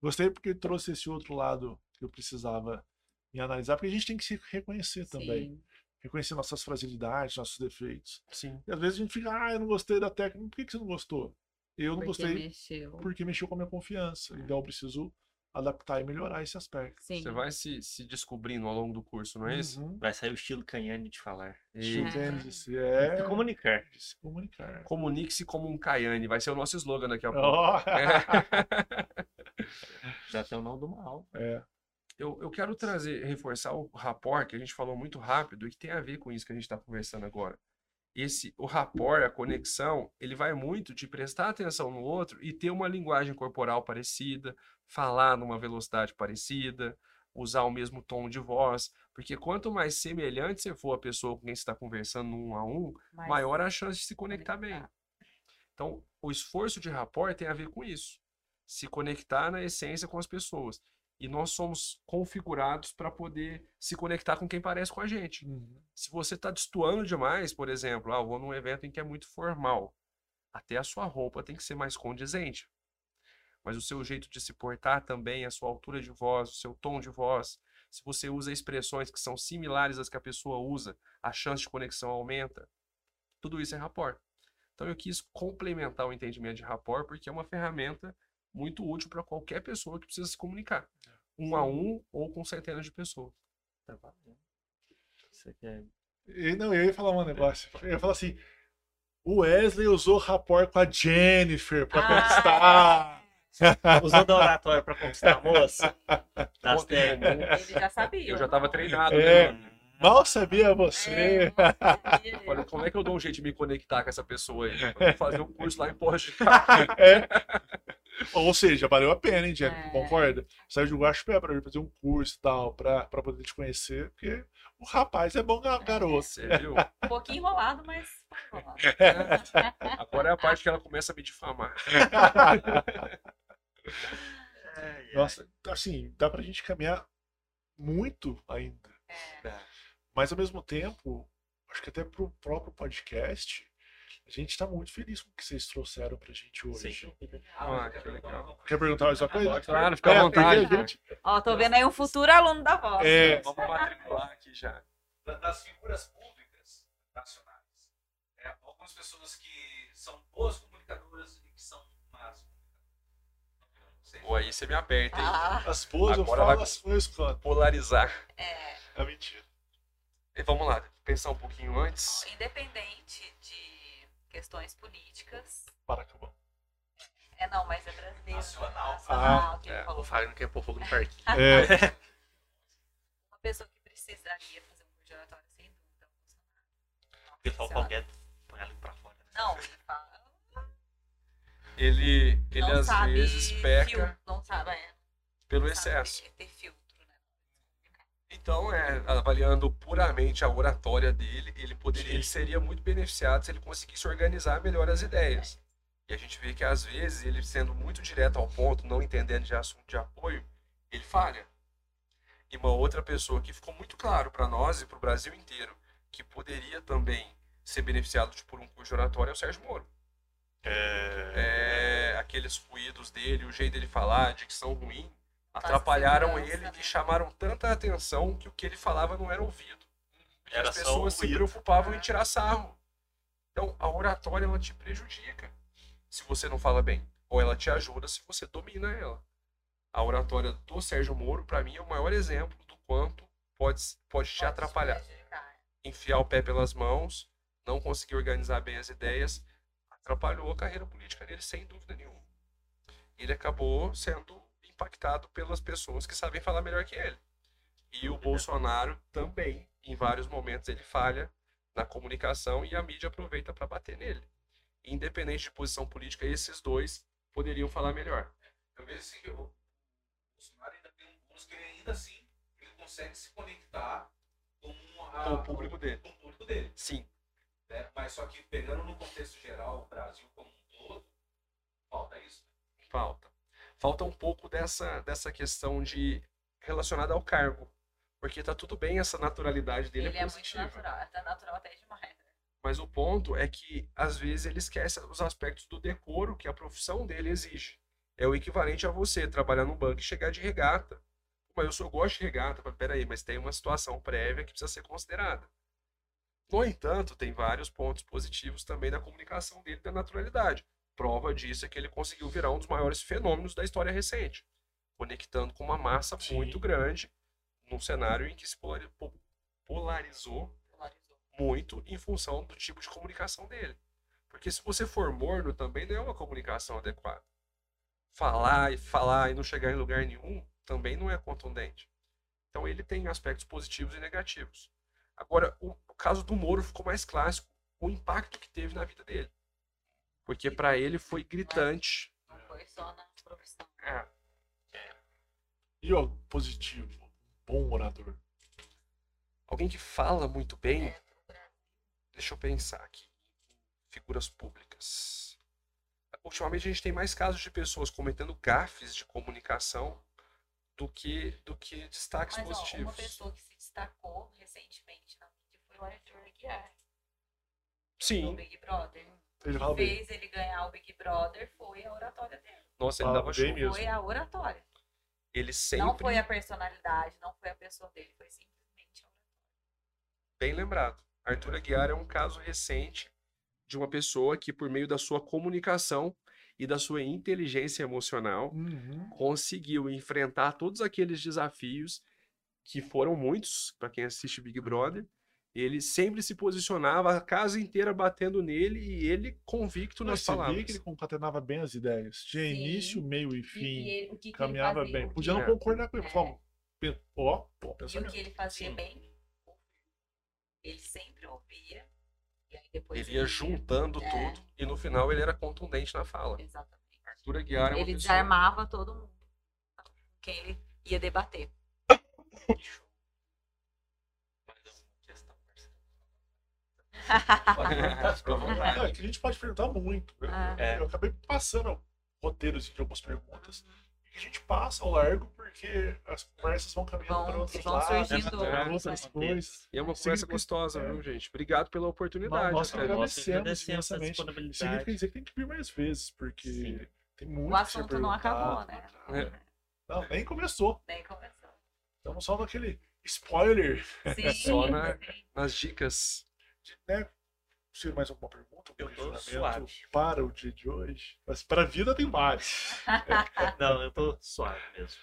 Gostei porque trouxe esse outro lado que eu precisava me analisar, porque a gente tem que se reconhecer também. Sim. Reconhecer nossas fragilidades, nossos defeitos. Sim. E às vezes a gente fica, ah, eu não gostei da técnica. Por que, que você não gostou? Eu não Porque gostei mexeu. porque mexeu com a minha confiança. Então eu preciso adaptar e melhorar esse aspecto. Sim. Você vai se, se descobrindo ao longo do curso, não é isso? Uhum. Vai sair o estilo Canhane de falar. Estilo E tênis, esse E é comunicar. de se comunicar. comunique-se como um Caiane, vai ser o nosso slogan daqui a pouco. Ó, Já tem o nome do mal. é. Eu, eu quero trazer, reforçar o rapport, que a gente falou muito rápido e que tem a ver com isso que a gente está conversando agora. Esse, o rapport, a conexão, ele vai muito de prestar atenção no outro e ter uma linguagem corporal parecida, falar numa velocidade parecida, usar o mesmo tom de voz, porque quanto mais semelhante você for a pessoa com quem você está conversando um a um, Mas maior a chance de se conectar bem. conectar. Então, o esforço de rapport tem a ver com isso. Se conectar na essência com as pessoas. E nós somos configurados para poder se conectar com quem parece com a gente. Uhum. Se você está destoando demais, por exemplo, ah, eu vou num evento em que é muito formal, até a sua roupa tem que ser mais condizente. Mas o seu jeito de se portar também, a sua altura de voz, o seu tom de voz, se você usa expressões que são similares às que a pessoa usa, a chance de conexão aumenta. Tudo isso é rapport. Então eu quis complementar o entendimento de rapport porque é uma ferramenta muito útil para qualquer pessoa que precisa se comunicar, um a um ou com centenas de pessoas. Tá valendo. Isso aqui é. E, não, eu ia falar um negócio. Eu ia falar assim: o Wesley usou rapport com a Jennifer pra Ah, conquistar. Usando a oratória pra conquistar a moça. Das. Ele já sabia. Eu já estava treinado, É. né? mano? Mal sabia É, você. Falei, como é que eu dou um jeito de me conectar com essa pessoa aí? Eu vou fazer um curso lá em Porra de É. Ou seja, valeu a pena, hein, Jennifer? É. Concorda? Saiu de Guaxupé pra fazer um curso e tal, pra, pra poder te conhecer, porque o rapaz é bom ga- garoto. Você viu? Um pouquinho enrolado, mas enrolado. Agora é a parte que ela começa a me difamar. Nossa, assim, dá pra gente caminhar muito ainda. Dá. Mas ao mesmo tempo, acho que até pro próprio podcast, a gente tá muito feliz com o que vocês trouxeram pra gente hoje. Sim. Ah, que legal. Quer perguntar mais uma coisa? Claro, fica à É, vontade. gente- Ó, tô vendo aí um futuro aluno da voz. É, Vamos matricular aqui já. da- das figuras públicas nacionais. É, algumas pessoas que são boas comunicadoras e que são más. Pô, aí você me aperta, hein? Ah, as boas eu Agora falo, vai- as ruins eu escondo. Polarizar. é. É mentira. E vamos lá, pensar um pouquinho antes. Independente de questões políticas. Para, acabou. É, não, mas é brasileiro. Nacional. Nacional, que É, falou. O Fagner quer pôr fogo no parquinho. É, Uma pessoa que precisaria fazer um curso de oratória, sem dúvida, é o pessoal qualquer põe ela pra fora. né? Não, ele fala. Ele, ele não às sabe vezes peca fil- não sabe, é, pelo não sabe excesso. ter filtro, né? Então, é, avaliando puramente a oratória dele, ele poderia, ele seria muito beneficiado se ele conseguisse organizar melhor as ideias. E a gente vê que às vezes ele sendo muito direto ao ponto, não entendendo de assunto de apoio, ele falha. E uma outra pessoa que ficou muito claro para nós e para o Brasil inteiro que poderia também ser beneficiado por um curso de oratória é o Sérgio Moro. É, aqueles ruídos dele, o jeito dele falar, a dicção ruim, atrapalharam ele e chamaram tanta atenção que o que ele falava não era ouvido. Era as pessoas se preocupavam em tirar sarro. Então, a oratória ela te prejudica se você não fala bem, ou ela te ajuda se você domina ela. A oratória do Sérgio Moro, para mim, é o maior exemplo do quanto pode, pode te atrapalhar. Enfiar o pé pelas mãos, não conseguir organizar bem as ideias, atrapalhou a carreira política dele, sem dúvida nenhuma. Ele acabou sendo impactado pelas pessoas que sabem falar melhor que ele. E o Bolsonaro também, em vários momentos, ele falha na comunicação e a mídia aproveita para bater nele. Independente de posição política, esses dois poderiam falar melhor. Eu vejo assim que o Bolsonaro ainda tem bônus que ainda assim ele consegue se conectar com, a- Com o público dele. com o público dele. Sim, né? Mas só que pegando no contexto geral, o Brasil como um todo, falta isso. falta. Falta um pouco dessa, dessa questão de relacionada ao cargo. Porque tá tudo bem, essa naturalidade dele Ele é é muito natural, tá natural até demais. né? Mas o ponto é que, às vezes, ele esquece os aspectos do decoro que a profissão dele exige. É o equivalente a você trabalhar num banco e chegar de regata. Mas eu só gosto de regata. Mas peraí, mas tem uma situação prévia que precisa ser considerada. No entanto, tem vários pontos positivos também da comunicação dele da naturalidade. Prova disso é que ele conseguiu virar um dos maiores fenômenos da história recente, conectando com uma massa Sim. muito grande num cenário em que se polari- po- polarizou Polarizou. muito em função do tipo de comunicação dele. Porque se você for morno, também não é uma comunicação adequada. Falar e falar e não chegar em lugar nenhum também não é contundente. Então ele tem aspectos positivos e negativos. Agora, o, o caso do Moro ficou mais clássico, o impacto que teve na vida dele. Porque para ele foi gritante. Não foi só na profissão. É, E o positivo, bom orador. alguém que fala muito bem, É. Deixa eu pensar aqui. Figuras públicas. Ultimamente a gente tem mais casos de pessoas cometendo gafes de comunicação do que, do que destaques Mas ó, uma positivos. pessoa que se destacou recentemente na mídia foi o Arthur Aguiar, do Sim, Big Brother. Ele que bem. fez ele ganhar o Big Brother foi a oratória dele. nossa, ele Fala dava show. mesmo. Foi a oratória. Ele sempre, Não foi a personalidade, não foi a pessoa dele, foi simplesmente a oratória. bem lembrado. Arthur Aguiar é um caso recente de uma pessoa que, por meio da sua comunicação e da sua inteligência emocional, Uhum. conseguiu enfrentar todos aqueles desafios que foram muitos para quem assiste Big Brother. Ele sempre se posicionava, a casa inteira batendo nele e ele convicto Mas nas palavras. que ele concatenava bem as ideias. Tinha Sim. início, meio e E, fim. e ele- o que, que ele caminhava fazia, bem. que- Podia não É. concordar com ele. É. Falava, "Pen- ó, bom E o que ele fazia Sim. bem, ele sempre ouvia. E aí depois Ele ia juntando É. tudo e no final ele era contundente na fala. Exatamente. Arthur Aguiar é uma Ele pessoa... desarmava todo mundo quem ele ia debater. Pode perguntar, fica à vontade. Não, é que a gente pode perguntar muito. Eu, Ah. É. eu acabei passando roteiros de algumas perguntas que a gente passa ao largo porque as conversas vão caminhando para outros vão lados, surgindo outras coisas. E é uma Significa- conversa gostosa, é. viu, gente? Obrigado pela oportunidade. Nós agradecemos imensamente. Significa dizer que tem que vir mais vezes, porque Sim. tem muito O assunto não acabou, né? Não, nem começou. Nem começou. Estamos só naquele spoiler. Sim, Só na-. Nas dicas. Né? Se mais alguma pergunta, algum Eu tô suave. para o dia de hoje? Mas para a vida tem vários. Não, eu tô suave mesmo.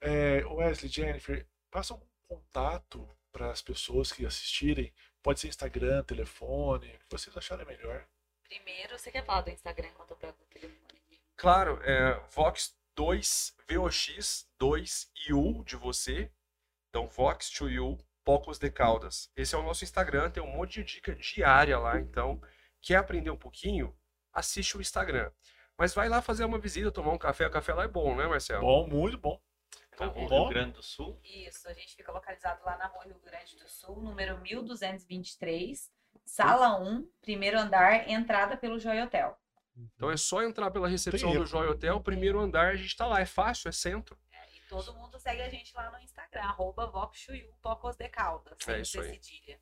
É, Wesley, Jennifer, passa um contato para as pessoas que assistirem. Pode ser Instagram, telefone, o que vocês acharem melhor. Primeiro, você quer falar do Instagram enquanto eu pego o telefone aqui? Claro, é, Vox 2, VOX 2 e U de você. Então, Vox to You, Pocos de Caldas. Esse é o nosso Instagram, tem um monte de dica diária lá. Então, quer aprender um pouquinho? Assiste o Instagram. Mas vai lá fazer uma visita, tomar um café. O café lá é bom, né, Marcelo? Bom, muito bom. Tá bom, bom. Rio Grande do Sul. Isso, a gente fica localizado lá na rua Rio Grande do Sul, número 1223, sala 1, primeiro andar, entrada pelo Joy Hotel. Então é só entrar pela recepção Tem do. Joy Hotel, primeiro andar, a gente tá lá. É fácil, é centro. Todo mundo segue a gente lá no Instagram, arroba Voxuyu, Pocos de Caldas, sem É isso aí. cedilha.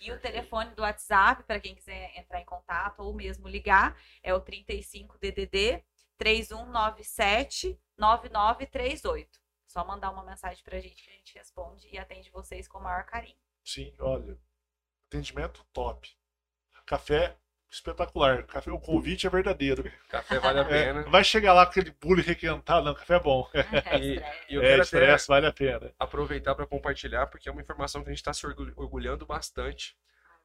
E o telefone do WhatsApp, para quem quiser entrar em contato ou mesmo ligar, é o 35 DDD 3197 9938. Só mandar uma mensagem pra gente que a gente responde e atende vocês com o maior carinho. Sim, olha. Atendimento top. Café espetacular. O, café, o convite é verdadeiro. Café vale a É, pena. vai chegar lá com aquele bule requentado, não, café é bom. E, e eu é, estresse, vale a pena. aproveitar para compartilhar, porque é uma informação que a gente está se orgulh- orgulhando bastante.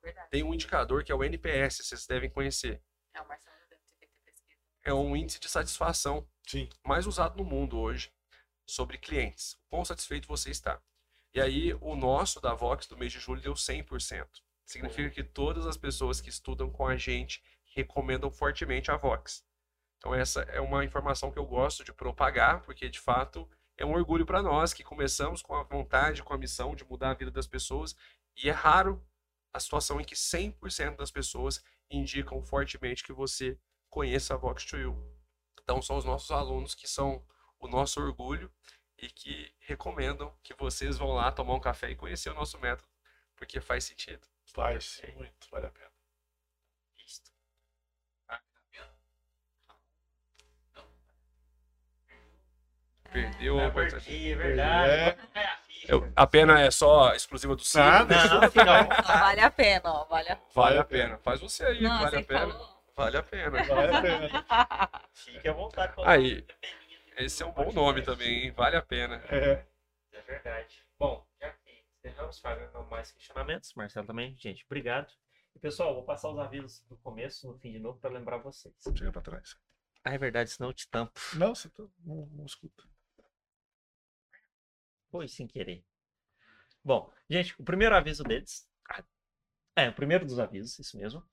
Verdade. Tem um indicador que é o NPS, vocês devem conhecer. É, o Marcelo deve ter feito pesquisa. É um índice de satisfação Sim. mais usado no mundo hoje sobre clientes. Quão satisfeito você está. E aí, o nosso da Vox do mês de julho deu 100%. Significa que todas as pessoas que estudam com a gente recomendam fortemente a Vox. Então, essa é uma informação que eu gosto de propagar, porque de fato é um orgulho para nós que começamos com a vontade, com a missão de mudar a vida das pessoas. E é raro a situação em que 100% das pessoas indicam fortemente que você conheça a Vox to You. Então, são os nossos alunos que são o nosso orgulho e que recomendam que vocês vão lá tomar um café e conhecer o nosso método, porque faz sentido. Faz, muito, vale a pena. Isto. Perdeu a Ah, perdi, é verdade. É. É. Eu- a pena é só exclusiva do Ciro? Nada, vale a pena, ó. Vale a Vale a pena. Faz você aí, Não, vale você a pena. Vale a pena. Vale a pena. Fique à vontade. Aí. Esse é um bom nome também, hein? Vale a pena. É. É verdade. Bom, encerramos, fazendo mais questionamentos, Marcelo também, gente, obrigado. E pessoal, vou passar os avisos do começo, no fim de novo, para lembrar vocês. Chega pra trás. Ah, é verdade, senão eu te tampo. Não, você tá, não, não escuta. Foi sem querer. Bom, gente, o primeiro aviso deles. É, o primeiro dos avisos, isso mesmo.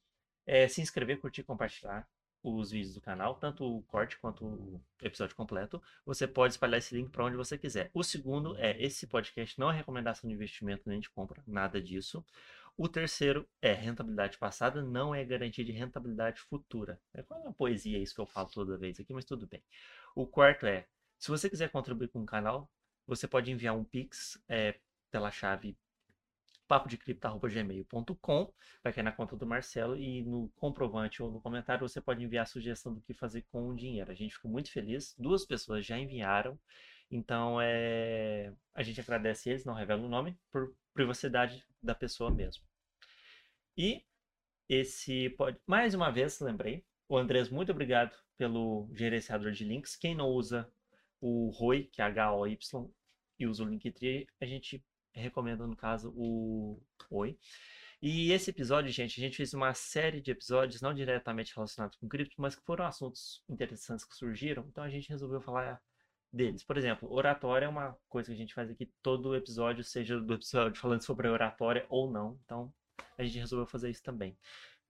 É se inscrever, curtir, compartilhar os vídeos do canal, tanto o corte quanto o episódio completo. Você pode espalhar esse link para onde você quiser. O segundo é esse podcast não é recomendação de investimento nem de compra, nada disso. O terceiro é rentabilidade passada, não é garantia de rentabilidade futura. É quase uma poesia isso que eu falo toda vez aqui, mas tudo bem. O quarto é, se você quiser contribuir com o canal, você pode enviar um Pix é, pela chave papodecripto.gmail.com, vai cair na conta do Marcelo e no comprovante ou no comentário você pode enviar a sugestão do que fazer com o dinheiro. A gente ficou muito feliz, duas pessoas já enviaram, então é, a gente agradece eles, não revela o nome, por privacidade da pessoa mesmo. E esse pode, mais uma vez, lembrei, o Andrés, muito obrigado pelo gerenciador de links. Quem não usa o ROI, que é H-O-Y, e usa o Linktree, a gente recomenda, no caso, o Oi. E esse episódio, gente, a gente fez uma série de episódios, não diretamente relacionados com cripto, mas que foram assuntos interessantes que surgiram, então a gente resolveu falar deles. Por exemplo, oratória é uma coisa que a gente faz aqui todo episódio, seja do episódio falando sobre oratória ou não, então a gente resolveu fazer isso também.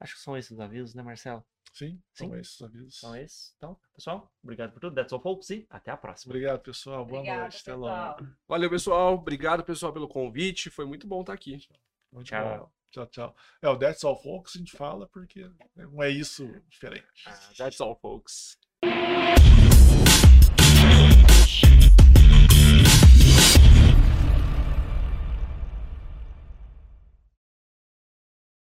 Acho que são esses os avisos, né, Marcelo? Sim, são Sim. esses os avisos. São esses. Então, pessoal, obrigado por tudo. That's all, folks, e até a próxima. Obrigado, pessoal. Boa Obrigada, noite. Até logo. Valeu, pessoal. Obrigado, pessoal, pelo convite. Foi muito bom estar aqui. Muito Tchau. bom. Tchau, tchau. É, o That's All Folks a gente fala porque não é isso diferente. That's all, folks.